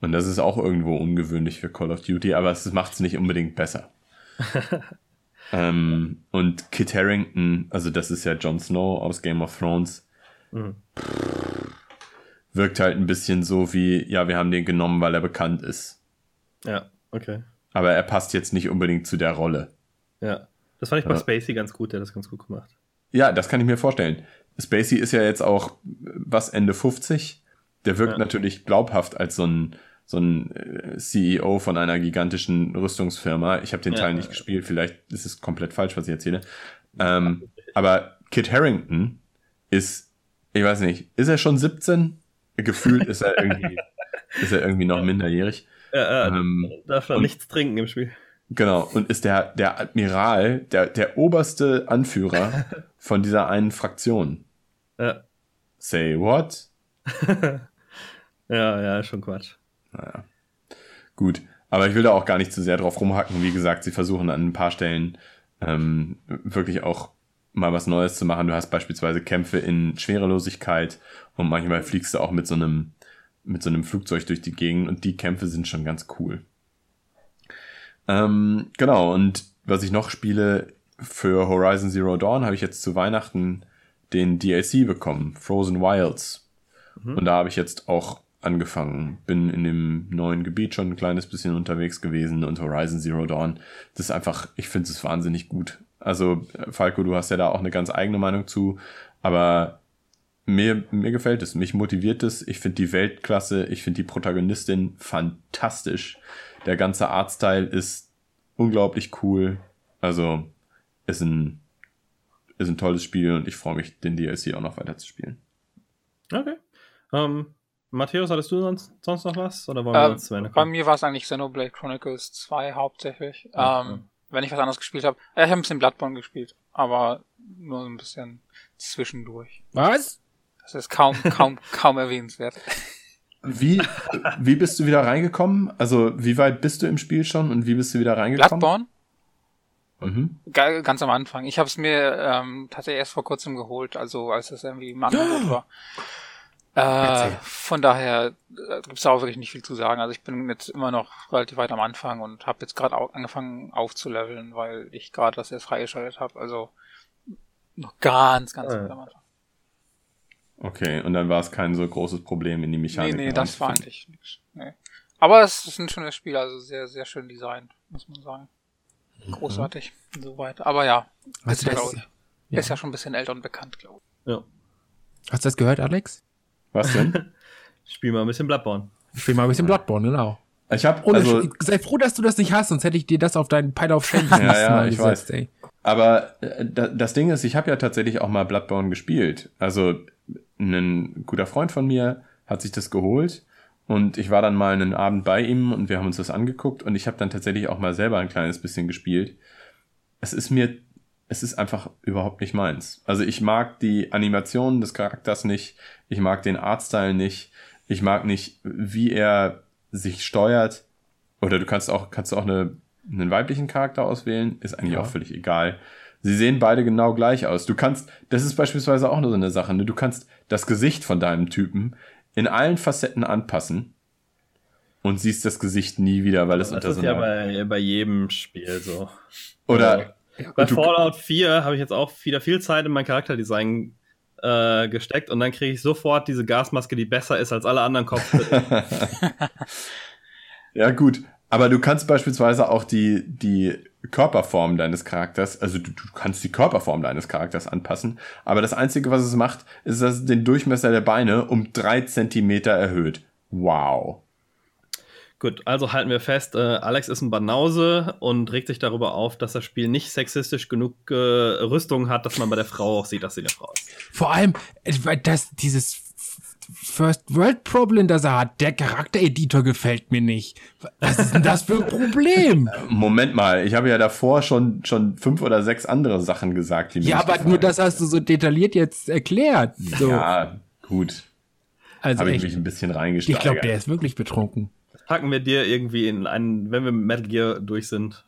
Speaker 3: Und das ist auch irgendwo ungewöhnlich für Call of Duty, aber es macht es nicht unbedingt besser. ähm, und Kit Harrington, also das ist ja Jon Snow aus Game of Thrones, mhm. wirkt halt ein bisschen so wie, ja, wir haben den genommen, weil er bekannt ist.
Speaker 1: Ja, okay.
Speaker 3: Aber er passt jetzt nicht unbedingt zu der Rolle.
Speaker 1: Ja. Das fand ich bei ja. Spacey ganz gut, der hat das ganz gut gemacht.
Speaker 3: Ja, das kann ich mir vorstellen. Spacey ist ja jetzt auch, was, Ende 50? Der wirkt ja. natürlich glaubhaft als so ein, so ein äh, CEO von einer gigantischen Rüstungsfirma. Ich habe den ja, Teil nicht gespielt, vielleicht ist es komplett falsch, was ich erzähle. Ähm, aber Kit Harrington ist, ich weiß nicht, ist er schon 17? Gefühlt ist er irgendwie, ist er irgendwie noch minderjährig.
Speaker 1: Ja, ähm, darf er nichts trinken im Spiel.
Speaker 3: Genau, und ist der, der Admiral, der, der oberste Anführer von dieser einen Fraktion.
Speaker 1: Ja.
Speaker 3: Say what?
Speaker 1: ja, ja, schon Quatsch.
Speaker 3: Naja. Gut, aber ich will da auch gar nicht zu sehr drauf rumhacken. Wie gesagt, sie versuchen an ein paar Stellen ähm, wirklich auch mal was Neues zu machen. Du hast beispielsweise Kämpfe in Schwerelosigkeit und manchmal fliegst du auch mit so einem, mit so einem Flugzeug durch die Gegend und die Kämpfe sind schon ganz cool. Ähm, genau, und was ich noch spiele für Horizon Zero Dawn, habe ich jetzt zu Weihnachten den DLC bekommen, Frozen Wilds. Mhm. Und da habe ich jetzt auch angefangen. Bin in dem neuen Gebiet schon ein kleines bisschen unterwegs gewesen und Horizon Zero Dawn, das ist einfach, ich finde es wahnsinnig gut. Also, Falco, du hast ja da auch eine ganz eigene Meinung zu, aber mir, mir gefällt es, mich motiviert es, ich finde die Welt klasse, ich finde die Protagonistin fantastisch. Der ganze Artstyle ist unglaublich cool. Also ist ein, ist ein tolles Spiel und ich freue mich, den DLC auch noch weiter zu spielen.
Speaker 1: Okay. Ähm, Matthäus, hattest du sonst, sonst noch was? Oder wollen wir
Speaker 2: ähm, zu Ende Bei mir war es eigentlich Xenoblade Chronicles 2 hauptsächlich. Okay. Ähm, wenn ich was anderes gespielt habe. Ja, ich habe ein bisschen Bloodborne gespielt, aber nur ein bisschen zwischendurch.
Speaker 4: Was?
Speaker 2: Das ist kaum, kaum, kaum erwähnenswert.
Speaker 3: Wie, wie bist du wieder reingekommen? Also, wie weit bist du im Spiel schon und wie bist du wieder reingekommen?
Speaker 2: Bloodborne? Mhm. Ganz am Anfang. Ich habe es mir ähm, tatsächlich erst vor kurzem geholt, also als es irgendwie im Angebot war. Äh, von daher äh, gibt es auch wirklich nicht viel zu sagen. Also ich bin jetzt immer noch relativ weit am Anfang und habe jetzt gerade angefangen aufzuleveln, weil ich gerade das erst freigeschaltet habe. Also noch ganz, ganz äh. am Anfang.
Speaker 3: Okay, und dann war es kein so großes Problem in die Mechanik.
Speaker 2: Nee, nee, das war eigentlich nichts. Nee. Aber es ist ein schönes Spiel, also sehr, sehr schön designt, muss man sagen. Mhm. Großartig, mhm. soweit. Aber ja,
Speaker 4: also ist, das,
Speaker 2: ja. ist ja schon ein bisschen älter und bekannt, glaube
Speaker 1: ich. Ja.
Speaker 4: Hast du das gehört, Alex?
Speaker 3: Was denn?
Speaker 1: Spiel mal ein bisschen Bloodborne.
Speaker 4: Spiel mal ein bisschen Bloodborne, genau.
Speaker 3: Ich hab, also,
Speaker 4: sei froh, dass du das nicht hast, sonst hätte ich dir das auf deinen Pile of Shame
Speaker 3: ja, ja, ich gesetzt, weiß. ey. Aber äh, das Ding ist, ich habe ja tatsächlich auch mal Bloodborne gespielt. Also ein guter Freund von mir hat sich das geholt und ich war dann mal einen Abend bei ihm und wir haben uns das angeguckt und ich habe dann tatsächlich auch mal selber ein kleines bisschen gespielt. Es ist mir, es ist einfach überhaupt nicht meins. Also ich mag die Animationen des Charakters nicht, ich mag den Artstyle nicht, ich mag nicht, wie er sich steuert. Oder du kannst auch, kannst auch eine, einen weiblichen Charakter auswählen, ist eigentlich ja. auch völlig egal. Sie sehen beide genau gleich aus. Du kannst, das ist beispielsweise auch nur so eine Sache, ne? du kannst das Gesicht von deinem Typen in allen Facetten anpassen und siehst das Gesicht nie wieder, weil es
Speaker 1: Das
Speaker 3: unter
Speaker 1: ist
Speaker 3: so
Speaker 1: ja
Speaker 3: einer...
Speaker 1: bei, bei jedem Spiel so.
Speaker 3: oder
Speaker 1: Bei
Speaker 3: du-
Speaker 1: Fallout 4 habe ich jetzt auch wieder viel Zeit in mein Charakterdesign äh, gesteckt und dann kriege ich sofort diese Gasmaske, die besser ist als alle anderen Kopfschüttel.
Speaker 3: Ja, gut. Aber du kannst beispielsweise auch die, die Körperform deines Charakters, also du, du kannst die Körperform deines Charakters anpassen, aber das Einzige, was es macht, ist, dass es den Durchmesser der Beine um drei Zentimeter erhöht. Wow.
Speaker 1: Gut, also halten wir fest, äh, Alex ist ein Banause und regt sich darüber auf, dass das Spiel nicht sexistisch genug äh, Rüstung hat, dass man bei der Frau auch sieht, dass sie eine Frau ist.
Speaker 4: Vor allem, äh, weil das, dieses First World Problem, das er hat, der Charaktereditor gefällt mir nicht. Was ist denn das für ein Problem?
Speaker 3: Moment mal, ich habe ja davor schon, schon fünf oder sechs andere Sachen gesagt, die mir
Speaker 4: Ja, aber
Speaker 3: gefallen.
Speaker 4: nur das hast du so detailliert jetzt erklärt. So.
Speaker 3: Ja, gut.
Speaker 4: also
Speaker 3: Habe ich mich ein bisschen
Speaker 4: ich
Speaker 3: reingesteigert.
Speaker 4: glaube, der ist wirklich betrunken.
Speaker 1: Das packen wir dir irgendwie in einen, wenn wir mit Metal Gear durch sind,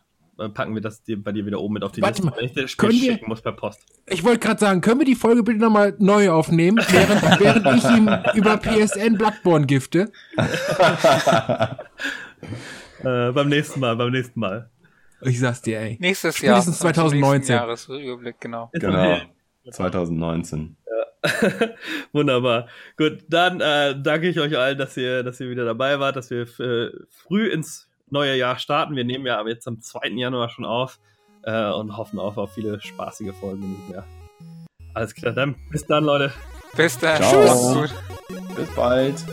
Speaker 1: packen wir das dir, bei dir wieder oben mit auf die
Speaker 4: Warte
Speaker 1: Liste,
Speaker 4: mal,
Speaker 1: wenn ich dir das Spiel
Speaker 4: können wir-
Speaker 1: schicken muss per Post.
Speaker 4: Ich wollte gerade sagen, können wir die Folge bitte nochmal neu aufnehmen, während, während ich ihm über PSN Bloodborne gifte?
Speaker 1: Äh, beim nächsten Mal, beim nächsten Mal.
Speaker 4: Ich sag's dir, ey.
Speaker 2: Nächstes Jahr.
Speaker 4: Spätestens
Speaker 2: zum
Speaker 4: 2019.
Speaker 2: nächsten Jahresüberblick, genau.
Speaker 3: Genau. 2019.
Speaker 1: Wunderbar. Gut, dann äh, danke ich euch allen, dass ihr, dass ihr wieder dabei wart, dass wir äh, früh ins neue Jahr starten. Wir nehmen ja aber jetzt am 2. Januar schon auf äh, und hoffen auf, auf viele spaßige Folgen in diesem Jahr. Alles klar, dann bis dann, Leute.
Speaker 2: Bis dann.
Speaker 3: Ciao.
Speaker 2: Gut.
Speaker 3: Bis bald.